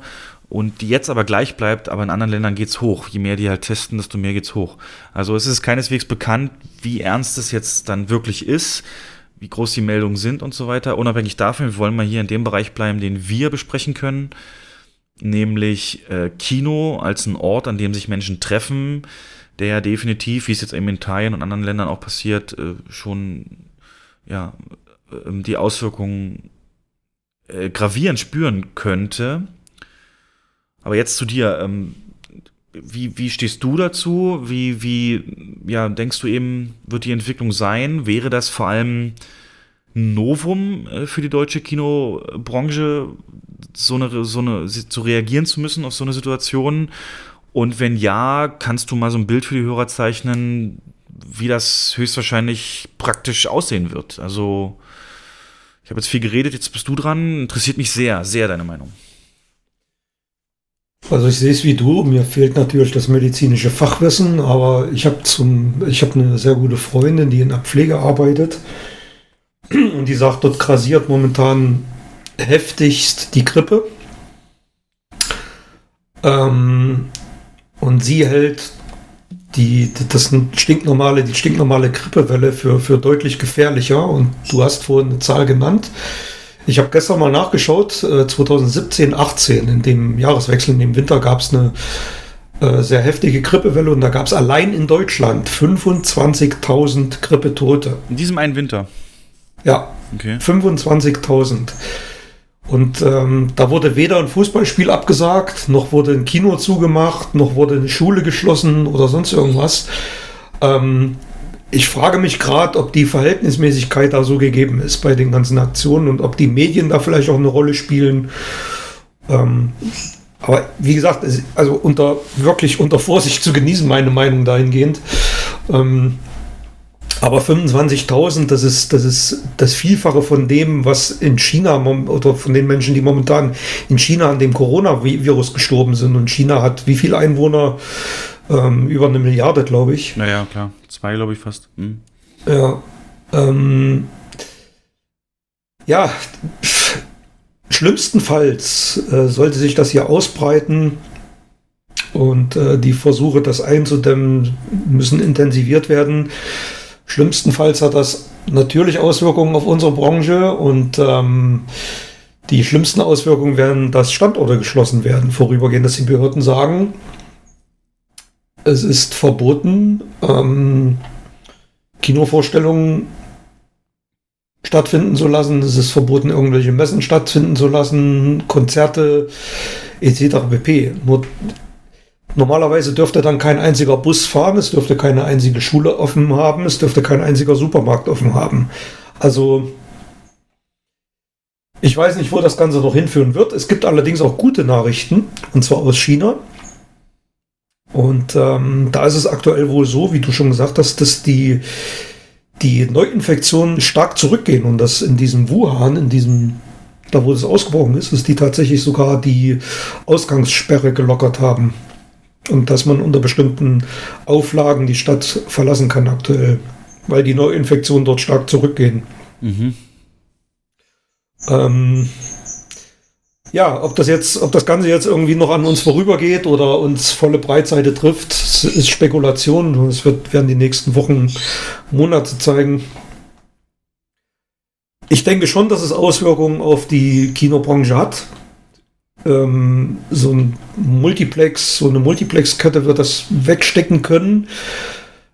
und die jetzt aber gleich bleibt, aber in anderen Ländern geht es hoch. Je mehr die halt testen, desto mehr geht es hoch. Also es ist keineswegs bekannt, wie ernst es jetzt dann wirklich ist, wie groß die Meldungen sind und so weiter. Unabhängig davon, wir wollen mal hier in dem Bereich bleiben, den wir besprechen können. Nämlich äh, Kino als ein Ort, an dem sich Menschen treffen, der ja definitiv, wie es jetzt eben in Italien und anderen Ländern auch passiert, äh, schon ja, äh, die Auswirkungen äh, gravierend spüren könnte. Aber jetzt zu dir. Ähm, wie, wie stehst du dazu? Wie, wie ja, denkst du eben, wird die Entwicklung sein? Wäre das vor allem Novum äh, für die deutsche Kinobranche, so eine, so eine, zu reagieren zu müssen auf so eine Situation? Und wenn ja, kannst du mal so ein Bild für die Hörer zeichnen, wie das höchstwahrscheinlich praktisch aussehen wird? Also, ich habe jetzt viel geredet, jetzt bist du dran. Interessiert mich sehr, sehr deine Meinung. Also ich sehe es wie du, mir fehlt natürlich das medizinische Fachwissen, aber ich habe zum, ich habe eine sehr gute Freundin, die in der Pflege arbeitet und die sagt, dort grasiert momentan heftigst die Grippe. Ähm, und sie hält die, das stinknormale, die stinknormale Grippewelle für, für deutlich gefährlicher. Und du hast vorhin eine Zahl genannt. Ich habe gestern mal nachgeschaut, 2017, äh, 18, in dem Jahreswechsel, in dem Winter gab es eine äh, sehr heftige Grippewelle und da gab es allein in Deutschland 25.000 Grippetote. In diesem einen Winter? Ja, okay. 25.000. Und ähm, da wurde weder ein Fußballspiel abgesagt, noch wurde ein Kino zugemacht, noch wurde eine Schule geschlossen oder sonst irgendwas. Ähm, ich frage mich gerade, ob die Verhältnismäßigkeit da so gegeben ist bei den ganzen Aktionen und ob die Medien da vielleicht auch eine Rolle spielen. Ähm, aber wie gesagt, also unter wirklich unter Vorsicht zu genießen, meine Meinung dahingehend. Ähm, aber 25.000, das ist, das ist das Vielfache von dem, was in China oder von den Menschen, die momentan in China an dem Coronavirus gestorben sind. Und China hat wie viele Einwohner? Ähm, über eine Milliarde, glaube ich. Naja, klar. Zwei, glaube ich, fast. Hm. Ja. Ähm, ja, schlimmstenfalls äh, sollte sich das hier ausbreiten und äh, die Versuche, das einzudämmen, müssen intensiviert werden. Schlimmstenfalls hat das natürlich Auswirkungen auf unsere Branche und ähm, die schlimmsten Auswirkungen werden, dass Standorte geschlossen werden, vorübergehend, dass die Behörden sagen, es ist verboten, ähm, Kinovorstellungen stattfinden zu lassen. Es ist verboten, irgendwelche Messen stattfinden zu lassen, Konzerte etc. pp. Nur normalerweise dürfte dann kein einziger Bus fahren, es dürfte keine einzige Schule offen haben, es dürfte kein einziger Supermarkt offen haben. Also ich weiß nicht, wo das Ganze noch hinführen wird. Es gibt allerdings auch gute Nachrichten, und zwar aus China. Und ähm, da ist es aktuell wohl so, wie du schon gesagt hast, dass die, die Neuinfektionen stark zurückgehen und dass in diesem Wuhan, in diesem, da wo es ausgebrochen ist, dass die tatsächlich sogar die Ausgangssperre gelockert haben. Und dass man unter bestimmten Auflagen die Stadt verlassen kann aktuell, weil die Neuinfektionen dort stark zurückgehen. Mhm. Ähm, ja, ob das jetzt, ob das Ganze jetzt irgendwie noch an uns vorübergeht oder uns volle Breitseite trifft, ist Spekulation. Es wird, werden die nächsten Wochen, Monate zeigen. Ich denke schon, dass es Auswirkungen auf die Kinobranche hat. Ähm, so ein Multiplex, so eine Multiplex-Kette wird das wegstecken können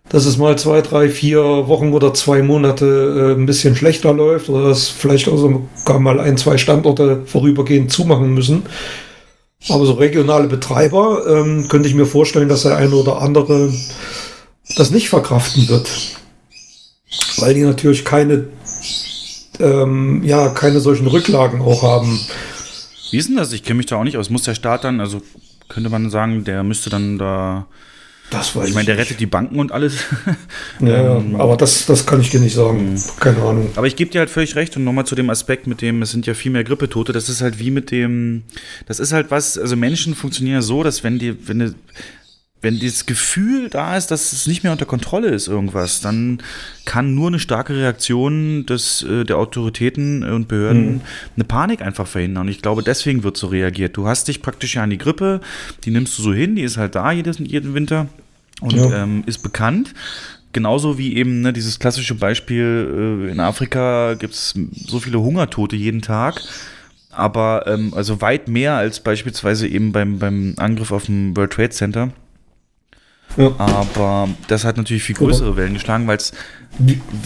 dass es mal zwei, drei, vier Wochen oder zwei Monate äh, ein bisschen schlechter läuft oder dass vielleicht auch sogar mal ein, zwei Standorte vorübergehend zumachen müssen. Aber so regionale Betreiber ähm, könnte ich mir vorstellen, dass der eine oder andere das nicht verkraften wird. Weil die natürlich keine, ähm, ja, keine solchen Rücklagen auch haben. Wie ist denn das? Ich kenne mich da auch nicht aus. Muss der Staat dann, also könnte man sagen, der müsste dann da das weiß ich meine, der rettet die Banken und alles. *laughs* Ja, ähm, aber das, das kann ich dir nicht sagen. Mhm. Keine Ahnung. Aber ich gebe dir halt völlig recht und nochmal zu dem Aspekt mit dem, es sind ja viel mehr Grippetote, das ist halt wie mit dem, das ist halt was, also Menschen funktionieren ja so, dass wenn die, wenn die, wenn dieses Gefühl da ist, dass es nicht mehr unter Kontrolle ist, irgendwas, dann kann nur eine starke Reaktion des, äh, der Autoritäten und Behörden mhm. eine Panik einfach verhindern. Und ich glaube, deswegen wird so reagiert. Du hast dich praktisch ja an die Grippe, die nimmst du so hin, die ist halt da jedes, jeden Winter und ja. ähm, ist bekannt. Genauso wie eben ne, dieses klassische Beispiel, äh, in Afrika gibt es so viele Hungertote jeden Tag aber ähm, also weit mehr als beispielsweise eben beim, beim Angriff auf dem World Trade Center. Ja. Aber das hat natürlich viel größere Wellen geschlagen, weil es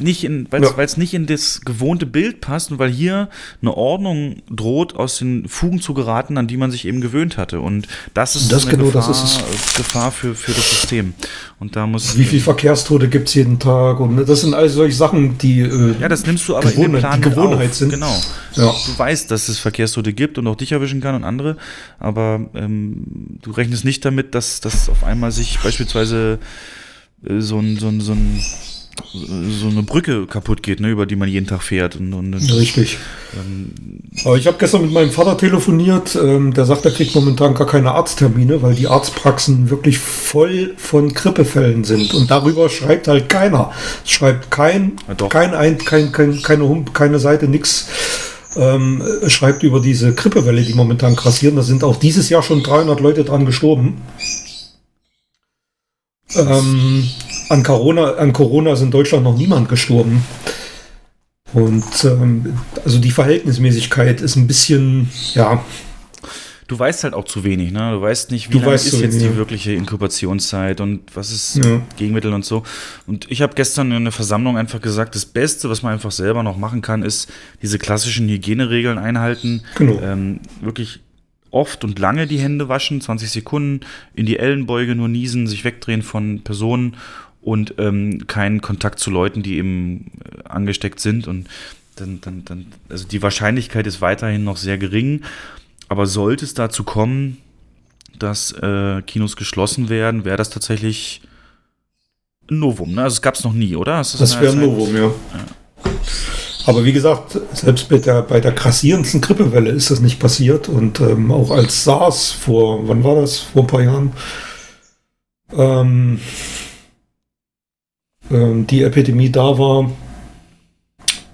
nicht in, weil Ja. es nicht in das gewohnte Bild passt und weil hier eine Ordnung droht, aus den Fugen zu geraten, an die man sich eben gewöhnt hatte. Und das ist Das eine genau, das Gefahr, ist Gefahr für, für das System. Und da muss Wie viel Verkehrstote gibt es jeden Tag? Und das sind all solche Sachen, die äh, Ja, das nimmst du aber in den Gewohnheit, Plan die Gewohnheit auf. sind. Genau. Ja. Du weißt, dass es Verkehrstote gibt und auch dich erwischen kann und andere, aber ähm, du rechnest nicht damit, dass, dass auf einmal sich beispielsweise äh, so, ein, so, ein, so, ein, so eine Brücke kaputt geht, ne, über die man jeden Tag fährt. Und, und, Richtig. Ähm, Aber ich habe gestern mit meinem Vater telefoniert. Ähm, der sagt, er kriegt momentan gar keine Arzttermine, weil die Arztpraxen wirklich voll von Grippefällen sind. Und darüber schreibt halt keiner. Es schreibt kein, kein, ein, kein, kein, keine, keine Seite, nix. Ähm, es schreibt über diese Grippewelle, die momentan grassieren. Da sind auch dieses Jahr schon 300 Leute dran gestorben. Ähm, an, Corona, an Corona ist in Deutschland noch niemand gestorben. Und ähm, also die Verhältnismäßigkeit ist ein bisschen, ja, Du weißt halt auch zu wenig, ne? Du weißt nicht, wie Du lange ist zu jetzt wenig, die wirkliche Inkubationszeit und was ist Ja. Gegenmittel und so. Und ich habe gestern in der Versammlung einfach gesagt, das Beste, was man einfach selber noch machen kann, ist diese klassischen Hygieneregeln einhalten. Genau. Ähm, wirklich oft und lange die Hände waschen, 20 Sekunden, in die Ellenbeuge nur niesen, sich wegdrehen von Personen und ähm, keinen Kontakt zu Leuten, die eben äh, angesteckt sind. Und dann, dann, dann, also die Wahrscheinlichkeit ist weiterhin noch sehr gering. Aber sollte es dazu kommen, dass äh, Kinos geschlossen werden, wäre das tatsächlich ein Novum. Ne? Also es gab es noch nie, oder? Das in wäre ein Novum, ja. Aber wie gesagt, selbst bei der, bei der grassierendsten Grippewelle ist das nicht passiert. Und ähm, auch als SARS vor, wann war das? Vor ein paar Jahren. Ähm, die Epidemie da war,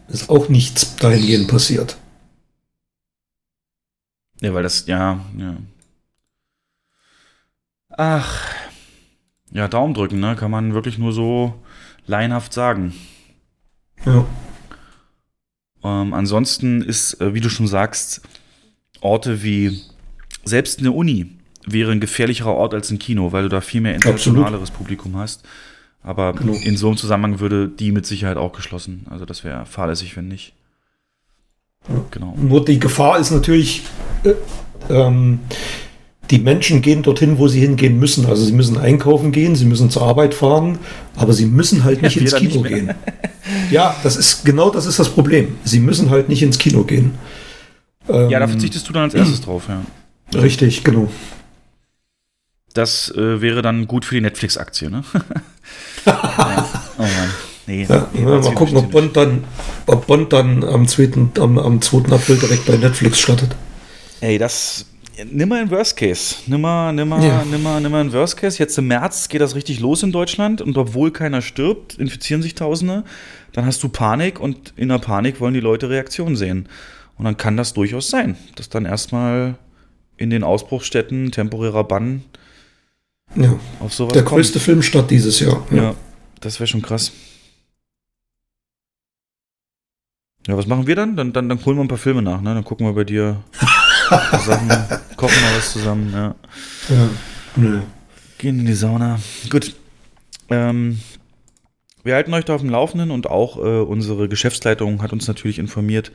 ist auch nichts dahingehend passiert. Ja, weil das, ja, ja. Ach. Ja, Daumen drücken, ne? Kann man wirklich nur so laienhaft sagen. Ja. Ähm, ansonsten ist, äh, wie du schon sagst, Orte wie selbst eine Uni wäre ein gefährlicherer Ort als ein Kino, weil du da viel mehr internationaleres Publikum hast. Aber Genau. in so einem Zusammenhang würde die mit Sicherheit auch geschlossen. Also das wäre fahrlässig, wenn nicht. Genau. Nur die Gefahr ist natürlich, äh, ähm, die Menschen gehen dorthin, wo sie hingehen müssen. Also sie müssen einkaufen gehen, sie müssen zur Arbeit fahren, aber sie müssen halt nicht Ja, ins Kino nicht gehen. Ja, das ist genau das ist das Problem. Sie müssen halt nicht ins Kino gehen. Ähm, Ja, da verzichtest du dann als erstes drauf, ja. Richtig, genau. Das äh, wäre dann gut für die Netflix-Aktie, ne? *laughs* ja. Oh Mann. Nee, Ja, nee, mal gucken, ob Bond dann, ob Bond dann am 2. Am, am 2. April direkt bei Netflix startet. Ey, das. Nimm mal ein Worst Case. Nimm mal, nimm mal, Ja. nimm mal, nimm mal ein Worst Case. Jetzt im März geht das richtig los in Deutschland und obwohl keiner stirbt, infizieren sich Tausende. Dann hast du Panik und in der Panik wollen die Leute Reaktionen sehen. Und dann kann das durchaus sein, dass dann erstmal in den Ausbruchsstätten temporärer Bann Ja. auf sowas Der kommt. größte Filmstart dieses Jahr. Ja, das wäre schon krass. Ja, was machen wir dann? Dann, dann? dann holen wir ein paar Filme nach, ne? Dann gucken wir bei dir *laughs* Sachen, kochen mal was zusammen, ja. Ja. Nö. Gehen in die Sauna. Gut. Ähm, wir halten euch da auf dem Laufenden und auch äh, unsere Geschäftsleitung hat uns natürlich informiert,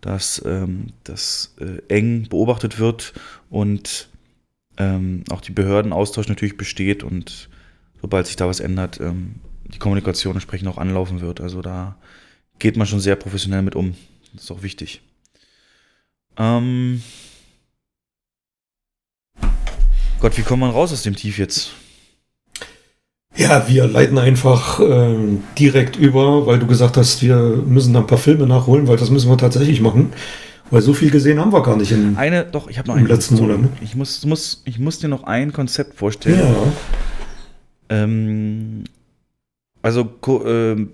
dass ähm, das äh, eng beobachtet wird und ähm, auch die Behördenaustausch natürlich besteht und sobald sich da was ändert, ähm, die Kommunikation entsprechend auch anlaufen wird. Also da geht man schon sehr professionell mit um. Das ist auch wichtig. Ähm Gott, wie kommt man raus aus dem Tief jetzt? Ja, wir leiten einfach ähm, direkt über, weil du gesagt hast, wir müssen da ein paar Filme nachholen, weil das müssen wir tatsächlich machen. Weil so viel gesehen haben wir gar nicht in, Eine, doch, ich habe noch im eine. letzten Monat. Ne? Ich muss, muss, ich muss dir noch ein Konzept vorstellen. Ja. Ähm, also ähm,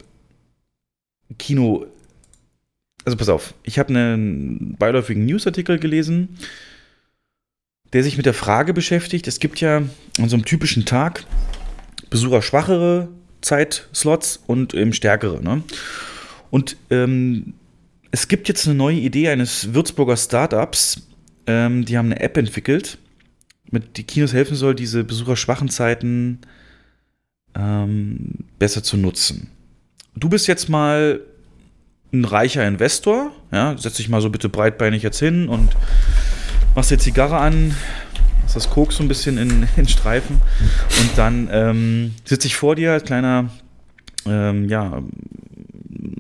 Kino. Also pass auf, ich habe einen beiläufigen Newsartikel gelesen, der sich mit der Frage beschäftigt. Es gibt ja an so einem typischen Tag besucherschwachere Zeitslots und ähm, stärkere. Ne? Und ähm, Es gibt jetzt eine neue Idee eines Würzburger Startups. Ähm, die haben eine App entwickelt, mit die Kinos helfen soll, diese besucherschwachen Zeiten ähm, besser zu nutzen. Du bist jetzt mal ein reicher Investor, ja, setz dich mal so bitte breitbeinig jetzt hin und machst dir Zigarre an, machst das Koks so ein bisschen in, *laughs* in Streifen und dann ähm, sitze ich vor dir als kleiner, ähm, ja,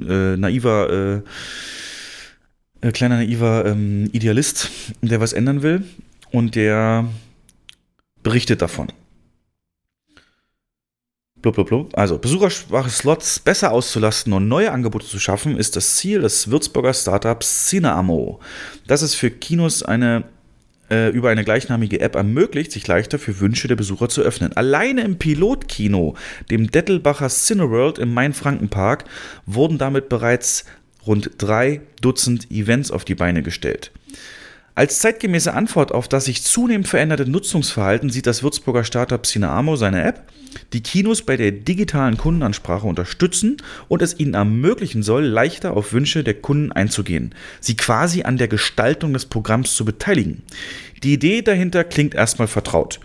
äh, naiver, äh, äh, kleiner naiver ähm, Idealist, der was ändern will und der berichtet davon. Blub, blub, blub. Also, besucherschwache Slots besser auszulasten und neue Angebote zu schaffen, ist das Ziel des Würzburger Startups Cineamo. Das es für Kinos eine äh, über eine gleichnamige App ermöglicht, sich leichter für Wünsche der Besucher zu öffnen. Alleine im Pilotkino, dem Dettelbacher Cineworld im Main-Franken-Park, wurden damit bereits rund drei Dutzend Events auf die Beine gestellt. Als zeitgemäße Antwort auf das sich zunehmend veränderte Nutzungsverhalten sieht das Würzburger Startup Cineamo seine App, die Kinos bei der digitalen Kundenansprache unterstützen und es ihnen ermöglichen soll, leichter auf Wünsche der Kunden einzugehen, sie quasi an der Gestaltung des Programms zu beteiligen. Die Idee dahinter klingt erstmal vertraut.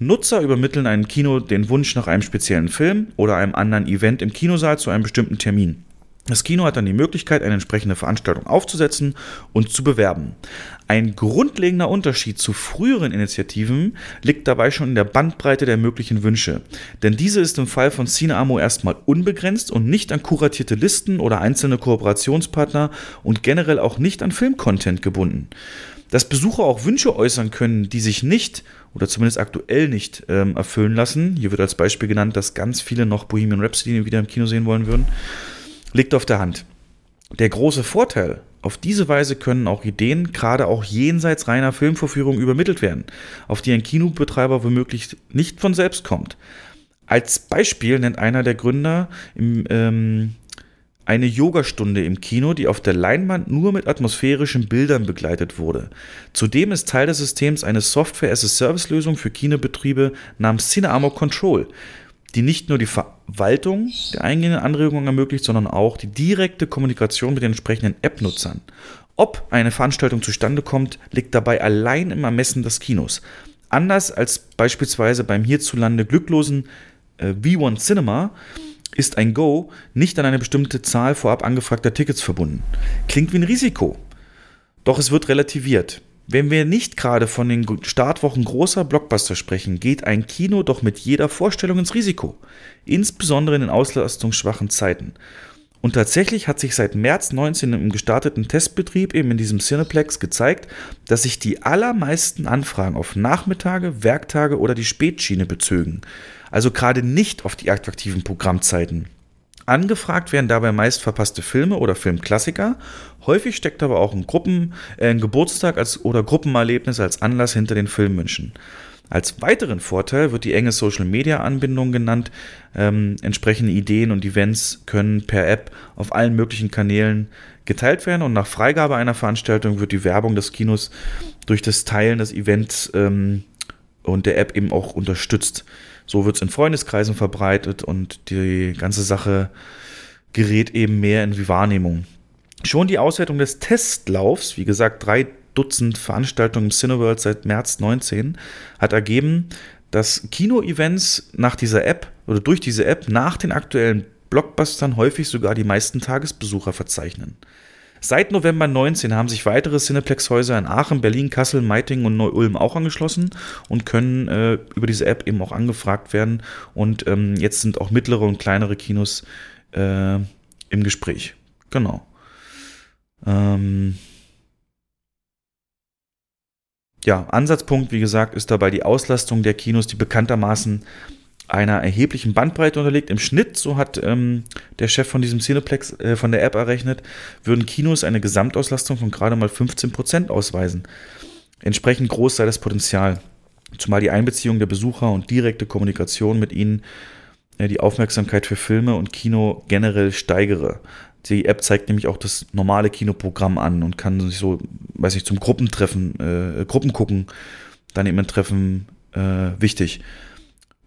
Nutzer übermitteln einem Kino den Wunsch nach einem speziellen Film oder einem anderen Event im Kinosaal zu einem bestimmten Termin. Das Kino hat dann die Möglichkeit, eine entsprechende Veranstaltung aufzusetzen und zu bewerben. Ein grundlegender Unterschied zu früheren Initiativen liegt dabei schon in der Bandbreite der möglichen Wünsche. Denn diese ist im Fall von Cineamo erstmal unbegrenzt und nicht an kuratierte Listen oder einzelne Kooperationspartner und generell auch nicht an Filmcontent gebunden. Dass Besucher auch Wünsche äußern können, die sich nicht oder zumindest aktuell nicht ähm, erfüllen lassen. Hier wird als Beispiel genannt, dass ganz viele noch Bohemian Rhapsody wieder im Kino sehen wollen würden liegt auf der Hand. Der große Vorteil, auf diese Weise können auch Ideen, gerade auch jenseits reiner Filmvorführung, übermittelt werden, auf die ein Kinobetreiber womöglich nicht von selbst kommt. Als Beispiel nennt einer der Gründer im, ähm, eine Yogastunde im Kino, die auf der Leinwand nur mit atmosphärischen Bildern begleitet wurde. Zudem ist Teil des Systems eine Software-as-a-Service-Lösung für Kinobetriebe namens Cineamo Control, die nicht nur die Verwaltung der eingehenden Anregungen ermöglicht, sondern auch die direkte Kommunikation mit den entsprechenden App-Nutzern. Ob eine Veranstaltung zustande kommt, liegt dabei allein im Ermessen des Kinos. Anders als beispielsweise beim hierzulande glücklosen äh, V1 Cinema ist ein Go nicht an eine bestimmte Zahl vorab angefragter Tickets verbunden. Klingt wie ein Risiko. Doch es wird relativiert. Wenn wir nicht gerade von den Startwochen großer Blockbuster sprechen, geht ein Kino doch mit jeder Vorstellung ins Risiko, insbesondere in den auslastungsschwachen Zeiten. Und tatsächlich hat sich seit März 19 im gestarteten Testbetrieb eben in diesem Cineplex gezeigt, dass sich die allermeisten Anfragen auf Nachmittage, Werktage oder die Spätschiene bezögen. Also gerade nicht auf die attraktiven Programmzeiten. Angefragt werden dabei meist verpasste Filme oder Filmklassiker. Häufig steckt aber auch ein, Gruppen, äh, ein Geburtstag als, oder Gruppenerlebnis als Anlass hinter den Filmwünschen. Als weiteren Vorteil wird die enge Social-Media-Anbindung genannt. Ähm, entsprechende Ideen und Events können per App auf allen möglichen Kanälen geteilt werden und nach Freigabe einer Veranstaltung wird die Werbung des Kinos durch das Teilen des Events ähm, und der App eben auch unterstützt. So wird es in Freundeskreisen verbreitet und die ganze Sache gerät eben mehr in die Wahrnehmung. Schon die Auswertung des Testlaufs, wie gesagt, drei Dutzend Veranstaltungen im Cineworld seit März 19, hat ergeben, dass Kino-Events nach dieser App oder durch diese App nach den aktuellen Blockbustern häufig sogar die meisten Tagesbesucher verzeichnen. Seit November 19 haben sich weitere Cineplex-Häuser in Aachen, Berlin, Kassel, Meitingen und Neu-Ulm auch angeschlossen und können äh, über diese App eben auch angefragt werden. Und ähm, jetzt sind auch mittlere und kleinere Kinos äh, im Gespräch. Genau. Ähm ja, Ansatzpunkt, wie gesagt, ist dabei die Auslastung der Kinos, die bekanntermaßen einer erheblichen Bandbreite unterliegt. Im Schnitt, so hat ähm, der Chef von diesem Cineplex äh, von der App errechnet, würden Kinos eine Gesamtauslastung von gerade mal 15% ausweisen. Entsprechend groß sei das Potenzial, zumal die Einbeziehung der Besucher und direkte Kommunikation mit ihnen äh, die Aufmerksamkeit für Filme und Kino generell steigere. Die App zeigt nämlich auch das normale Kinoprogramm an und kann sich so, weiß ich, zum Gruppentreffen, äh, Gruppen gucken, dann eben ein Treffen äh, wichtig.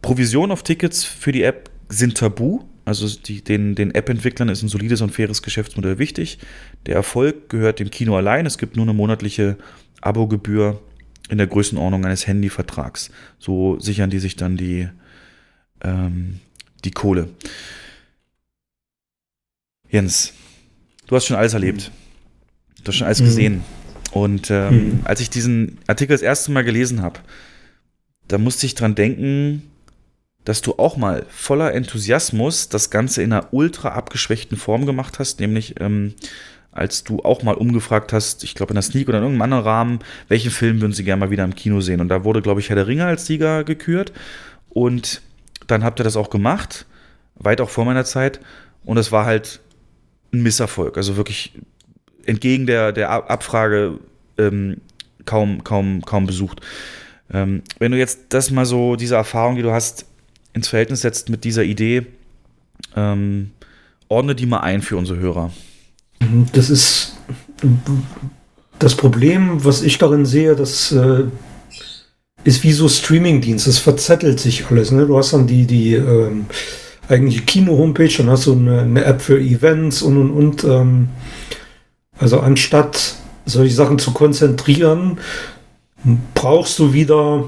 Provisionen auf Tickets für die App sind tabu. Also die, den, den App-Entwicklern ist ein solides und faires Geschäftsmodell wichtig. Der Erfolg gehört dem Kino allein. Es gibt nur eine monatliche Abogebühr in der Größenordnung eines Handyvertrags. So sichern die sich dann die, ähm, die Kohle. Jens, du hast schon alles erlebt. Du hast schon alles Mhm. gesehen. Und ähm, Mhm. als ich diesen Artikel das erste Mal gelesen habe, da musste ich dran denken, dass du auch mal voller Enthusiasmus das Ganze in einer ultra abgeschwächten Form gemacht hast, nämlich ähm, als du auch mal umgefragt hast, ich glaube in der Sneak oder in irgendeinem anderen Rahmen, welchen Film würden sie gerne mal wieder im Kino sehen? Und da wurde, glaube ich, Herr der Ringe als Sieger gekürt. Und dann habt ihr das auch gemacht, weit auch vor meiner Zeit. Und es war halt ein Misserfolg. Also wirklich entgegen der, der Ab- Abfrage ähm, kaum, kaum, kaum besucht. Ähm, wenn du jetzt das mal so, diese Erfahrung, die du hast, ins Verhältnis setzt mit dieser Idee, ähm, ordne die mal ein für unsere Hörer. Das ist das Problem, was ich darin sehe, das äh, ist wie so Streamingdienst. Es verzettelt sich alles. Ne? Du hast dann die, die ähm, eigentliche Kino-Homepage, dann hast du eine, eine App für Events und und und. Ähm, also anstatt solche Sachen zu konzentrieren, brauchst du wieder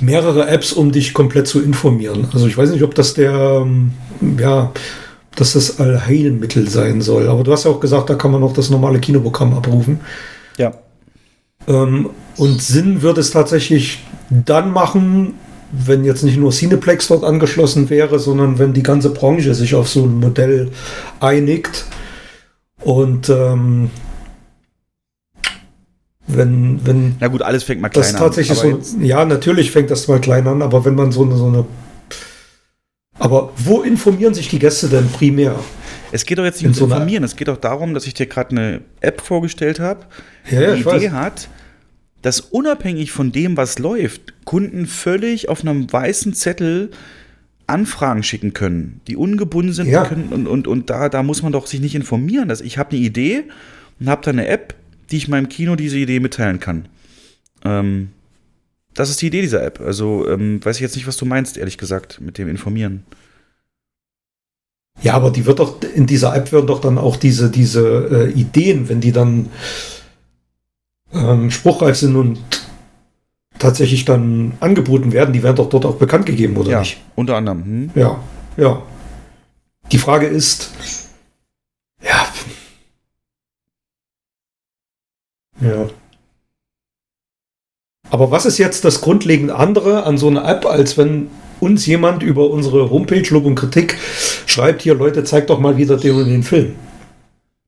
mehrere Apps, um dich komplett zu informieren. Also ich weiß nicht, ob das der, ähm, ja, dass das Allheilmittel sein soll. Aber du hast ja auch gesagt, da kann man noch das normale Kinoprogramm abrufen. Ja. Ähm, und Sinn wird es tatsächlich dann machen, wenn jetzt nicht nur Cineplex dort angeschlossen wäre, sondern wenn die ganze Branche sich auf so ein Modell einigt. Und ähm, wenn, wenn Na gut, alles fängt mal klein das an. tatsächlich so, ja, natürlich fängt das mal klein an, aber wenn man so eine, so eine, aber wo informieren sich die Gäste denn primär? Es geht doch jetzt nicht ums so Informieren, es geht doch darum, dass ich dir gerade eine App vorgestellt habe, die Ja, ja, ich Idee weiß. hat, dass unabhängig von dem, was läuft, Kunden völlig auf einem weißen Zettel Anfragen schicken können, die ungebunden sind Ja. können und, und, und da, da muss man doch sich nicht informieren. Dass ich habe eine Idee und habe da eine App, die ich meinem Kino diese Idee mitteilen kann. Ähm, das ist die Idee dieser App. Also ähm, weiß ich jetzt nicht, was du meinst, ehrlich gesagt, mit dem Informieren. Ja, aber die wird doch, in dieser App werden doch dann auch diese, diese äh, Ideen, wenn die dann ähm, spruchreif sind und tatsächlich dann angeboten werden, die werden doch dort auch bekannt gegeben, oder ja, nicht? unter anderem. Hm? Ja, ja. Die Frage ist, Ja. Aber was ist jetzt das grundlegend andere an so einer App, als wenn uns jemand über unsere Homepage Lob und Kritik schreibt, hier Leute, zeigt doch mal wieder den den Film.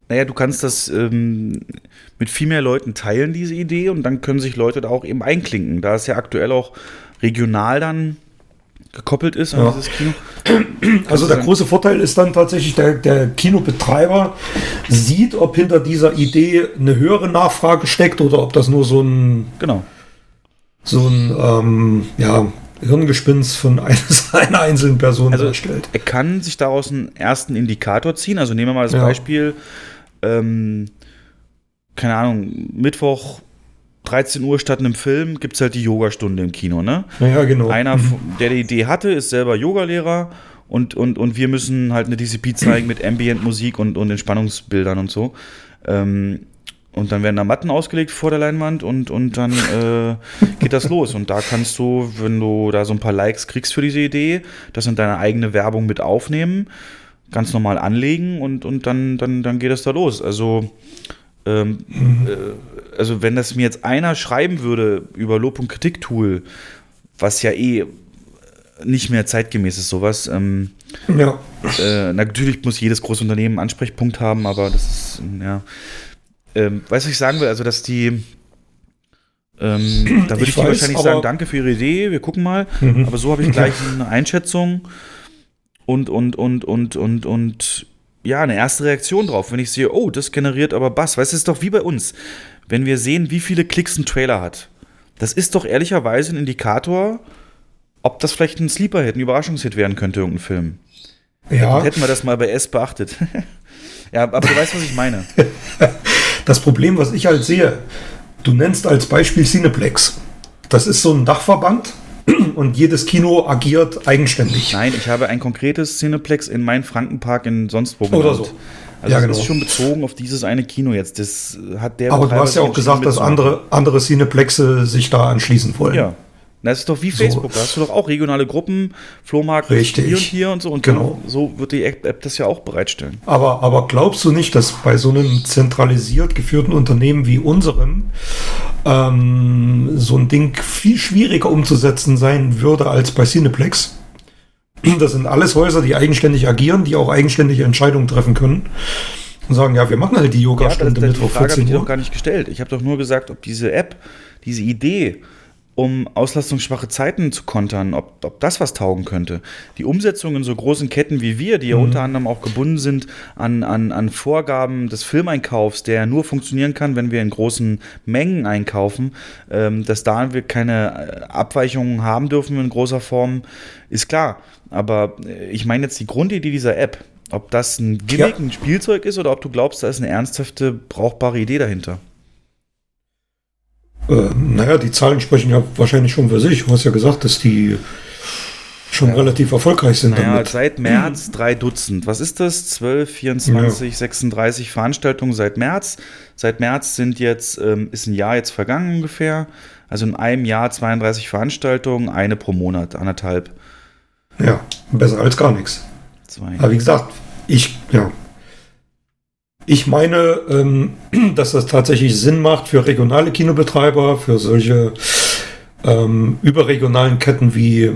Naja, du kannst das ähm, mit viel mehr Leuten teilen, diese Idee, und dann können sich Leute da auch eben einklinken. Da es ja aktuell auch regional dann gekoppelt ist an Ja. dieses Kino. *clears throat* Also der große Vorteil ist dann tatsächlich, der, der Kinobetreiber sieht, ob hinter dieser Idee eine höhere Nachfrage steckt oder ob das nur so ein, Genau. so ein ähm, ja, Hirngespinst von *laughs* einer einzelnen Person Also darstellt. er kann sich daraus einen ersten Indikator ziehen. Also nehmen wir mal das Ja. Beispiel, ähm, keine Ahnung, Mittwoch 13 Uhr statt einem Film gibt es halt die Yogastunde im Kino, ne? Ja, genau. Einer, der die Idee hatte, ist selber Yogalehrer und, und, und wir müssen halt eine Disziplin zeigen mit Ambient-Musik und, und Entspannungsbildern und so. Ähm, und dann werden da Matten ausgelegt vor der Leinwand und, und dann äh, geht das los. Und da kannst du, wenn du da so ein paar Likes kriegst für diese Idee, das in deine eigene Werbung mit aufnehmen, ganz normal anlegen und, und dann, dann, dann geht das da los. Also, ähm, äh, also wenn das mir jetzt einer schreiben würde über Lob- und Kritik-Tool, was ja eh nicht mehr zeitgemäß ist, sowas. Ähm, Ja. äh, natürlich muss jedes große Unternehmen einen Ansprechpunkt haben, aber das ist, ja. Ähm, weißt du, was ich sagen will? Also, dass die. Ähm, da würde Ich ich, weiß, wahrscheinlich sagen, danke für Ihre Idee, wir gucken mal. Mhm. Aber so habe ich gleich *laughs* eine Einschätzung und, und, und, und, und, und, ja, eine erste Reaktion drauf. Wenn ich sehe, oh, das generiert aber Bass. Weißt du, es ist doch wie bei uns. Wenn wir sehen, wie viele Klicks ein Trailer hat, das ist doch ehrlicherweise ein Indikator, ob das vielleicht ein Sleeper-Hit, ein Überraschungshit werden könnte, irgendein Film. Ja. Hätten wir das mal bei S beachtet. *laughs* ja, aber du weißt, was ich meine. *laughs* Das Problem, was ich halt sehe, du nennst als Beispiel Cineplex. Das ist so ein Dachverband *clears throat* und jedes Kino agiert eigenständig. Nein, ich habe ein konkretes Cineplex in mein Frankenpark in sonst wo Oder so. Also Ja, das genau. ist schon bezogen auf dieses eine Kino jetzt. Das hat der Aber du hast ja auch gesagt, dass andere, andere Cineplexe sich da anschließen wollen. Ja. Das ist doch wie So. Facebook. Da hast du doch auch regionale Gruppen, Flohmarkt Richtig. hier und hier und so. Und Genau. so wird die App das ja auch bereitstellen. Aber, aber glaubst du nicht, dass bei so einem zentralisiert geführten Unternehmen wie unserem ähm, so ein Ding viel schwieriger umzusetzen sein würde als bei Cineplex? Das sind alles Häuser, die eigenständig agieren, die auch eigenständige Entscheidungen treffen können und sagen, ja, wir machen halt die Ja, das, Yoga-Stunde das, die Mittwoch Frage habe 14 ich dir Uhr. doch gar nicht gestellt. Ich habe doch nur gesagt, ob diese App, diese Idee, um auslastungsschwache Zeiten zu kontern, ob, ob das was taugen könnte. Die Umsetzung in so großen Ketten wie wir, die ja Mhm. unter anderem auch gebunden sind an, an, an Vorgaben des Filmeinkaufs, der nur funktionieren kann, wenn wir in großen Mengen einkaufen, ähm, dass da wir keine äh, Abweichungen haben dürfen in großer Form, ist klar. Aber äh, ich meine jetzt die Grundidee dieser App. Ob das ein Gimmick, Ja. ein Spielzeug ist oder ob du glaubst, da ist eine ernsthafte, brauchbare Idee dahinter. Äh, naja, die Zahlen sprechen ja wahrscheinlich schon für sich. Du hast ja gesagt, dass die schon relativ erfolgreich sind Naja, damit. seit März drei Dutzend. Was ist das? 12, 24, 36 Veranstaltungen seit März. Seit März sind jetzt, ähm, ist ein Jahr jetzt vergangen ungefähr. Also in einem Jahr 32 Veranstaltungen, eine pro Monat, anderthalb. Ja, besser als gar nichts. Zwei. Aber wie gesagt, ich, ja. Ich meine, ähm, *clears throat* dass das tatsächlich Sinn macht für regionale Kinobetreiber, für solche ähm, überregionalen Ketten wie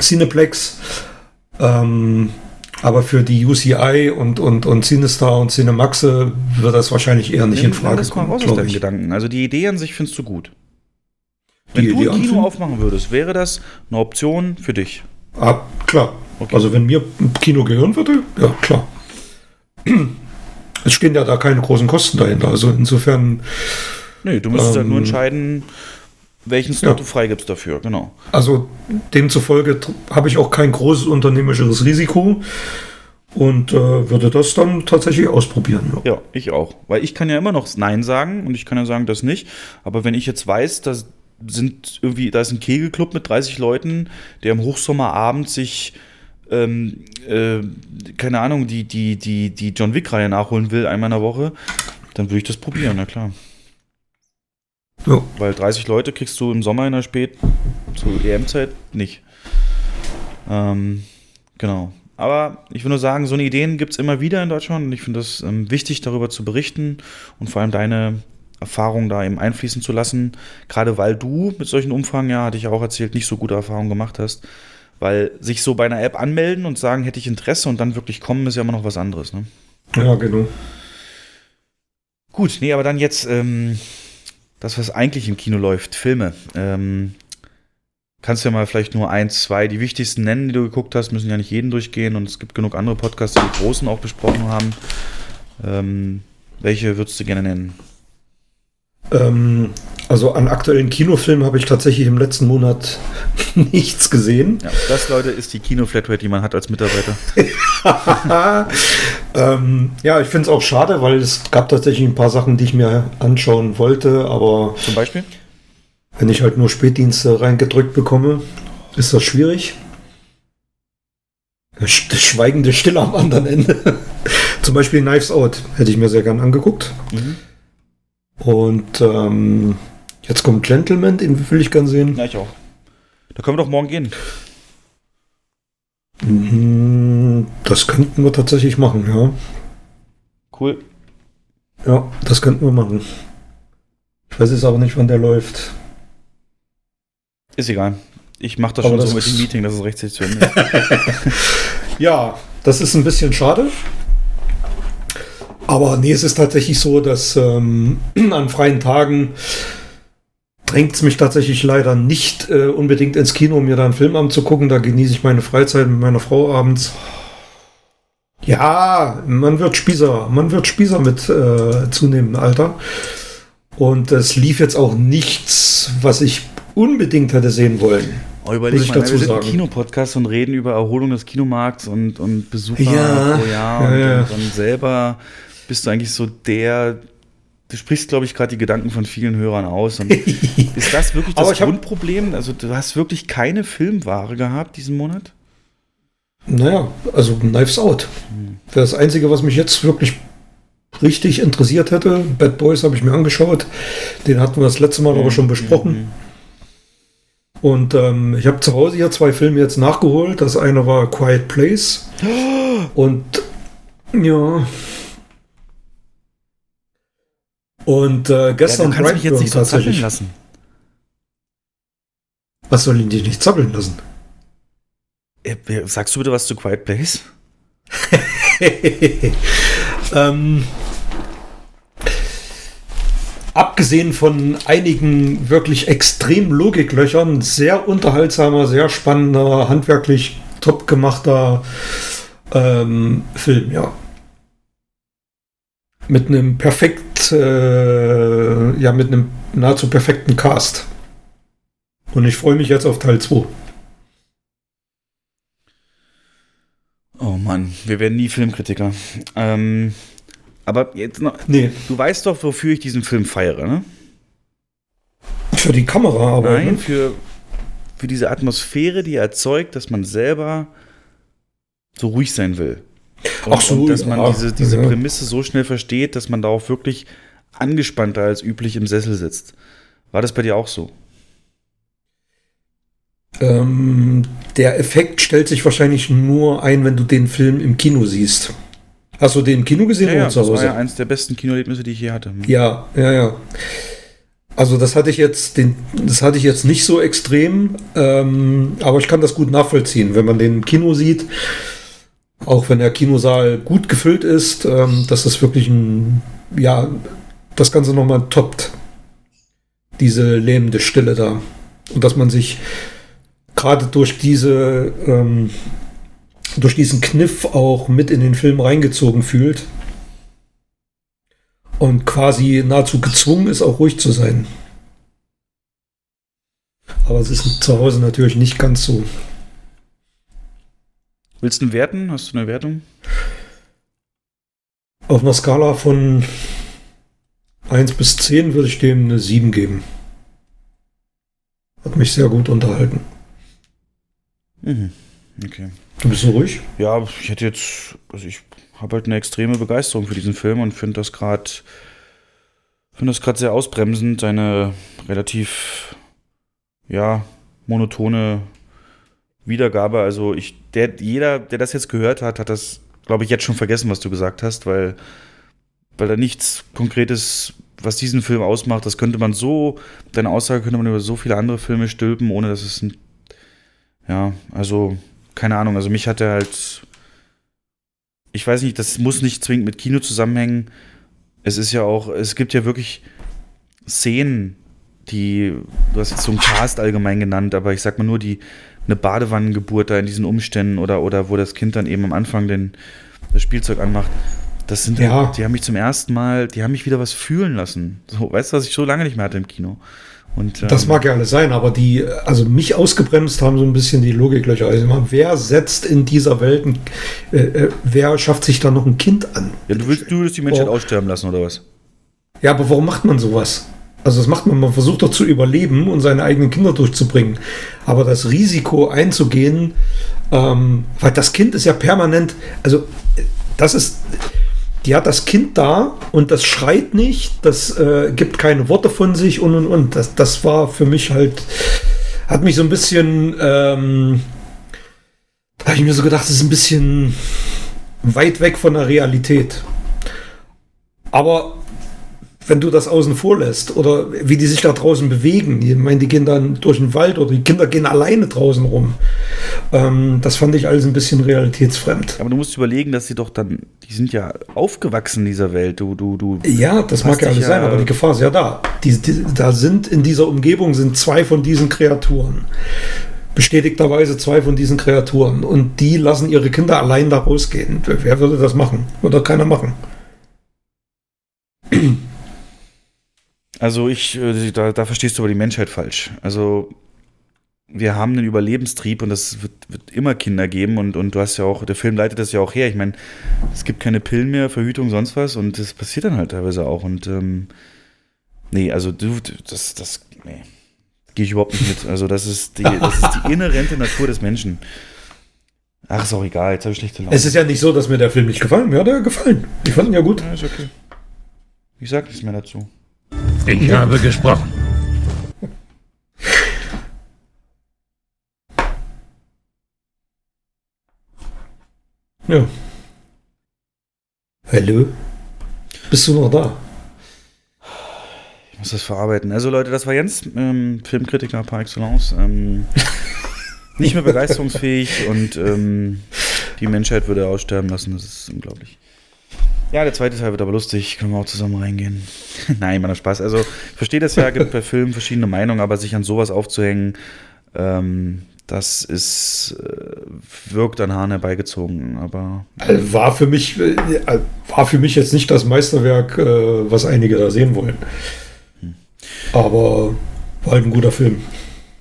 Cineplex. Ähm, aber für die UCI und, und, und Cinestar und Cinemaxe wird das wahrscheinlich eher nicht in Frage das kommen, raus aus deinen. Gedanken. Also die Idee an sich findest du gut. Wenn Die du ein Kino aufmachen würdest, wäre das eine Option für dich. Ah, klar. Also wenn mir ein Kino gehören würde, ja klar. Es stehen ja da keine großen Kosten dahinter. Also insofern. Nö, du müsstest halt nur ähm, entscheiden, welchen Slot ja. du freigibst dafür, genau. Also demzufolge habe ich auch kein großes unternehmerisches Risiko und äh, würde das dann tatsächlich ausprobieren. Ja. Ja, ich auch. Weil ich kann ja immer noch Nein sagen und ich kann ja sagen, das nicht. Aber wenn ich jetzt weiß, dass sind irgendwie, da ist ein Kegelclub mit 30 Leuten, der im Hochsommerabend sich, ähm, äh, keine Ahnung, die, die, die, die John Wick-Reihe nachholen will, einmal in der Woche, dann würde ich das probieren, na klar. Ja. Weil 30 Leute kriegst du im Sommer in der Spät zur EM-Zeit nicht. Ähm, genau. Aber ich will nur sagen, so eine Ideen gibt es immer wieder in Deutschland und ich finde es ähm, wichtig, darüber zu berichten und vor allem deine Erfahrungen da eben einfließen zu lassen. Gerade weil du mit solchen Umfang, ja, hatte ich auch erzählt, nicht so gute Erfahrungen gemacht hast. Weil sich so bei einer App anmelden und sagen, hätte ich Interesse und dann wirklich kommen, ist ja immer noch was anderes. Ne? ja, genau. Gut, nee, aber dann jetzt ähm, das, was eigentlich im Kino läuft, Filme. Ähm, kannst du ja mal vielleicht nur eins, zwei, die wichtigsten nennen, die du geguckt hast, müssen ja nicht jeden durchgehen und es gibt genug andere Podcasts, die die großen auch besprochen haben. Ähm, welche würdest du gerne nennen? Ähm, also an aktuellen Kinofilmen habe ich tatsächlich im letzten Monat *laughs* nichts gesehen. Ja, das, Leute, ist die Kino-Flatrate, die man hat als Mitarbeiter. *laughs* ähm, ja, ich finde es auch schade, weil es gab tatsächlich ein paar Sachen, die ich mir anschauen wollte, aber Zum Beispiel? wenn ich halt nur Spätdienste reingedrückt bekomme, ist das schwierig. Das Sch- das schweigende Stille am anderen Ende. *laughs* Zum Beispiel Knives Out hätte ich mir sehr gern angeguckt. Mhm. Und ähm, jetzt kommt Gentleman, den will ich gern sehen. Ja, ich auch. Da können wir doch morgen gehen. Mhm, Das könnten wir tatsächlich machen, ja. Cool. Ja, das könnten wir machen. Ich weiß jetzt aber nicht, wann der läuft. Ist egal. Ich mache das Aber schon das so mit dem Meeting, dass es rechtzeitig zu Ende ist. *laughs* Ja, das ist ein bisschen schade. Aber nee, es ist tatsächlich so, dass ähm, *clears throat* an freien Tagen drängt es mich tatsächlich leider nicht äh, unbedingt ins Kino, um mir da einen Film anzugucken. Da genieße ich meine Freizeit mit meiner Frau abends. Ja, man wird Spießer, man wird Spießer mit äh, zunehmendem Alter. Und es lief jetzt auch nichts, was ich unbedingt hätte sehen wollen. Oh, überleg Muss ich mal, dazu wir sind ein sagen. Kinopodcast und reden über Erholung des Kinomarkts und, und Besucher Ja, pro Jahr ja, und, ja. und dann selber bist du eigentlich so der du sprichst, glaube ich, gerade die Gedanken von vielen Hörern aus. Und *laughs* ist das wirklich das Grundproblem? Also du hast wirklich keine Filmware gehabt diesen Monat? Naja, also Knives Out. Das Einzige, was mich jetzt wirklich richtig interessiert hätte, Bad Boys habe ich mir angeschaut. Den hatten wir das letzte Mal aber schon besprochen. Und ähm, ich habe zu Hause hier zwei Filme jetzt nachgeholt. Das eine war Quiet Place. *gasps* Und ja. Und äh, gestern ja, du kannst mich jetzt nicht so zappeln lassen. Was soll ihn dich nicht zappeln lassen? Äh, Sagst du bitte was zu Quiet Place? *laughs* ähm, abgesehen von einigen wirklich extrem Logiklöchern, sehr unterhaltsamer, sehr spannender, handwerklich top gemachter ähm, Film, ja. Mit einem perfekt, äh, ja, mit einem nahezu perfekten Cast. Und ich freue mich jetzt auf Teil 2. Oh Mann, wir werden nie Filmkritiker. Ähm, aber jetzt noch. Nee. Du weißt doch, wofür ich diesen Film feiere, ne? Für die Kamera, aber. Nein, ne? für, für diese Atmosphäre, die er erzeugt, dass man selber so ruhig sein will. Und, Ach so, und dass man ja, diese, diese ja. Prämisse so schnell versteht, dass man da auch wirklich angespannter als üblich im Sessel sitzt. War das bei dir auch so? Ähm, der Effekt stellt sich wahrscheinlich nur ein, wenn du den Film im Kino siehst. Hast du den im Kino gesehen Ja, oder ja, zu das war Hause? ja eins der besten Kinoerlebnisse, die ich je hatte. Ja, ja, ja. Also das hatte ich jetzt, den, das hatte ich jetzt nicht so extrem, ähm, aber ich kann das gut nachvollziehen, wenn man den im Kino sieht, auch wenn der Kinosaal gut gefüllt ist, ähm, dass das wirklich ein, ja, das Ganze nochmal toppt. Diese lähmende Stille da. Und dass man sich gerade durch diese, ähm, durch diesen Kniff auch mit in den Film reingezogen fühlt und quasi nahezu gezwungen ist, auch ruhig zu sein. Aber es ist zu Hause natürlich nicht ganz so. Willst du einen werten? Hast du eine Wertung? Auf einer Skala von 1 bis 10 würde ich dem eine 7 geben. Hat mich sehr gut unterhalten. Mhm. Okay. Du bist so ruhig? Ja, ich hätte jetzt, also ich habe halt eine extreme Begeisterung für diesen Film und finde das gerade, finde das gerade sehr ausbremsend, seine relativ, ja, monotone Wiedergabe. Also ich, der, jeder, der das jetzt gehört hat, hat das, glaube ich, jetzt schon vergessen, was du gesagt hast, weil, weil da nichts Konkretes, was diesen Film ausmacht, das könnte man so, deine Aussage könnte man über so viele andere Filme stülpen, ohne dass es ein, ja, also, keine Ahnung, also mich hat er halt, ich weiß nicht, das muss nicht zwingend mit Kino zusammenhängen. Es ist ja auch, es gibt ja wirklich Szenen, die, du hast jetzt so einen Cast allgemein genannt, aber ich sag mal nur die, eine Badewannengeburt da in diesen Umständen oder, oder wo das Kind dann eben am Anfang den, das Spielzeug anmacht. Das sind, Ja. die haben mich zum ersten Mal, die haben mich wieder was fühlen lassen. So, weißt du, was ich so lange nicht mehr hatte im Kino. Und, ähm, Das mag ja alles sein, aber die, also mich ausgebremst haben so ein bisschen die Logiklöcher. Also wer setzt in dieser Welt, ein, äh, äh, wer schafft sich da noch ein Kind an? Ja, du willst, du willst die Menschheit Oh. aussterben lassen, oder was? Ja, aber warum macht man sowas? Also das macht man, man versucht doch zu überleben und seine eigenen Kinder durchzubringen. Aber das Risiko einzugehen, ähm, weil das Kind ist ja permanent, also äh, das ist, die hat das Kind da und das schreit nicht, das äh, gibt keine Worte von sich und und und. Das, das war für mich halt, hat mich so ein bisschen, ähm, habe ich mir so gedacht, das ist ein bisschen weit weg von der Realität. Aber wenn du das außen vor lässt oder wie die sich da draußen bewegen, ich meine, die gehen dann durch den Wald oder die Kinder gehen alleine draußen rum. Ähm, das fand ich alles ein bisschen realitätsfremd. Aber du musst überlegen, dass sie doch dann, die sind ja aufgewachsen in dieser Welt. Du, du, du. Ja, das mag ja alles sein, aber die Gefahr ist ja da. Die, die, da sind in dieser Umgebung sind zwei von diesen Kreaturen. Bestätigterweise zwei von diesen Kreaturen. Und die lassen ihre Kinder allein da rausgehen. Wer würde das machen? Würde keiner machen. Also ich, äh, da, da verstehst du aber die Menschheit falsch. Also wir haben einen Überlebenstrieb und das wird, wird immer Kinder geben und, und du hast ja auch, der Film leitet das ja auch her. Ich meine, es gibt keine Pillen mehr, Verhütung, sonst was und das passiert dann halt teilweise auch und ähm, nee, also du, das, das, nee, gehe ich überhaupt nicht mit. Also das ist die, das ist die inhärente Natur des Menschen. Ach, ist auch egal, jetzt habe ich schlechte Laune. Es ist ja nicht so, dass mir der Film nicht gefallen. Mir hat er gefallen. Ich fand ihn ja gut. Ja, ist okay. Ich sag nichts mehr dazu. Ich habe gesprochen. Ja. Hallo? Bist du noch da? Ich muss das verarbeiten. Also Leute, das war Jens, ähm, Filmkritiker par excellence. Ähm, *laughs* nicht mehr begeisterungsfähig und ähm, die Menschheit würde aussterben lassen. Das ist unglaublich. Ja, der zweite Teil wird aber lustig. Können wir auch zusammen reingehen. *laughs* Nein, meiner Spaß. Also, ich verstehe das ja, gibt bei Filmen verschiedene Meinungen, aber sich an sowas aufzuhängen, ähm, das ist, äh, wirkt an Haaren herbeigezogen. Aber Also War für mich, äh, war für mich jetzt nicht das Meisterwerk, äh, was einige da sehen wollen. Aber war halt ein guter Film.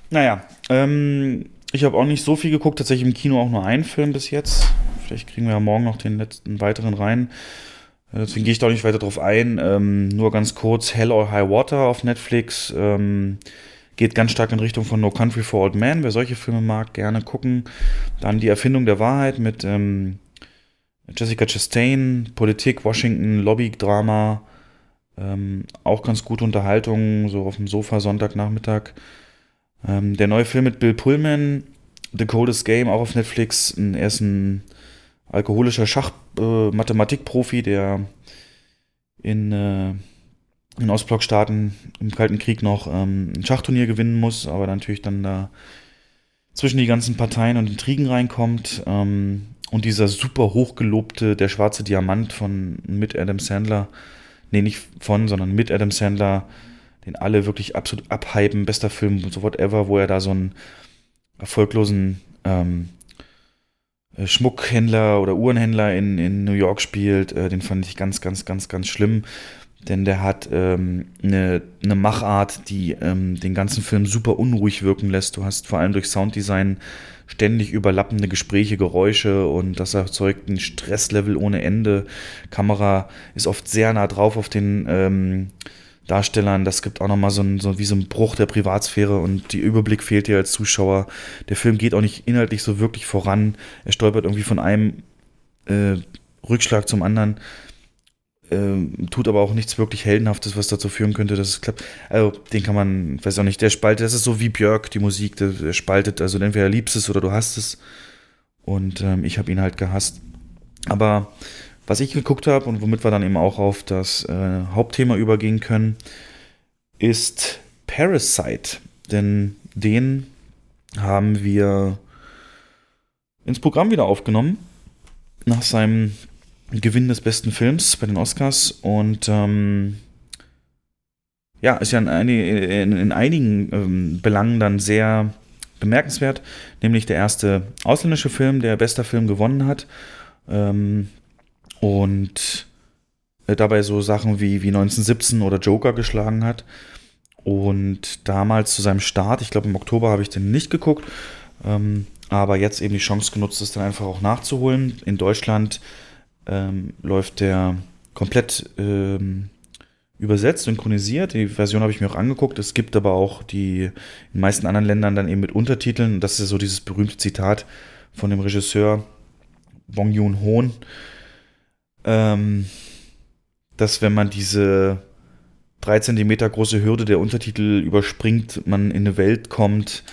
Naja, ähm, ich habe auch nicht so viel geguckt, tatsächlich im Kino auch nur einen Film bis jetzt. Vielleicht kriegen wir ja morgen noch den letzten weiteren rein. Deswegen gehe ich da auch nicht weiter drauf ein. Ähm, nur ganz kurz, Hell or High Water auf Netflix. Ähm, geht ganz stark in Richtung von No Country for Old Men. Wer solche Filme mag, gerne gucken. Dann die Erfindung der Wahrheit mit ähm, Jessica Chastain, Politik, Washington, Lobby-Drama. Ähm, auch ganz gute Unterhaltung, so auf dem Sofa Sonntagnachmittag. Ähm, der neue Film mit Bill Pullman, The Coldest Game, auch auf Netflix. Er ist ein alkoholischer Schach-Mathematikprofi, der in, äh, in Ostblockstaaten im Kalten Krieg noch ähm, ein Schachturnier gewinnen muss, aber natürlich dann da zwischen die ganzen Parteien und Intrigen reinkommt. Ähm, und dieser super hochgelobte Der schwarze Diamant von mit Adam Sandler, nee, nicht von, sondern mit Adam Sandler, den alle wirklich absolut abhypen, bester Film, so whatever, wo er da so einen erfolglosen ähm, äh, Schmuckhändler oder Uhrenhändler in, in New York spielt, äh, den fand ich ganz, ganz, ganz, ganz schlimm. Denn der hat ähm, eine, eine Machart, die ähm, den ganzen Film super unruhig wirken lässt. Du hast vor allem durch Sounddesign ständig überlappende Gespräche, Geräusche und das erzeugt ein Stresslevel ohne Ende. Kamera ist oft sehr nah drauf auf den ähm, Darstellern. Das gibt auch nochmal so, ein, so wie so ein Bruch der Privatsphäre und die Überblick fehlt dir als Zuschauer. Der Film geht auch nicht inhaltlich so wirklich voran. Er stolpert irgendwie von einem äh, Rückschlag zum anderen. Ähm, tut aber auch nichts wirklich Heldenhaftes, was dazu führen könnte, dass es klappt. Also, den kann man, weiß auch nicht, der spaltet, das ist so wie Björk, die Musik, der, der spaltet, also entweder liebst es oder du hast es. Und ähm, ich habe ihn halt gehasst. Aber was ich geguckt habe und womit wir dann eben auch auf das äh, Hauptthema übergehen können, ist Parasite. Denn den haben wir ins Programm wieder aufgenommen. Nach seinem Gewinn des besten Films bei den Oscars. Und ähm, ja, ist ja in, einig- in, in einigen ähm, Belangen dann sehr bemerkenswert. Nämlich der erste ausländische Film, der bester Film gewonnen hat. Ähm, und äh, dabei so Sachen wie, wie 1917 oder Joker geschlagen hat. Und damals zu seinem Start, ich glaube im Oktober habe ich den nicht geguckt, ähm, aber jetzt eben die Chance genutzt, das dann einfach auch nachzuholen. In Deutschland ähm, läuft der komplett ähm, übersetzt, synchronisiert. Die Version habe ich mir auch angeguckt. Es gibt aber auch die in den meisten anderen Ländern dann eben mit Untertiteln. Das ist so dieses berühmte Zitat von dem Regisseur Bong Joon-ho, ähm, dass wenn man diese drei Zentimeter große Hürde der Untertitel überspringt, man in eine Welt kommt,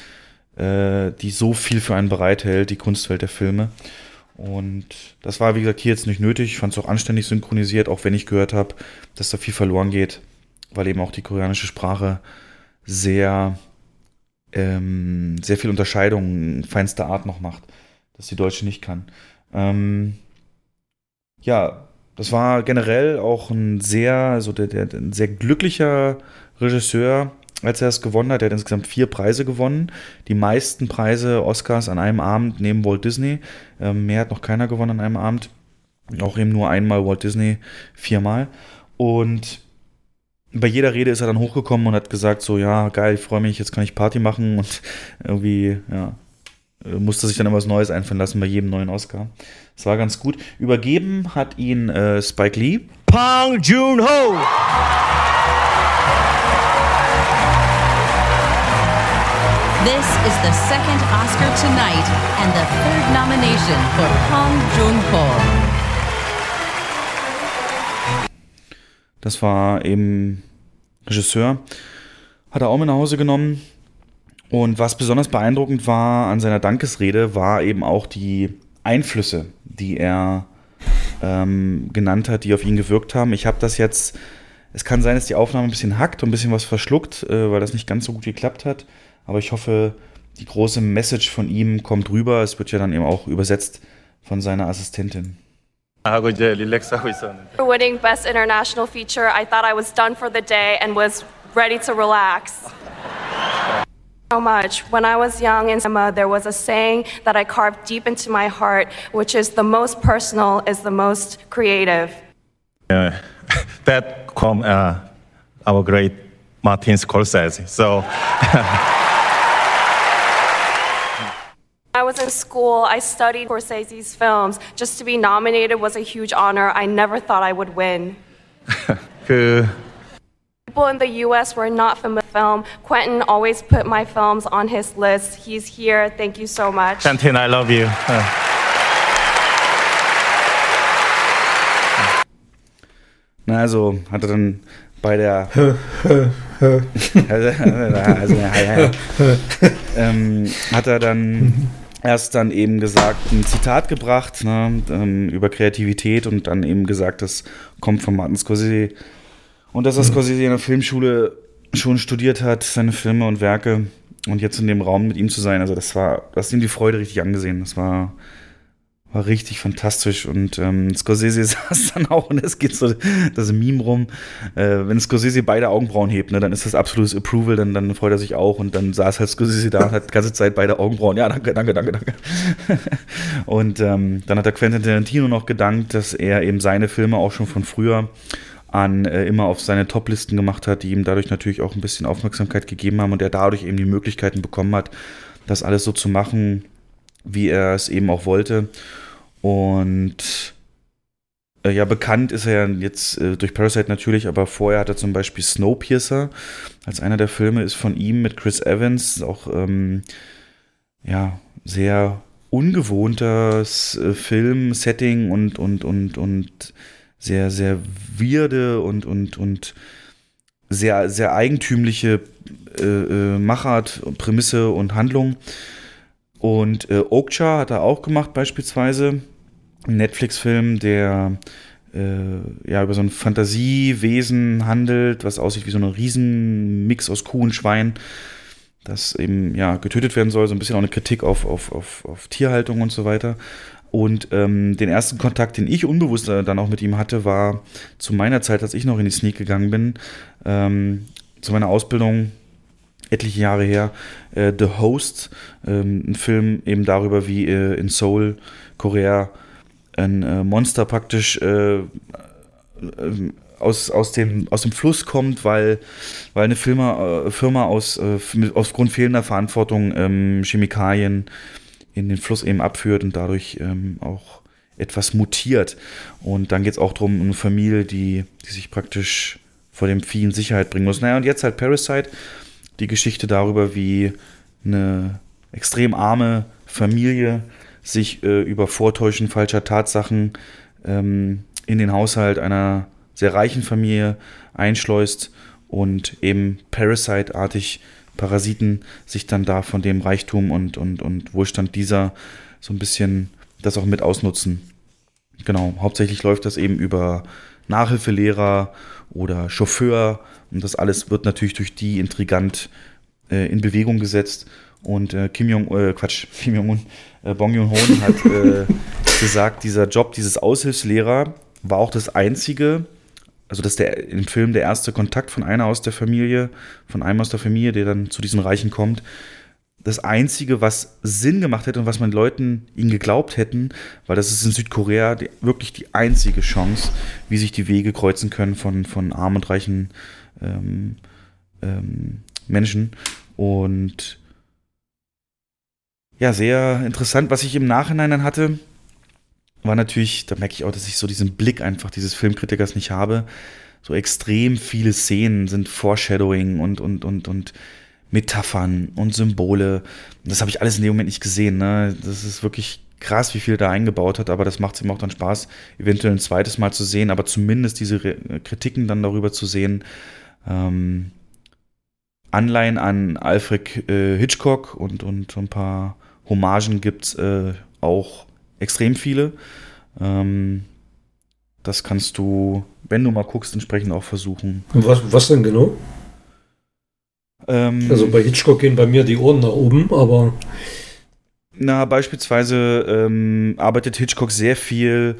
äh, die so viel für einen bereithält, die Kunstwelt der Filme. Und das war, wie gesagt, hier jetzt nicht nötig. Ich fand es auch anständig synchronisiert, auch wenn ich gehört habe, dass da viel verloren geht, weil eben auch die koreanische Sprache sehr, ähm, sehr viel Unterscheidung feinster Art noch macht, dass die deutsche nicht kann. Ähm, ja, das war generell auch ein sehr, also der, der, ein sehr glücklicher Regisseur, als er es gewonnen hat. Er hat insgesamt vier Preise gewonnen. Die meisten Preise Oscars an einem Abend neben Walt Disney. Ähm, mehr hat noch keiner gewonnen an einem Abend. Auch eben nur einmal Walt Disney, viermal. Und bei jeder Rede ist er dann hochgekommen und hat gesagt, so, ja, geil, ich freue mich, jetzt kann ich Party machen und irgendwie, ja, musste sich dann immer was Neues einfallen lassen bei jedem neuen Oscar. Das war ganz gut. Übergeben hat ihn äh, Spike Lee. Pang Joon-ho. This is the second Oscar tonight and the third nomination for Hong Joon-ho. Das war eben Regisseur. Hat er auch mit nach Hause genommen. Und was besonders beeindruckend war an seiner Dankesrede, war eben auch die Einflüsse, die er ähm, genannt hat, die auf ihn gewirkt haben. Ich habe das jetzt, es kann sein, dass die Aufnahme ein bisschen hackt und ein bisschen was verschluckt, äh, weil das nicht ganz so gut geklappt hat. Aber ich hoffe, die große Message von ihm kommt rüber. Es wird ja dann eben auch übersetzt von seiner Assistentin. For winning Best International Feature, I thought I was done for the day and was ready to relax. So much. When I was young in cinema, there was a saying that I carved deep into my heart, which is the most personal is the most creative. uh, *laughs* that from uh, our great Martin Scorsese. So *laughs* I was in school, I studied Scorsese's films. Just to be nominated was a huge honor. I never thought I would win. *laughs* 그 People in the US were not familiar with film. Quentin always put my films on his list. He's here. Thank you so much. Quentin, I love you. Na, also hat er dann bei der *laughs* also, ja, ja, ja. ähm, hat er dann erst dann eben gesagt, ein Zitat gebracht ne, ähm, über Kreativität und dann eben gesagt, das kommt von Martin Scorsese und dass er Scorsese in der Filmschule schon studiert hat, seine Filme und Werke und jetzt in dem Raum mit ihm zu sein, also das war, das hat ihm die Freude richtig angesehen. Das war war richtig fantastisch und ähm, Scorsese *laughs* saß dann auch und es geht so das Meme rum. Äh, wenn Scorsese beide Augenbrauen hebt, ne, dann ist das absolutes Approval, dann, dann freut er sich auch und dann saß halt Scorsese da und hat die ganze Zeit beide Augenbrauen. Ja, danke, danke, danke, danke. *laughs* und ähm, dann hat der Quentin Tarantino noch gedankt, dass er eben seine Filme auch schon von früher an äh, immer auf seine Toplisten gemacht hat, die ihm dadurch natürlich auch ein bisschen Aufmerksamkeit gegeben haben und er dadurch eben die Möglichkeiten bekommen hat, das alles so zu machen, wie er es eben auch wollte. Und äh, ja, bekannt ist er ja jetzt äh, durch Parasite natürlich, aber vorher hat er zum Beispiel Snowpiercer als einer der Filme ist von ihm mit Chris Evans, auch ähm, ja, sehr ungewohntes äh, Film-Setting und, und, und, und sehr, sehr weirde und, und, und sehr, sehr eigentümliche äh, äh, Machart, Prämisse und Handlung. Und äh, Okja hat er auch gemacht, beispielsweise. Ein Netflix-Film, der äh, ja über so ein Fantasiewesen handelt, was aussieht wie so ein Riesenmix aus Kuh und Schwein, das eben ja getötet werden soll. So ein bisschen auch eine Kritik auf, auf, auf, auf Tierhaltung und so weiter. Und ähm, den ersten Kontakt, den ich unbewusst dann auch mit ihm hatte, war zu meiner Zeit, als ich noch in die Sneak gegangen bin, ähm, zu meiner Ausbildung etliche Jahre her, äh, The Host, ähm, ein Film eben darüber, wie äh, in Seoul, Korea, ein äh, Monster praktisch äh, äh, aus, aus, dem, aus dem Fluss kommt, weil, weil eine Firma, äh, Firma aus, äh, aufgrund fehlender Verantwortung ähm, Chemikalien in den Fluss eben abführt und dadurch ähm, auch etwas mutiert. Und dann geht es auch darum, eine Familie, die, die sich praktisch vor dem Vieh in Sicherheit bringen muss. Naja, und jetzt halt Parasite, die Geschichte darüber, wie eine extrem arme Familie sich äh, über Vortäuschen falscher Tatsachen ähm, in den Haushalt einer sehr reichen Familie einschleust und eben Parasite-artig Parasiten sich dann da von dem Reichtum und, und, und Wohlstand dieser so ein bisschen das auch mit ausnutzen. Genau, hauptsächlich läuft das eben über Nachhilfelehrer oder Chauffeur und das alles wird natürlich durch die intrigant äh, in Bewegung gesetzt und äh, Kim Jong, äh, Quatsch, *laughs* Kim Jong-un, äh, Bong Joon-ho hat äh, *laughs* gesagt, dieser Job dieses Aushilfslehrer war auch das einzige, also dass der im Film der erste Kontakt von einer aus der Familie, von einem aus der Familie, der dann zu diesen Reichen kommt, das einzige, was Sinn gemacht hätte und was man Leuten ihnen geglaubt hätten, weil das ist in Südkorea die, wirklich die einzige Chance, wie sich die Wege kreuzen können von, von armen und reichen ähm, ähm, Menschen. Und ja, sehr interessant. Was ich im Nachhinein dann hatte, war natürlich, da merke ich auch, dass ich so diesen Blick einfach dieses Filmkritikers nicht habe. So extrem viele Szenen sind Foreshadowing und, und, und, und Metaphern und Symbole. Das habe ich alles in dem Moment nicht gesehen. Ne? Das ist wirklich krass, wie viel da eingebaut hat, aber das macht es ihm auch dann Spaß, eventuell ein zweites Mal zu sehen, aber zumindest diese Re Kritiken dann darüber zu sehen. Ähm, Anleihen an Alfred äh, Hitchcock und, und ein paar Hommagen gibt es äh, auch extrem viele. Ähm, das kannst du, wenn du mal guckst, entsprechend auch versuchen. Was, was denn genau? Ähm, also bei Hitchcock gehen bei mir die Ohren nach oben, aber. Na, beispielsweise ähm, arbeitet Hitchcock sehr viel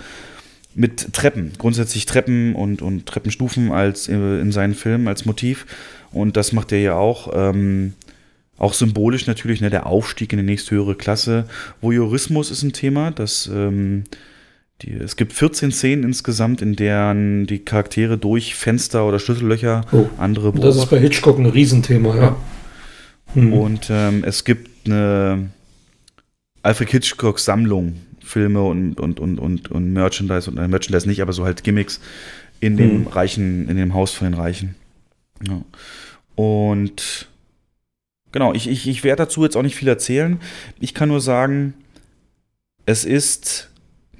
mit Treppen, grundsätzlich Treppen und, und Treppenstufen als äh, in seinen Filmen als Motiv. Und das macht er ja auch. Ähm, auch symbolisch natürlich, ne, der Aufstieg in die nächsthöhere Klasse. Voyeurismus ist ein Thema, das ähm, die, es gibt 14 Szenen insgesamt, in deren die Charaktere durch Fenster oder Schlüssellöcher oh, andere beobachten. Das ist bei Hitchcock ein Riesenthema, ja. ja. Hm. Und ähm, es gibt eine Alfred Hitchcock Sammlung, Filme und, und, und, und, und Merchandise und äh, Merchandise nicht, aber so halt Gimmicks in dem hm. Reichen, in dem Haus von den Reichen. Ja. Und genau, ich, ich, ich werde dazu jetzt auch nicht viel erzählen. Ich kann nur sagen, es ist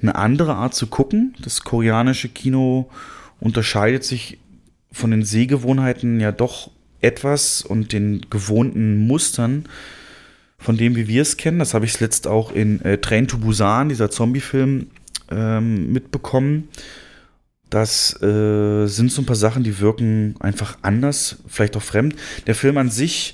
eine andere Art zu gucken. Das koreanische Kino unterscheidet sich von den Sehgewohnheiten ja doch etwas und den gewohnten Mustern von dem, wie wir es kennen. Das habe ich letzt auch in äh, Train to Busan, dieser Zombie-Film, ähm, mitbekommen. Das äh, sind so ein paar Sachen, die wirken einfach anders, vielleicht auch fremd. Der Film an sich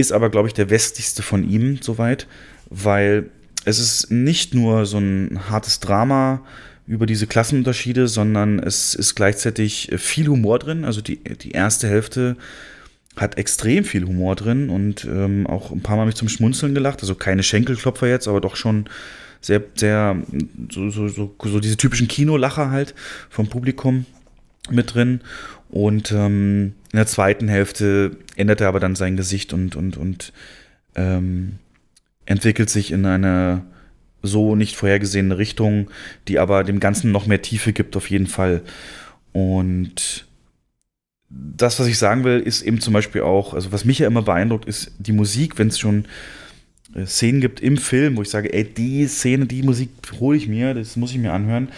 ist aber, glaube ich, der westlichste von ihm soweit, weil es ist nicht nur so ein hartes Drama über diese Klassenunterschiede, sondern es ist gleichzeitig viel Humor drin. Also die, die erste Hälfte hat extrem viel Humor drin und ähm, auch ein paar Mal mich zum Schmunzeln gelacht. Also keine Schenkelklopfer jetzt, aber doch schon sehr, sehr, so, so, so, so diese typischen Kinolacher halt vom Publikum mit drin. Und ähm, in der zweiten Hälfte ändert er aber dann sein Gesicht und, und, und ähm, entwickelt sich in eine so nicht vorhergesehene Richtung, die aber dem Ganzen noch mehr Tiefe gibt, auf jeden Fall. Und das, was ich sagen will, ist eben zum Beispiel auch, also was mich ja immer beeindruckt, ist die Musik, wenn es schon äh, Szenen gibt im Film, wo ich sage, ey, die Szene, die Musik hole ich mir, das muss ich mir anhören.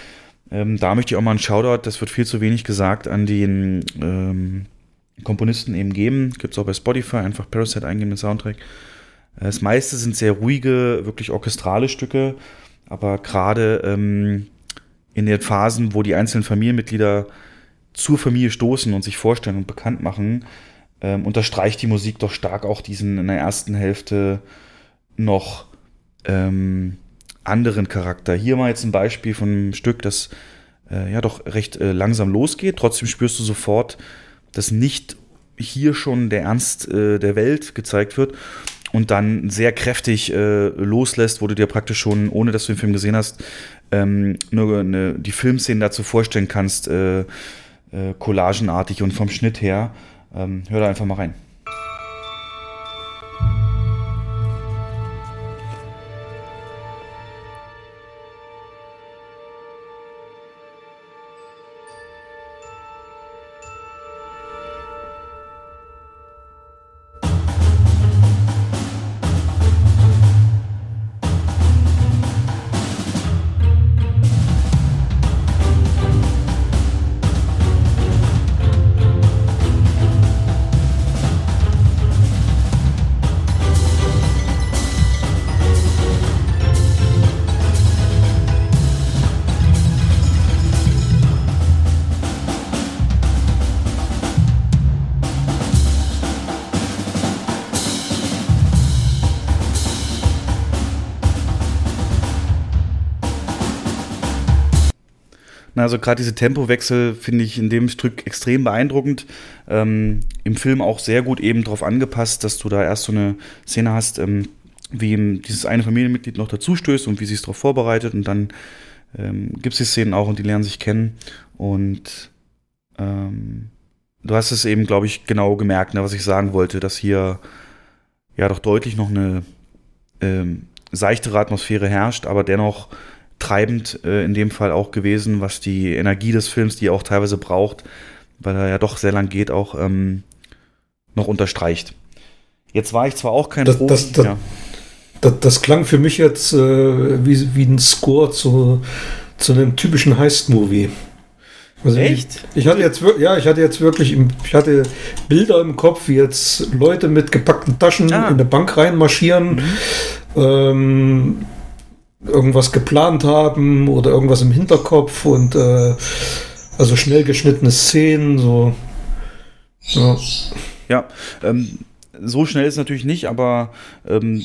Ähm, da möchte ich auch mal einen Shoutout, das wird viel zu wenig gesagt, an den ähm, Komponisten eben geben. Gibt es auch bei Spotify, einfach Parasite eingeben, den Soundtrack. Das meiste sind sehr ruhige, wirklich orchestrale Stücke, aber gerade ähm, in den Phasen, wo die einzelnen Familienmitglieder zur Familie stoßen und sich vorstellen und bekannt machen, ähm, unterstreicht die Musik doch stark auch diesen in der ersten Hälfte noch ähm, anderen Charakter. Hier mal jetzt ein Beispiel von einem Stück, das äh, ja doch recht äh, langsam losgeht. Trotzdem spürst du sofort, dass nicht hier schon der Ernst äh, der Welt gezeigt wird und dann sehr kräftig äh, loslässt, wo du dir praktisch schon, ohne dass du den Film gesehen hast, ähm, nur eine, die Filmszenen dazu vorstellen kannst, äh, äh, collagenartig und vom Schnitt her. Ähm, hör da einfach mal rein. Also gerade diese Tempowechsel finde ich in dem Stück extrem beeindruckend. Ähm, Im Film auch sehr gut eben darauf angepasst, dass du da erst so eine Szene hast, ähm, wie dieses eine Familienmitglied noch dazu stößt und wie sie es darauf vorbereitet. Und dann ähm, gibt es die Szenen auch und die lernen sich kennen. Und ähm, du hast es eben, glaube ich, genau gemerkt, ne, was ich sagen wollte, dass hier ja doch deutlich noch eine ähm, seichtere Atmosphäre herrscht, aber dennoch treibend äh, in dem Fall auch gewesen, was die Energie des Films, die er auch teilweise braucht, weil er ja doch sehr lang geht, auch ähm, noch unterstreicht. Jetzt war ich zwar auch kein Das, Profi, das, das, ja. das, das klang für mich jetzt äh, wie, wie ein Score zu, zu einem typischen Heist-Movie. Also Echt? Ich, ich hatte jetzt ja, ich hatte jetzt wirklich, ich hatte Bilder im Kopf, wie jetzt Leute mit gepackten Taschen Ah. in eine Bank reinmarschieren, ähm, irgendwas geplant haben oder irgendwas im Hinterkopf und äh, also schnell geschnittene Szenen, so. Ja. Ja, ähm, so schnell ist es natürlich nicht, aber ähm,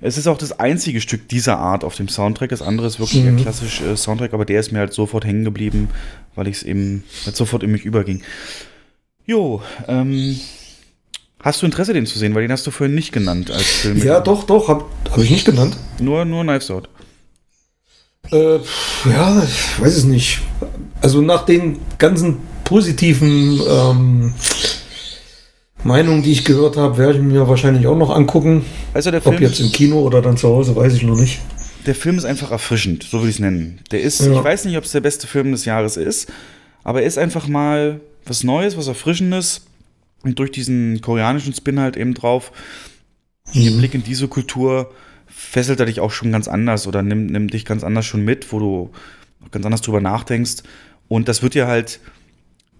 es ist auch das einzige Stück dieser Art auf dem Soundtrack. Das andere ist wirklich Mhm. ein klassisch äh, Soundtrack, aber der ist mir halt sofort hängen geblieben, weil ich es eben halt sofort in mich überging. Jo, ähm, hast du Interesse, den zu sehen? Weil den hast du vorhin nicht genannt als Film. Ja, doch, doch, habe hab ich nicht genannt. Nur, nur Knives Out. Äh, ja, ich weiß es nicht. Also nach den ganzen positiven ähm, Meinungen, die ich gehört habe, werde ich mir wahrscheinlich auch noch angucken. Also der Ob Film- jetzt im Kino oder dann zu Hause, weiß ich noch nicht. Der Film ist einfach erfrischend, so würde ich es nennen. Der ist, Ja. ich weiß nicht, ob es der beste Film des Jahres ist, aber er ist einfach mal was Neues, was Erfrischendes. Und durch diesen koreanischen Spin halt eben drauf, den Blick in diese Kultur, fesselt er dich auch schon ganz anders oder nimmt, nimmt dich ganz anders schon mit, wo du ganz anders drüber nachdenkst. Und das wird dir halt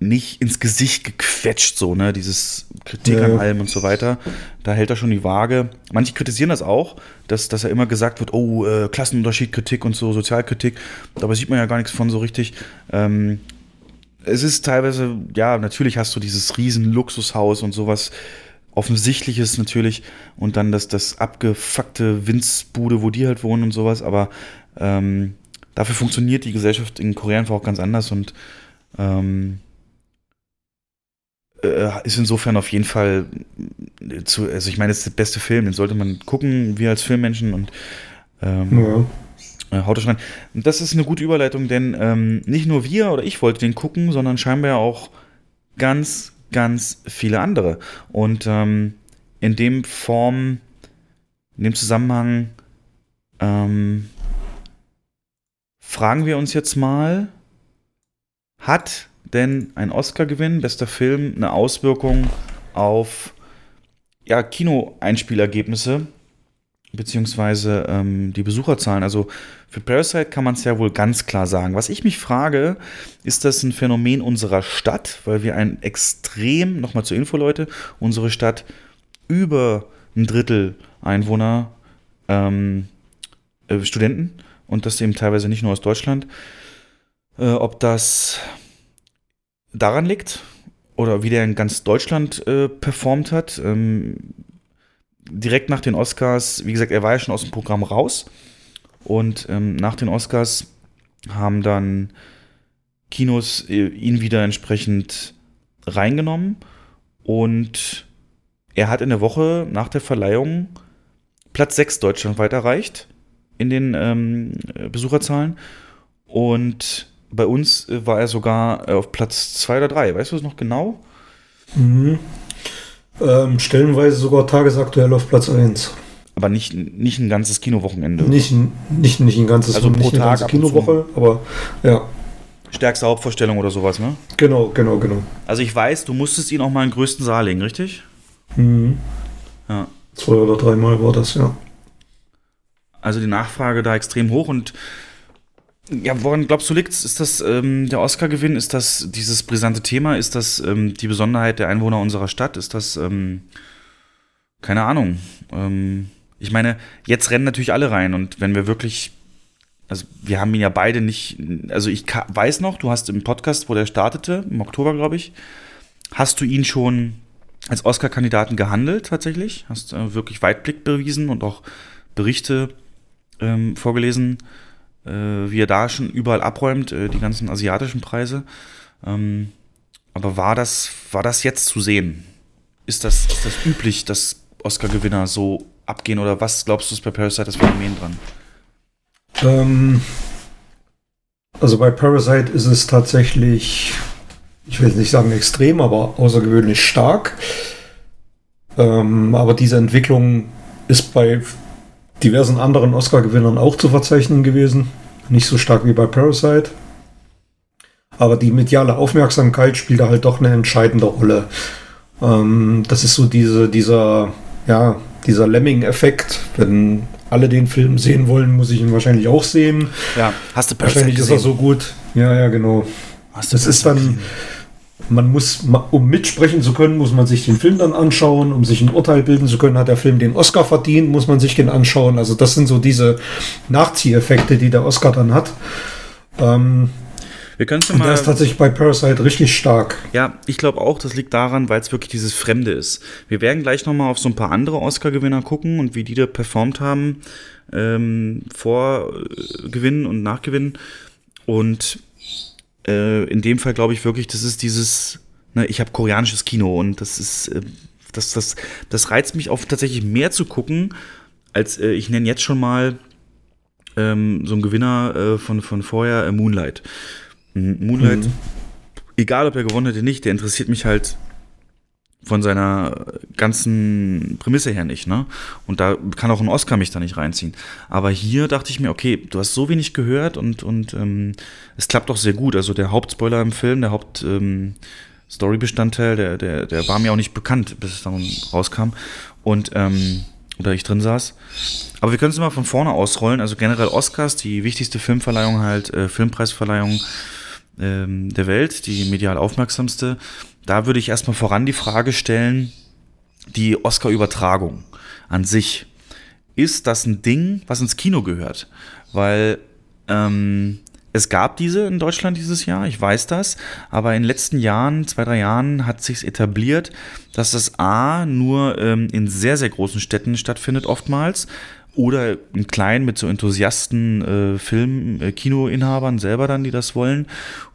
nicht ins Gesicht gequetscht, so, ne, dieses Kritik Ja. an allem und so weiter. Da hält er schon die Waage. Manche kritisieren das auch, dass, dass er immer gesagt wird, oh, äh, Klassenunterschied, Kritik und so, Sozialkritik. Dabei sieht man ja gar nichts von so richtig. Ähm, es ist teilweise, ja, natürlich hast du dieses riesen Luxushaus und sowas Offensichtliches natürlich und dann das, das abgefuckte Winzbude, wo die halt wohnen und sowas, aber ähm, dafür funktioniert die Gesellschaft in Korea einfach auch ganz anders und ähm, äh, ist insofern auf jeden Fall äh, zu, also ich meine, es ist der beste Film, den sollte man gucken, wir als Filmmenschen und ähm, äh, haut das rein. Und das ist eine gute Überleitung, denn ähm, nicht nur wir oder ich wollte den gucken, sondern scheinbar auch ganz, ganz viele andere. Und ähm, in dem Form, in dem Zusammenhang ähm, fragen wir uns jetzt mal, hat denn ein Oscar-Gewinn, bester Film, eine Auswirkung auf ja, Kinoeinspielergebnisse beziehungsweise ähm, die Besucherzahlen? Also für Parasite kann man es ja wohl ganz klar sagen. Was ich mich frage, ist das ein Phänomen unserer Stadt, weil wir ein extrem, nochmal zur Info, Leute, unsere Stadt über ein Drittel Einwohner ähm, äh, Studenten und das eben teilweise nicht nur aus Deutschland. Äh, ob das daran liegt oder wie der in ganz Deutschland äh, performt hat. Ähm, direkt nach den Oscars, wie gesagt, er war ja schon aus dem Programm raus. Und ähm, nach den Oscars haben dann Kinos äh, ihn wieder entsprechend reingenommen. Und er hat in der Woche nach der Verleihung Platz 6 deutschlandweit erreicht in den ähm, Besucherzahlen. Und bei uns äh, war er sogar äh, auf Platz 2 oder 3. Weißt du es noch genau? Mhm. Ähm, stellenweise sogar tagesaktuell auf Platz 1. Aber nicht, nicht ein ganzes Kinowochenende. Nicht, ein- nicht, nicht ein ganzes Also pro eine Tag zu. Kinowoche, aber ja, Stärkste Hauptvorstellung oder sowas, ne? genau, genau, genau. Also ich weiß, du musstest ihn auch mal in den größten Saal legen, richtig? Mhm. Ja. Zwei oder dreimal war das, ja. Also die Nachfrage da extrem hoch und ja, woran glaubst du liegt's? Ist das ähm, der Oscar-Gewinn? Ist das dieses brisante Thema? Ist das ähm, die Besonderheit der Einwohner unserer Stadt? Ist das, ähm, keine Ahnung. Ähm, ich meine, jetzt rennen natürlich alle rein und wenn wir wirklich, also wir haben ihn ja beide nicht, also ich weiß noch, du hast im Podcast, wo der startete, im Oktober, glaube ich, hast du ihn schon als Oscar-Kandidaten gehandelt tatsächlich? Hast äh, wirklich Weitblick bewiesen und auch Berichte ähm, vorgelesen, wie er da schon überall abräumt, äh, die ganzen asiatischen Preise. Ähm, aber war das, war das jetzt zu sehen? Ist das, ist das üblich, dass Oscar-Gewinner so abgehen oder was glaubst du ist bei Parasite das Phänomen dran? Ähm, also bei Parasite ist es tatsächlich ich will nicht sagen extrem, aber außergewöhnlich stark. Ähm, aber diese Entwicklung ist bei diversen anderen Oscar-Gewinnern auch zu verzeichnen gewesen. Nicht so stark wie bei Parasite. Aber die mediale Aufmerksamkeit spielt da halt doch eine entscheidende Rolle. Ähm, das ist so diese, dieser, ja, dieser Lemming-Effekt. Wenn alle den Film sehen wollen, muss ich ihn wahrscheinlich auch sehen. Ja, hast du Parasite Wahrscheinlich ist er so gut. Ja, ja, genau. Hast du das ist dann, man muss, um mitsprechen zu können, muss man sich den Film dann anschauen. Um sich ein Urteil bilden zu können, hat der Film den Oscar verdient, muss man sich den anschauen. Also das sind so diese Nachzieheffekte, die der Oscar dann hat. Ähm, Wir können es und der ist tatsächlich bei Parasite richtig stark. Ja, ich glaube auch, das liegt daran, weil es wirklich dieses Fremde ist. Wir werden gleich nochmal auf so ein paar andere Oscar-Gewinner gucken und wie die da performt haben, ähm, vor äh, Gewinnen und Nachgewinnen. Und äh, in dem Fall glaube ich wirklich, das ist dieses, ne, ich habe koreanisches Kino und das ist, äh, das, das, das reizt mich auf tatsächlich mehr zu gucken, als äh, ich nenne jetzt schon mal ähm, so einen Gewinner äh, von, von vorher, äh, Moonlight. Moonlight, Mhm. egal ob er gewonnen hätte nicht, der interessiert mich halt von seiner ganzen Prämisse her nicht, ne? Und da kann auch ein Oscar mich da nicht reinziehen. Aber hier dachte ich mir, okay, du hast so wenig gehört und, und ähm, es klappt doch sehr gut. Also der Hauptspoiler im Film, der Haupt ähm, Storybestandteil, der, der, der war mir auch nicht bekannt, bis es dann rauskam. Und ähm, oder ich drin saß. Aber wir können es mal von vorne ausrollen. Also generell Oscars, die wichtigste Filmverleihung halt, äh, Filmpreisverleihung ähm, der Welt, die medial aufmerksamste. Da würde ich erstmal voran die Frage stellen, die Oscar-Übertragung an sich. Ist das ein Ding, was ins Kino gehört? Weil ähm, es gab diese in Deutschland dieses Jahr, ich weiß das, aber in den letzten Jahren, zwei, drei Jahren, hat sich etabliert, dass das A nur ähm, in sehr, sehr großen Städten stattfindet, oftmals, oder in kleinen mit so Enthusiasten, äh, Film, äh, Kinoinhabern selber dann, die das wollen.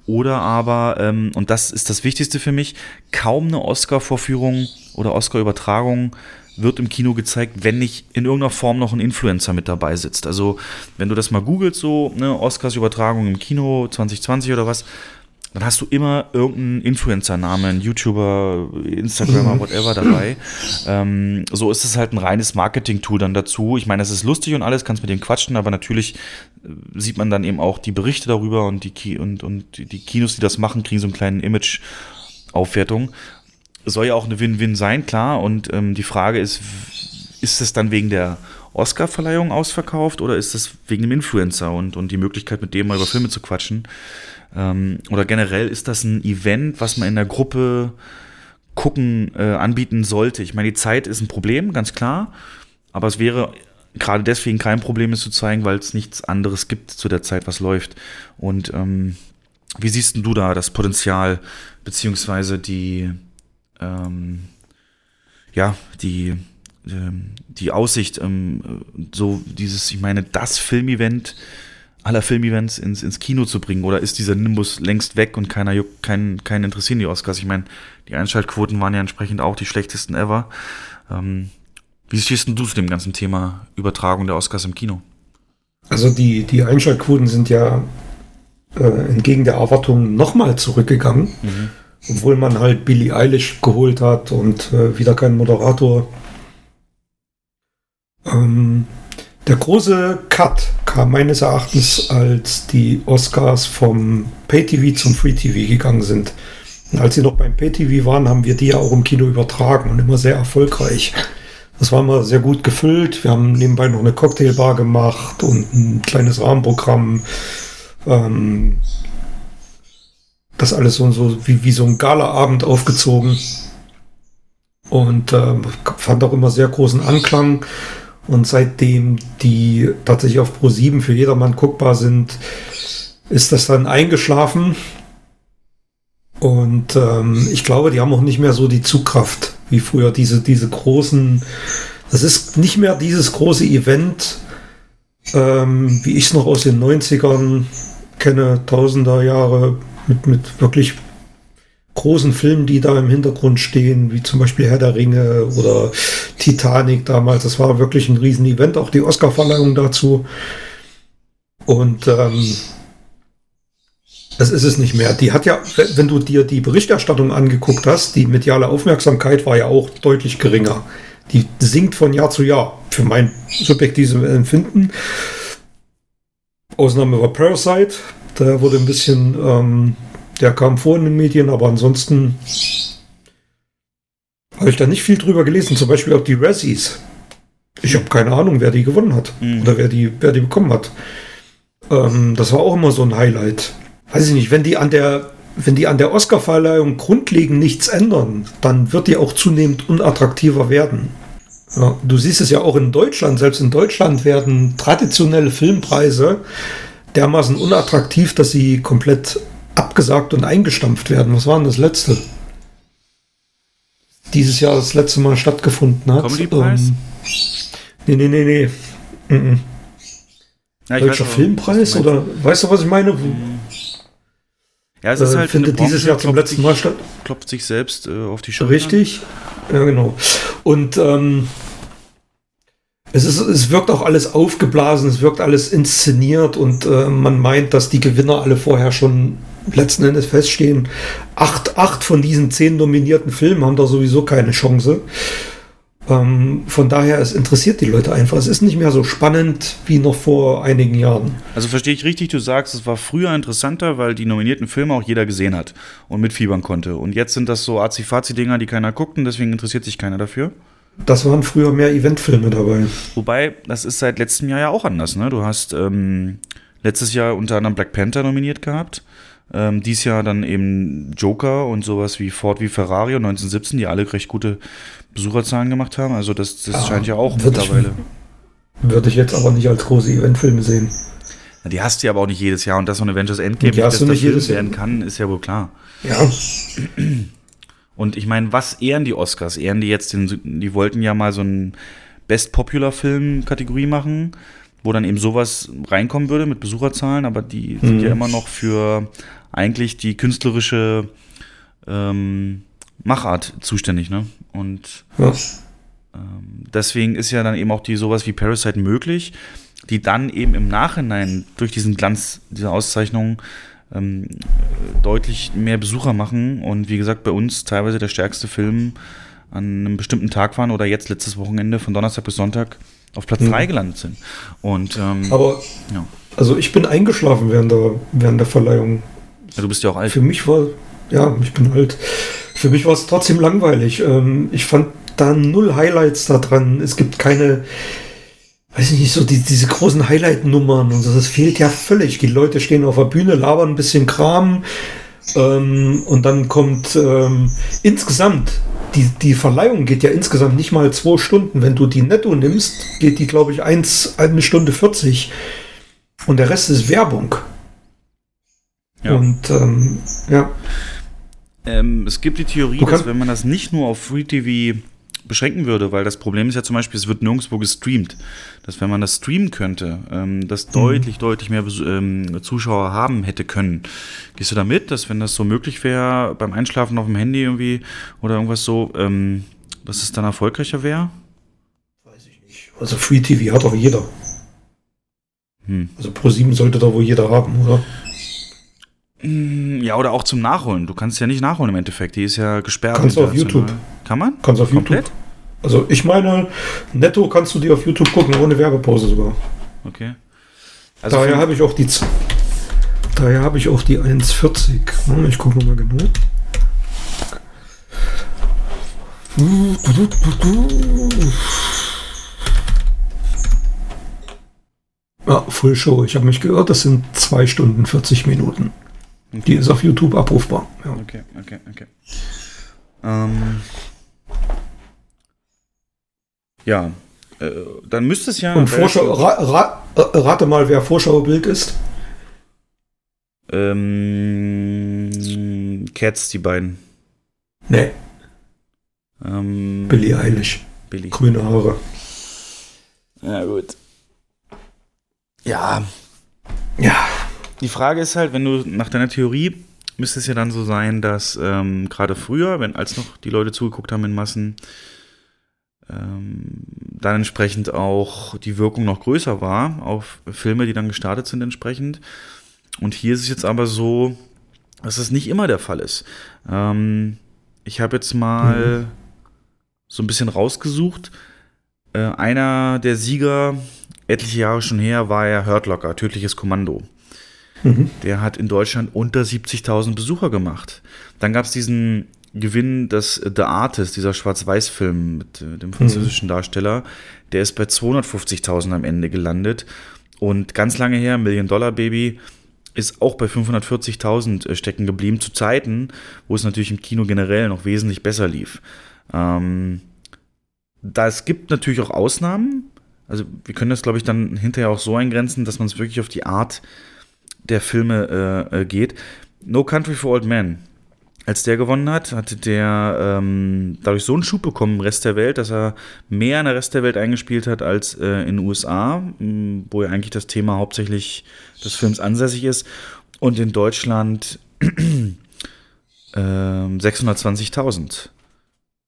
Oder aber, ähm, und das ist das Wichtigste für mich, kaum eine Oscar-Vorführung oder Oscar-Übertragung wird im Kino gezeigt, wenn nicht in irgendeiner Form noch ein Influencer mit dabei sitzt. Also, wenn du das mal googelst, so, ne, Oscars-Übertragung im Kino 2020 oder was, dann hast du immer irgendeinen Influencer-Namen, YouTuber, Instagrammer, Mhm. whatever dabei. ähm, so ist es halt ein reines Marketing-Tool dann dazu. Ich meine, es ist lustig und alles, kannst mit dem quatschen, aber natürlich sieht man dann eben auch die Berichte darüber und die, Ki und, und die- Kinos, die das machen, kriegen so einen kleinen Image-Aufwertung. Soll ja auch eine Win-Win sein, klar. Und ähm, die Frage ist, ist es dann wegen der Oscar-Verleihung ausverkauft oder ist es wegen dem Influencer und, und die Möglichkeit, mit dem mal über Filme zu quatschen? Ähm, oder generell ist das ein Event, was man in der Gruppe gucken, äh, anbieten sollte? Ich meine, die Zeit ist ein Problem, ganz klar. Aber es wäre gerade deswegen kein Problem, es zu zeigen, weil es nichts anderes gibt zu der Zeit, was läuft. Und ähm, wie siehst denn du da das Potenzial, beziehungsweise die, ähm, ja, die, ähm, die Aussicht, ähm, so dieses, ich meine, das Filmevent aller Filmevents ins, ins Kino zu bringen? Oder ist dieser Nimbus längst weg und keiner juckt, keinen, keinen interessieren die Oscars? Ich meine, die Einschaltquoten waren ja entsprechend auch die schlechtesten ever. Ähm, wie stehst du zu dem ganzen Thema Übertragung der Oscars im Kino? Also die, die Einschaltquoten sind ja äh, entgegen der Erwartungen nochmal zurückgegangen. Obwohl man halt Billie Eilish geholt hat und äh, wieder kein Moderator. Ähm, der große Cut kam meines Erachtens, als die Oscars vom Pay-TV zum Free-TV gegangen sind. Und als sie noch beim Pay-TV waren, haben wir die ja auch im Kino übertragen und immer sehr erfolgreich. Das war immer sehr gut gefüllt. Wir haben nebenbei noch eine Cocktailbar gemacht und ein kleines Rahmenprogramm. Ähm, das alles so, so wie, wie so ein Galaabend aufgezogen. Und ähm, fand auch immer sehr großen Anklang. Und seitdem die tatsächlich auf Pro 7 für jedermann guckbar sind, ist das dann eingeschlafen. Und ähm, ich glaube, die haben auch nicht mehr so die Zugkraft wie früher. Diese, diese großen, das ist nicht mehr dieses große Event, ähm, wie ich es noch aus den 90ern kenne, Tausender Jahre mit, mit wirklich großen Filmen, die da im Hintergrund stehen, wie zum Beispiel Herr der Ringe oder Titanic damals. Das war wirklich ein Riesen-Event, auch die Oscar-Verleihung dazu. Und ähm, Das ist es nicht mehr. Die hat ja, wenn du dir die Berichterstattung angeguckt hast, die mediale Aufmerksamkeit war ja auch deutlich geringer. Die sinkt von Jahr zu Jahr, für mein subjektives Empfinden. Ausnahme war Parasite. Da wurde ein bisschen, ähm, der kam vor in den Medien, aber ansonsten habe ich da nicht viel drüber gelesen. Zum Beispiel auch die Razzies. Ich habe keine Ahnung, wer die gewonnen hat Mhm. oder wer die, wer die bekommen hat. Ähm, das war auch immer so ein Highlight. Weiß ich nicht, wenn die an der, wenn die an der Oscarverleihung grundlegend nichts ändern, dann wird die auch zunehmend unattraktiver werden. Ja, du siehst es ja auch in Deutschland. Selbst in Deutschland werden traditionelle Filmpreise dermaßen unattraktiv, dass sie komplett abgesagt und eingestampft werden. Was war denn das letzte? Dieses Jahr das letzte Mal stattgefunden hat. Comedy-Preis? Ähm, nee, nee, nee, nee. Mhm. Ja, ich Deutscher Filmpreis oder weißt du, was ich meine? Ja, es ist Äh, halt findet dieses Jahr zum letzten Mal statt. Klopft sich selbst äh, auf die Schulter. Richtig. Ja, genau. Und ähm, es, ist, es wirkt auch alles aufgeblasen, es wirkt alles inszeniert und äh, man meint, dass die Gewinner alle vorher schon letzten Endes feststehen. Acht, acht von diesen zehn nominierten Filmen haben da sowieso keine Chance. Ähm, von daher, es interessiert die Leute einfach. Es ist nicht mehr so spannend wie noch vor einigen Jahren. Also verstehe ich richtig, du sagst, es war früher interessanter, weil die nominierten Filme auch jeder gesehen hat und mitfiebern konnte. Und jetzt sind das so Azi-Fazi-Dinger, die keiner guckt und deswegen interessiert sich keiner dafür. Das waren früher mehr Eventfilme dabei. Wobei, das ist seit letztem Jahr ja auch anders. Ne? Du hast ähm, letztes Jahr unter anderem Black Panther nominiert gehabt. Ähm, dies Jahr dann eben Joker und sowas wie Ford wie Ferrari und 1917, die alle recht gute Besucherzahlen gemacht haben. Also das, das Ja, scheint ja auch wird ich- mittlerweile. Würde ich jetzt aber nicht als große Eventfilme sehen. Na, Die hast du ja aber auch nicht jedes Jahr und dass so ein Avengers Endgame Die hast du das nicht jedes Jahr. werden kann, ist ja wohl klar. Ja. Und ich meine, was ehren die Oscars? Ehren die jetzt den, die wollten ja mal so ein Best Popular Film Kategorie machen, wo dann eben sowas reinkommen würde mit Besucherzahlen, aber die sind Mhm. ja immer noch für eigentlich die künstlerische ähm, Machart zuständig, ne? Und Ja. ähm, deswegen ist ja dann eben auch die sowas wie Parasite möglich, die dann eben im Nachhinein durch diesen Glanz dieser Auszeichnung ähm, deutlich mehr Besucher machen und wie gesagt bei uns teilweise der stärkste Film an einem bestimmten Tag waren oder jetzt letztes Wochenende von Donnerstag bis Sonntag auf Platz Mhm. 3 gelandet sind. Und ähm, Aber ja. also ich bin eingeschlafen während der, während der Verleihung. Ja, du bist ja auch alt. Für mich war, ja, ich bin alt. Für mich war es trotzdem langweilig. Ähm, ich fand da null Highlights da dran. Es gibt keine, weiß ich nicht, so die, diese großen Highlight-Nummern und so. Das fehlt ja völlig. Die Leute stehen auf der Bühne, labern ein bisschen Kram. Ähm, und dann kommt ähm, insgesamt, die, die Verleihung geht ja insgesamt nicht mal zwei Stunden. Wenn du die netto nimmst, geht die, glaube ich, eins, eine Stunde 40. Und der Rest ist Werbung. Ja. Und ähm, ja. Ähm, es gibt die Theorie, Du dass wenn man das nicht nur auf Free TV beschränken würde, weil das Problem ist ja zum Beispiel, es wird nirgendwo gestreamt, dass wenn man das streamen könnte, ähm, das Mhm. deutlich, deutlich mehr ähm, Zuschauer haben hätte können. Gehst du da mit, dass wenn das so möglich wäre, beim Einschlafen auf dem Handy irgendwie oder irgendwas so, ähm, dass es dann erfolgreicher wäre? Also Free TV hat doch jeder. Hm. Also Pro 7 sollte da wohl jeder haben, oder? Mm, Ja, oder auch zum Nachholen. Du kannst ja nicht nachholen im Endeffekt. Die ist ja gesperrt. Kannst du auf. YouTube. Kann man? Kannst auf Komplett? YouTube. Also ich meine, netto kannst du dir auf YouTube gucken, ohne Werbepause sogar. Okay. Also daher habe ich auch die daher habe ich auch die 1,40. Hm, Ich gucke mal genau. Ja, Full Show. Ich habe mich gehört, das sind 2 Stunden 40 Minuten. Die ist auf YouTube abrufbar. Ja. Okay, okay, okay. Ähm, ja, äh, dann müsste es ja. Und Vorschau, ra, ra, äh, rate mal, wer Vorschaubild ist. Ähm, Cats, die beiden. Nee, Ähm, Billie Eilish. Billie. Grüne Haare. Ja, gut. Ja. Ja. Die Frage ist halt, wenn du nach deiner Theorie müsste es ja dann so sein, dass ähm, gerade früher, wenn als noch die Leute zugeguckt haben in Massen, ähm, dann entsprechend auch die Wirkung noch größer war auf Filme, die dann gestartet sind entsprechend. Und hier ist es jetzt aber so, dass das nicht immer der Fall ist. Ähm, ich habe jetzt mal mhm. so ein bisschen rausgesucht. Äh, einer der Sieger, etliche Jahre schon her, war ja Hurt Locker, tödliches Kommando. Mhm. Der hat in Deutschland unter 70.000 Besucher gemacht. Dann gab es diesen Gewinn des The Artist, dieser Schwarz-Weiß-Film mit äh, dem französischen mhm. Darsteller, der ist bei 250.000 am Ende gelandet. Und ganz lange her, Million Dollar Baby, ist auch bei 540.000 äh, stecken geblieben, zu Zeiten, wo es natürlich im Kino generell noch wesentlich besser lief. Ähm, da es gibt natürlich auch Ausnahmen. Also wir können das, glaube ich, dann hinterher auch so eingrenzen, dass man es wirklich auf die Art der Filme äh, äh, geht. No Country for Old Men als der gewonnen hat, hatte der ähm, dadurch so einen Schub bekommen im Rest der Welt, dass er mehr in der Rest der Welt eingespielt hat als äh, in den USA, wo ja eigentlich das Thema hauptsächlich des Films ansässig ist. Und in Deutschland *clears throat* äh, 620.000.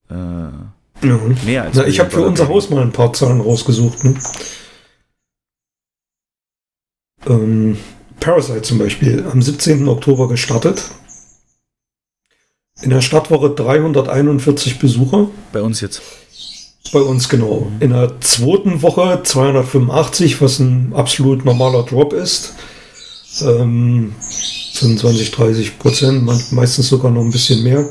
Äh, ja. Mehr als Na, Ich habe für unser Haus mal ein paar Zahlen rausgesucht. Ne? Ähm, Parasite zum Beispiel, am 17. Oktober gestartet in der Stadtwoche 341 Besucher. Bei uns jetzt. Bei uns genau. In der zweiten Woche 285, was ein absolut normaler Drop ist. Ähm, 25, 30 Prozent, meistens sogar noch ein bisschen mehr.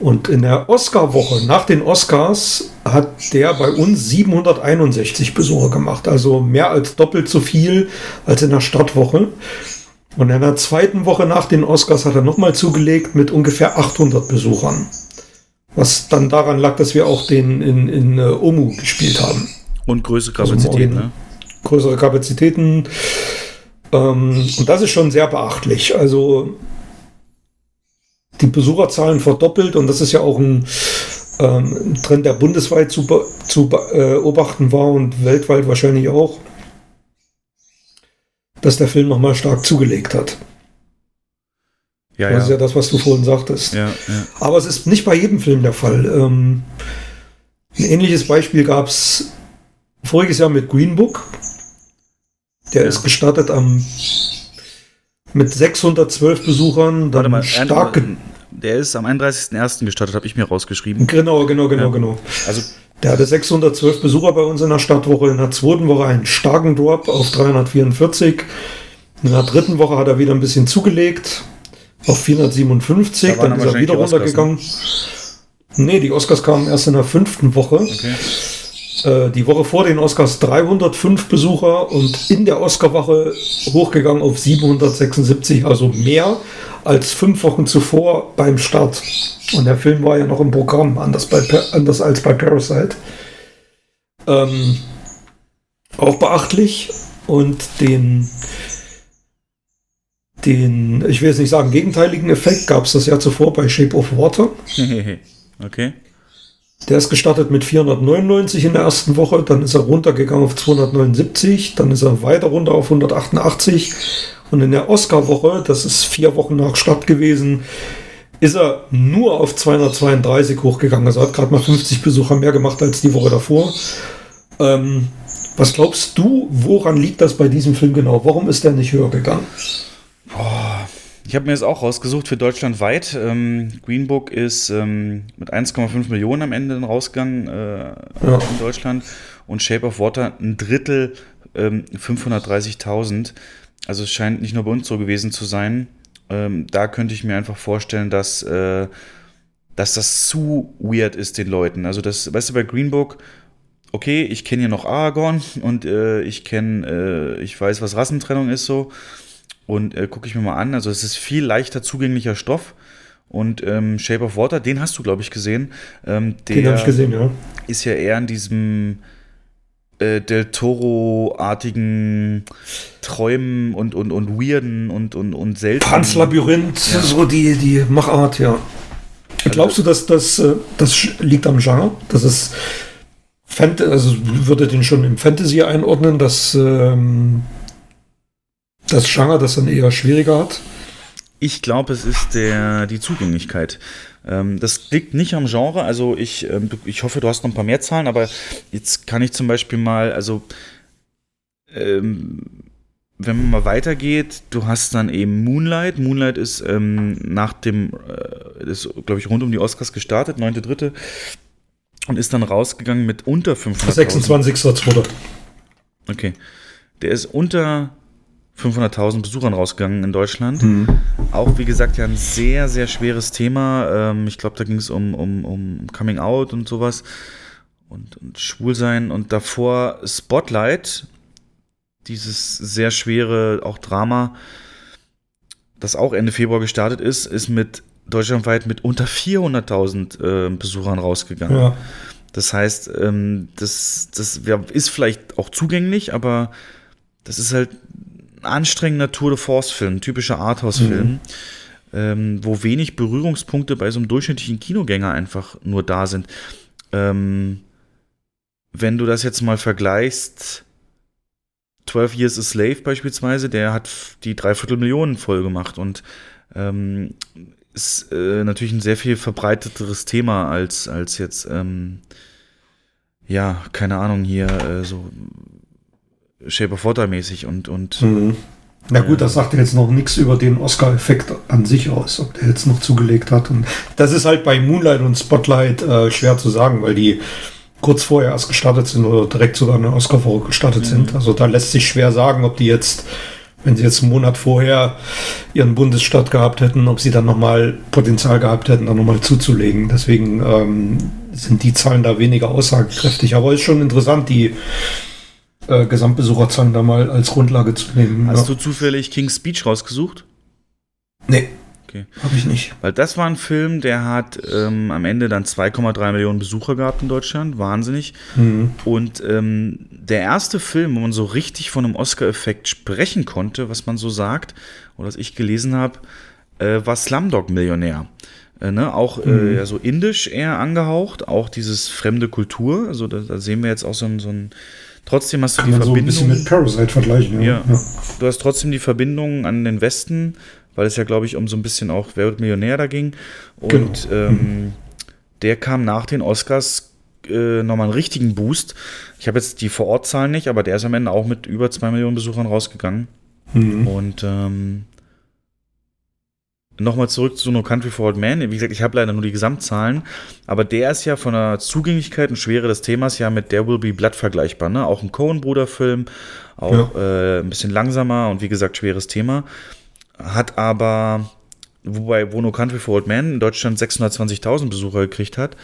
Und in der Oscar-Woche, nach den Oscars, hat der bei uns 761 Besucher gemacht. Also mehr als doppelt so viel als in der Stadtwoche. Und in der zweiten Woche nach den Oscars hat er nochmal zugelegt mit ungefähr 800 Besuchern. Was dann daran lag, dass wir auch den in, in uh, Omu gespielt haben. Und größere Kapazitäten, also, ne? Größere Kapazitäten. Ähm, und das ist schon sehr beachtlich. Also die Besucherzahlen verdoppelt und das ist ja auch ein ähm, Trend, der bundesweit zu, zu äh, beobachten war und weltweit wahrscheinlich auch dass der Film nochmal stark zugelegt hat. Ja, das ist ja das, was du vorhin sagtest. Ja, ja. Aber es ist nicht bei jedem Film der Fall. Ähm, ein ähnliches Beispiel gab es voriges Jahr mit Green Book. Der ja. ist gestartet am mit 612 Besuchern. Dann mal, stark. Der ist am 31.01. gestartet, habe ich mir rausgeschrieben. Genau, genau, genau, genau. Also der hatte 612 Besucher bei uns in der Stadtwoche. In der zweiten Woche einen starken Drop auf 344. In der drittenChe hat er wieder ein bisschen zugelegt auf 457. Da dann ist er wieder ne? runtergegangen. Ne? Nee, die Oscars kamen erst in der fünften Woche. Okay. Äh, die Woche vor den Oscars 305 Besucher und in der Oscarwoche hochgegangen auf 776, also mehr als fünf Wochen zuvor beim Start. Und der Film war ja noch im Programm, anders, bei, anders als bei Parasite. Ähm, auch beachtlich. Und den, den, ich will jetzt nicht sagen, gegenteiligen Effekt gab es das Jahr zuvor bei Shape of Water. *laughs* okay. Der ist gestartet mit 499 in der ersten Woche, dann ist er runtergegangen auf 279, dann ist er weiter runter auf 188 und in der Oscar-Woche, das ist vier Wochen nach Start gewesen, ist er nur auf 232 hochgegangen. Also hat gerade mal 50 Besucher mehr gemacht als die Woche davor. Ähm, was glaubst du, woran liegt das bei diesem Film genau? Warum ist der nicht höher gegangen? Boah, ich habe mir das auch rausgesucht für deutschlandweit. Ähm, Green Book ist ähm, mit 1,5 Millionen am Ende rausgegangen äh, ja. in Deutschland und Shape of Water ein Drittel, ähm, 530.000. Also es scheint nicht nur bei uns so gewesen zu sein. Ähm, da könnte ich mir einfach vorstellen, dass, äh, dass das zu weird ist den Leuten. Also das, weißt du, bei Green Book, okay, ich kenne hier noch Aragorn *laughs* und äh, ich kenne, äh, ich weiß, was Rassentrennung ist so. Und äh, gucke ich mir mal an. Also es ist viel leichter zugänglicher Stoff. Und ähm, Shape of Water, den hast du, glaube ich, gesehen. Ähm, den habe ich gesehen, ja. Ist ja eher in diesem äh, Del Toro-artigen Träumen und, und, und Weirden und, und, und seltenen. Panzlabyrinth, ja. so die, die Machart, ja. Also Glaubst du, dass das, äh, das liegt am Genre? Das ist Fant also würde den schon im Fantasy einordnen, dass ähm, das Genre das dann eher schwieriger hat? Ich glaube, es ist der, die Zugänglichkeit. Ähm, das liegt nicht am Genre. Also ich, ähm, ich hoffe, du hast noch ein paar mehr Zahlen, aber jetzt kann ich zum Beispiel mal, also ähm, wenn man mal weitergeht, du hast dann eben Moonlight. Moonlight ist ähm, nach dem, äh, ist, glaube ich, rund um die Oscars gestartet, 9.3. Und ist dann rausgegangen mit unter 500.000. 26.2. Okay. Der ist unter 500.000 Besuchern rausgegangen in Deutschland. Mhm. Auch, wie gesagt, ja ein sehr, sehr schweres Thema. Ähm, ich glaube, da ging es um, um, um Coming Out und sowas. Und, und Schwulsein. Und davor Spotlight, dieses sehr schwere, auch Drama, das auch Ende Februar gestartet ist, ist mit deutschlandweit mit unter 400.000 äh, Besuchern rausgegangen. Ja. Das heißt, ähm, das, das wär- ist vielleicht auch zugänglich, aber das ist halt anstrengender Tour de Force-Film, typischer Arthouse-Film, ähm, wo wenig Berührungspunkte bei so einem durchschnittlichen Kinogänger einfach nur da sind. Ähm, wenn du das jetzt mal vergleichst, 12 Years a Slave beispielsweise, der hat die Dreiviertel Millionen voll gemacht und ähm, ist äh, natürlich ein sehr viel verbreiteteres Thema als, als jetzt, ähm, ja, keine Ahnung, hier äh, so Shape of Water mäßig und, und Mhm. Na gut, das sagt jetzt noch nichts über den Oscar-Effekt an sich aus, ob der jetzt noch zugelegt hat. Und das ist halt bei Moonlight und Spotlight äh, schwer zu sagen, weil die kurz vorher erst gestartet sind oder direkt sogar eine Oscar-Woche gestartet sind. Also da lässt sich schwer sagen, ob die jetzt, wenn sie jetzt einen Monat vorher ihren Bundesstaat gehabt hätten, ob sie dann nochmal Potenzial gehabt hätten, dann nochmal zuzulegen. Deswegen ähm, sind die Zahlen da weniger aussagekräftig. Aber ist schon interessant, die äh, Gesamtbesucherzahlen da mal als Grundlage zu nehmen. Hast ja. du zufällig King's Speech rausgesucht? Nee. Okay. Habe ich nicht. Weil das war ein Film, der hat ähm, am Ende dann 2,3 Millionen Besucher gehabt in Deutschland. Wahnsinnig. Mhm. Und ähm, der erste Film, wo man so richtig von einem Oscar-Effekt sprechen konnte, was man so sagt, oder was ich gelesen habe, äh, war Slumdog Millionär. Äh, ne? Auch Mhm. äh, ja, so indisch eher angehaucht, auch dieses fremde Kultur. Also da, da sehen wir jetzt auch so so ein Trotzdem hast du Kann die man so ein Verbindung. bisschen mit Parasite vergleichen. Ja. Ja. Du hast trotzdem die Verbindung an den Westen, weil es ja, glaube ich, um so ein bisschen auch Wer wird Millionär da ging. Und Genau. ähm, der kam nach den Oscars äh, nochmal einen richtigen Boost. Ich habe jetzt die Vorortzahlen nicht, aber der ist am Ende auch mit über zwei Millionen Besuchern rausgegangen. Mhm. Und ähm, nochmal zurück zu No Country for Old Men. Wie gesagt, ich habe leider nur die Gesamtzahlen, aber der ist ja von der Zugänglichkeit und Schwere des Themas ja mit There Will Be Blood vergleichbar. Ne? Auch ein Coen-Bruder-Film, auch äh, ein bisschen langsamer und wie gesagt, schweres Thema. Hat aber, wobei wo No Country for Old Men in Deutschland 620.000 Besucher gekriegt hat,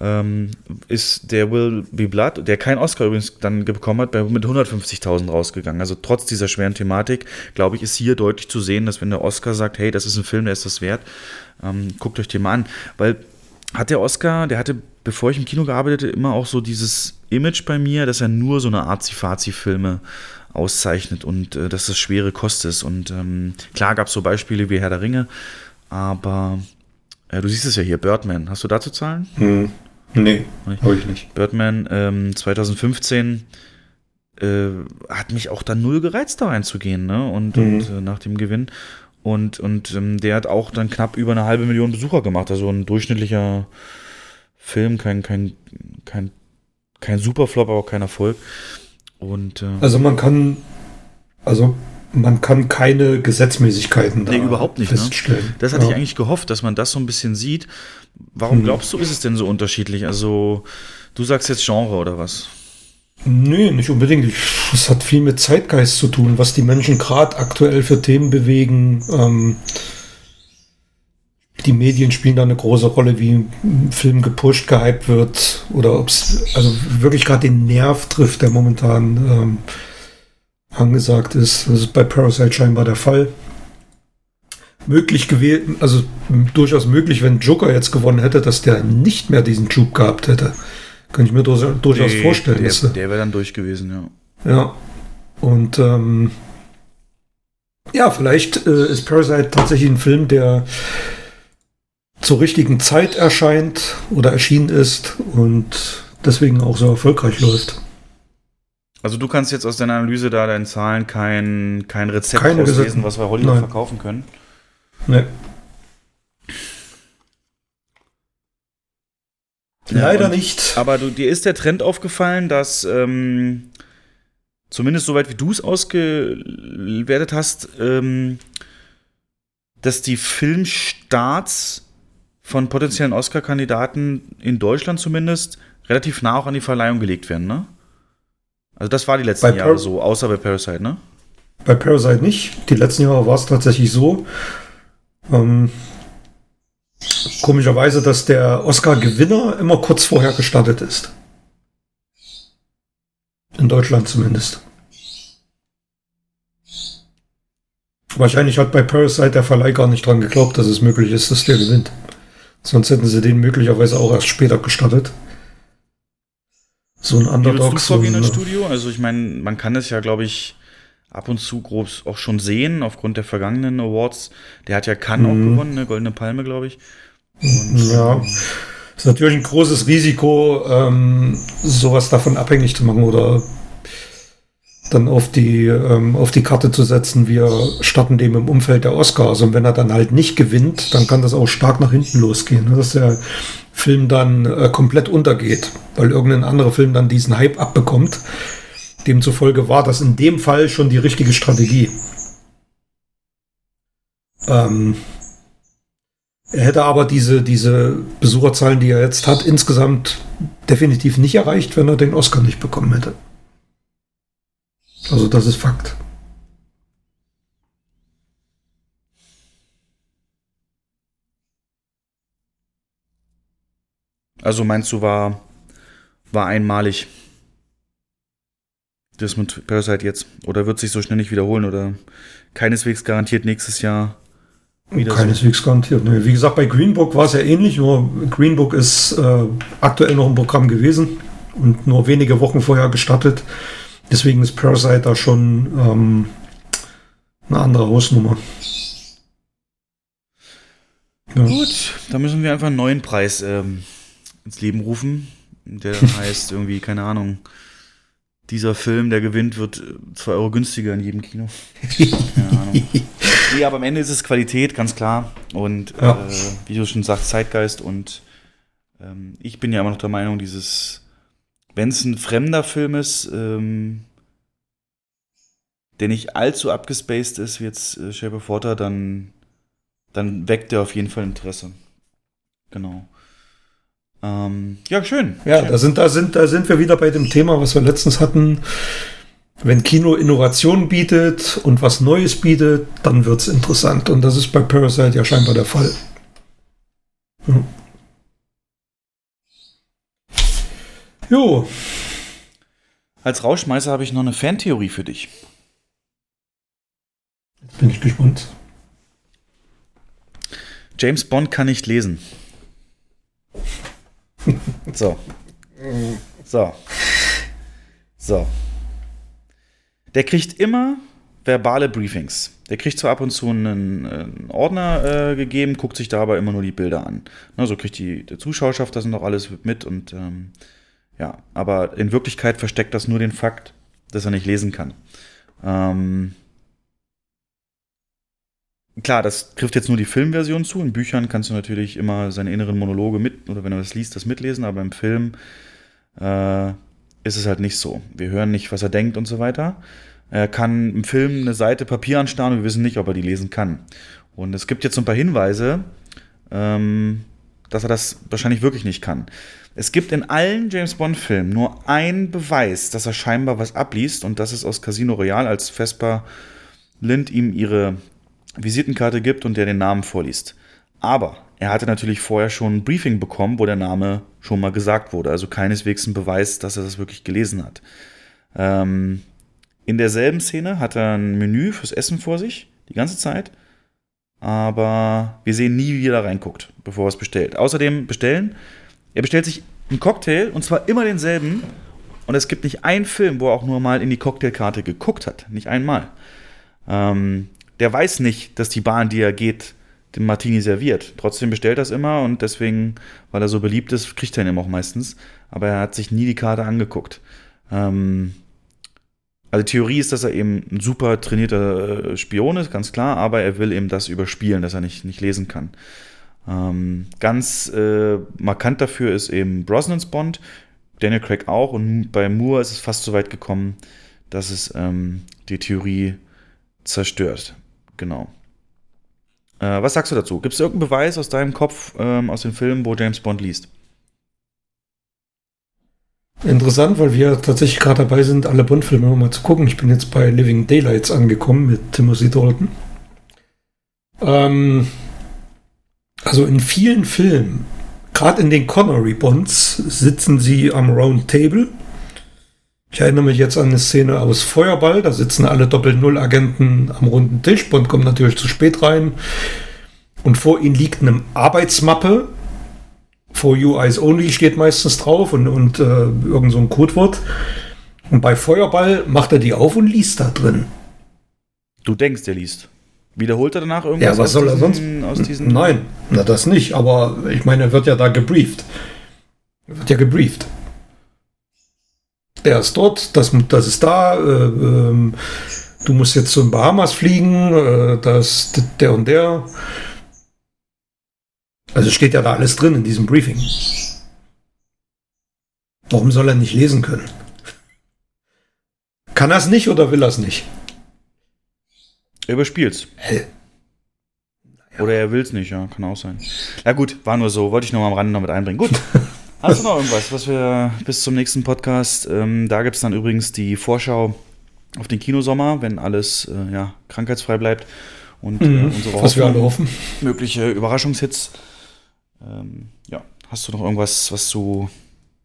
ähm, ist der Will Be Blood, der keinen Oscar übrigens dann bekommen hat, mit 150.000 rausgegangen. Also trotz dieser schweren Thematik, glaube ich, ist hier deutlich zu sehen, dass wenn der Oscar sagt, hey, das ist ein Film, der ist das wert, ähm, guckt euch den mal an. Weil hat der Oscar, der hatte, bevor ich im Kino gearbeitet habe, immer auch so dieses Image bei mir, dass er nur so eine Arzi-Fazi-Filme auszeichnet und äh, dass das schwere Kost ist. Und ähm, klar gab es so Beispiele wie Herr der Ringe, aber äh, du siehst es ja hier, Birdman. Hast du dazu Zahlen? Hm. Nee, habe ich nicht. Birdman ähm, 2015 äh, hat mich auch dann null gereizt, da reinzugehen, ne? Und, Mhm. und äh, nach dem Gewinn. Und, und ähm, der hat auch dann knapp über eine halbe Million Besucher gemacht. Also ein durchschnittlicher Film, kein, kein, kein, kein Superflop, aber auch kein Erfolg. Und äh, Also man kann, also man kann keine Gesetzmäßigkeiten da Nee, überhaupt nicht. Ne? feststellen. Das hatte ja. ich eigentlich gehofft, dass man das so ein bisschen sieht. Warum Hm. glaubst du, ist es denn so unterschiedlich? Also, du sagst jetzt Genre oder was? Nee, nicht unbedingt. Es hat viel mit Zeitgeist zu tun, was die Menschen gerade aktuell für Themen bewegen. Ähm, die Medien spielen da eine große Rolle, wie ein Film gepusht, gehypt wird oder ob es also wirklich gerade den Nerv trifft, der momentan ähm, angesagt ist. Das ist bei Parasite scheinbar der Fall. Möglich gewesen, also durchaus möglich, wenn Joker jetzt gewonnen hätte, dass der nicht mehr diesen Juke gehabt hätte. Kann ich mir durchaus, Nee, vorstellen. Der, dass er- der wäre dann durch gewesen, ja. ja. Und ähm, ja, vielleicht äh, ist Parasite tatsächlich ein Film, der zur richtigen Zeit erscheint oder erschienen ist und deswegen auch so erfolgreich läuft. Also du kannst jetzt aus deiner Analyse da deinen Zahlen kein, kein Rezept Keine rauslesen, Gesetze- was wir Hollywood Nein. verkaufen können. Nee. Leider und- nicht. Aber du, dir ist der Trend aufgefallen, dass ähm, zumindest soweit wie du es ausgewertet hast, ähm, dass die Filmstarts von potenziellen Oscar-Kandidaten in Deutschland zumindest relativ nah auch an die Verleihung gelegt werden, ne? Also das war die letzten Bei Jahre Par- so, außer bei Parasite, ne? Bei Parasite nicht. Die letzten Jahre war es tatsächlich so. Ähm, komischerweise, dass der Oscar-Gewinner immer kurz vorher gestartet ist. In Deutschland zumindest. Wahrscheinlich hat bei Parasite der Verleih gar nicht dran geglaubt, dass es möglich ist, dass der gewinnt. Sonst hätten sie den möglicherweise auch erst später gestartet. So ein Wie Underdog. du So vorgehen ein, als Studio? Also ich meine, man kann es ja, glaube ich, ab und zu grob auch schon sehen, aufgrund der vergangenen Awards. Der hat ja Cannes auch Mhm. gewonnen, eine Goldene Palme, glaube ich. Ja, ist natürlich ein großes Risiko, ähm, sowas davon abhängig zu machen oder dann auf die, ähm, auf die Karte zu setzen, wir starten dem im Umfeld der Oscars. Und wenn er dann halt nicht gewinnt, dann kann das auch stark nach hinten losgehen, ne? dass der Film dann äh, komplett untergeht, weil irgendein anderer Film dann diesen Hype abbekommt. Demzufolge war das in dem Fall schon die richtige Strategie. Ähm, er hätte aber diese, diese Besucherzahlen, die er jetzt hat, insgesamt definitiv nicht erreicht, wenn er den Oscar nicht bekommen hätte. Also das ist Fakt. Also meinst du, war, war einmalig das mit Parasite jetzt? Oder wird sich so schnell nicht wiederholen? Oder keineswegs garantiert nächstes Jahr wieder so? Keineswegs garantiert. Nee. Wie gesagt, bei Green Book war es ja ähnlich, nur Green Book ist äh, aktuell noch im Programm gewesen und nur wenige Wochen vorher gestartet. Deswegen ist Parasite da schon ähm, eine andere Hausnummer. Ja. Gut, dann müssen wir einfach einen neuen Preis ähm, ins Leben rufen. Der *laughs* heißt irgendwie, keine Ahnung, dieser Film, der gewinnt, wird 2 Euro günstiger in jedem Kino. Keine Ahnung. *laughs* Nee, aber am Ende ist es Qualität, ganz klar. Und Ja. äh, wie du schon sagst, Zeitgeist. Und ähm, ich bin ja immer noch der Meinung, dieses, wenn es ein fremder Film ist, ähm, der nicht allzu abgespaced ist, wie jetzt äh, Shape of Water, dann, dann weckt er auf jeden Fall Interesse. Genau. Ähm, ja, schön. Ja, da sind, da, sind, da sind wir wieder bei dem Thema, was wir letztens hatten. Wenn Kino Innovation bietet und was Neues bietet, dann wird es interessant. Und das ist bei Parasite ja scheinbar der Fall. Ja. Jo, Als Rauschmeißer habe ich noch eine Fantheorie für dich. bin ich gespannt. James Bond kann nicht lesen. So. So. So. Der kriegt immer verbale Briefings. Der kriegt zwar ab und zu einen, einen Ordner äh, gegeben, guckt sich da aber immer nur die Bilder an. Na, so kriegt die, die Zuschauerschaft das noch alles mit und ähm, ja, aber in Wirklichkeit versteckt das nur den Fakt, dass er nicht lesen kann. Ähm, klar, das trifft jetzt nur die Filmversion zu. In Büchern kannst du natürlich immer seine inneren Monologe mit, oder wenn du das liest, das mitlesen, aber im Film äh, ist es halt nicht so. Wir hören nicht, was er denkt und so weiter. Er kann im Film eine Seite Papier anstarren und wir wissen nicht, ob er die lesen kann. Und es gibt jetzt so ein paar Hinweise, ähm, dass er das wahrscheinlich wirklich nicht kann. Es gibt in allen James Bond-Filmen nur einen Beweis, dass er scheinbar was abliest, und das ist aus Casino Royale, als Vesper Lind ihm ihre Visitenkarte gibt und der den Namen vorliest. Aber er hatte natürlich vorher schon ein Briefing bekommen, wo der Name schon mal gesagt wurde. Also keineswegs ein Beweis, dass er das wirklich gelesen hat. Ähm, in derselben Szene hat er ein Menü fürs Essen vor sich, die ganze Zeit. Aber wir sehen nie, wie er da reinguckt, bevor er es bestellt. Außerdem bestellen, er bestellt sich einen Cocktail und zwar immer denselben. Und es gibt nicht einen Film, wo er auch nur mal in die Cocktailkarte geguckt hat. Nicht einmal. Ähm, der weiß nicht, dass die Bahn, die er geht, den Martini serviert. Trotzdem bestellt er es immer und deswegen, weil er so beliebt ist, kriegt er ihn auch meistens. Aber er hat sich nie die Karte angeguckt. Ähm, also die Theorie ist, dass er eben ein super trainierter äh, Spion ist, ganz klar, aber er will eben das überspielen, dass er nicht, nicht lesen kann. Ähm, ganz äh, markant dafür ist eben Brosnans Bond, Daniel Craig auch und bei Moore ist es fast so weit gekommen, dass es ähm, die Theorie zerstört. Genau. Äh, was sagst du dazu? Gibt es irgendeinen Beweis aus deinem Kopf, ähm, aus dem Film, wo James Bond liest? Interessant, weil wir tatsächlich gerade dabei sind, alle Bond-Filme nochmal zu gucken. Ich bin jetzt bei Living Daylights angekommen mit Timothy Dalton. Ähm, also in vielen Filmen, gerade in den Connery-Bonds, sitzen sie am Round Table. Ich erinnere mich jetzt an eine Szene aus Feuerball, da sitzen alle Doppel-Null-Agenten am runden Tisch. Bond kommt natürlich zu spät rein. Und vor ihnen liegt eine Arbeitsmappe. For You Eyes Only steht meistens drauf und, und äh, irgend so ein Codewort. Und bei Feuerball macht er die auf und liest da drin. Du denkst, er liest. Wiederholt er danach irgendwas? Ja, was soll er sonst? Aus diesen Nein, na das nicht. Aber ich meine, er wird ja da gebrieft. Er wird ja gebrieft. Der ist dort, das, das ist da. Äh, ähm, du musst jetzt zu den Bahamas fliegen. Äh, das, der und der. Also steht ja da alles drin in diesem Briefing. Warum soll er nicht lesen können? Kann er es nicht oder will er es nicht? Er überspielt's. Hell. Oder er will's nicht, ja, kann auch sein. Na gut, war nur so, wollte ich nur mal am Rande noch mit einbringen. Gut. *laughs* Hast du noch irgendwas, was wir bis zum nächsten Podcast? Ähm, da gibt's dann übrigens die Vorschau auf den Kinosommer, wenn alles äh, ja, krankheitsfrei bleibt. Und äh, Mhm, unsere was wir alle hoffen. Mögliche Überraschungshits. Ähm, ja, hast du noch irgendwas, was du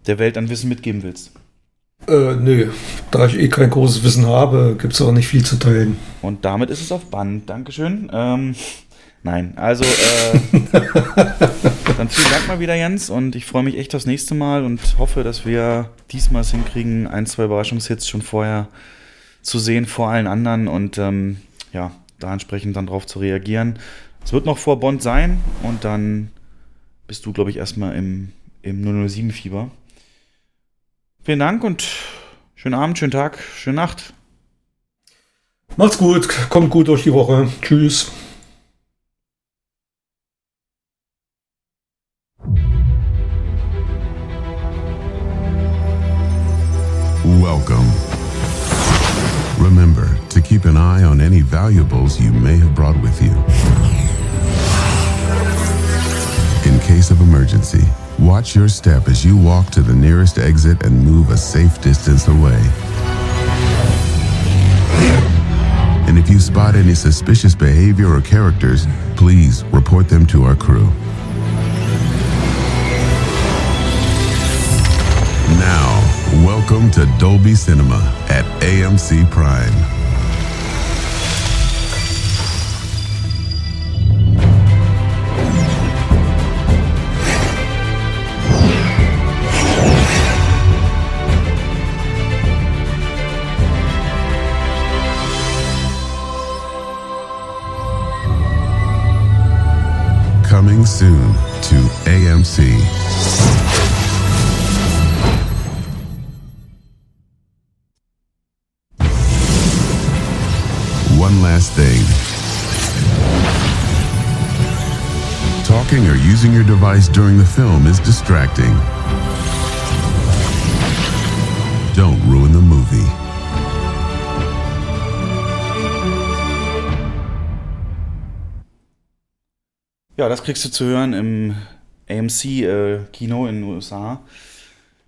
der Welt an Wissen mitgeben willst? Äh, nö. Da ich eh kein großes Wissen habe, gibt es auch nicht viel zu teilen. Und damit ist es auf Band. Dankeschön. Ähm, nein, also äh, *laughs* dann vielen Dank mal wieder, Jens. Und ich freue mich echt aufs nächste Mal und hoffe, dass wir diesmal es hinkriegen, ein, zwei Überraschungshits schon vorher zu sehen vor allen anderen und ähm, ja, da entsprechend dann drauf zu reagieren. Es wird noch vor Bond sein und dann bist du, glaube ich, erstmal im, im 007-Fieber. Vielen Dank und schönen Abend, schönen Tag, schöne Nacht. Macht's gut, kommt gut durch die Woche. Tschüss. Welcome. Remember to keep an eye on any valuables you may have brought with you. In case of emergency, watch your step as you walk to the nearest exit and move a safe distance away. And if you spot any suspicious behavior or characters, please report them to our crew. Now, welcome to Dolby Cinema at AMC Prime. Coming soon to AMC. One last thing. Talking or using your device during the film is distracting. Don't ruin the movie. Ja, das kriegst du zu hören im AMC-Kino in den USA.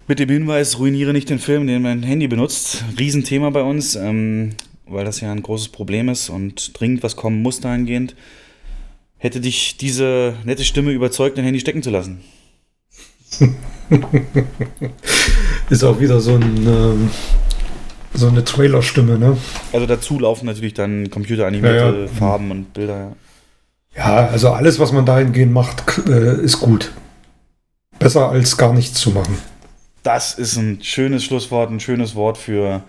Mit dem Hinweis, ruiniere nicht den Film, den mein Handy benutzt. Riesenthema bei uns, ähm, weil das ja ein großes Problem ist und dringend was kommen muss dahingehend. Hätte dich diese nette Stimme überzeugt, dein Handy stecken zu lassen? *laughs* Ist auch wieder so, ein, ähm, so eine Trailerstimme, ne? Also dazu laufen natürlich dann computeranimierte Ja, ja. Farben und Bilder. Ja. Ja, also alles, was man dahingehend macht, äh, ist gut. Besser als gar nichts zu machen. Das ist ein schönes Schlusswort, ein schönes Wort für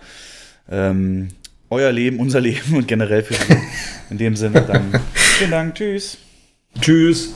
ähm, euer Leben, unser Leben und generell für Sie. *laughs* In dem Sinne dann vielen Dank, tschüss. Tschüss.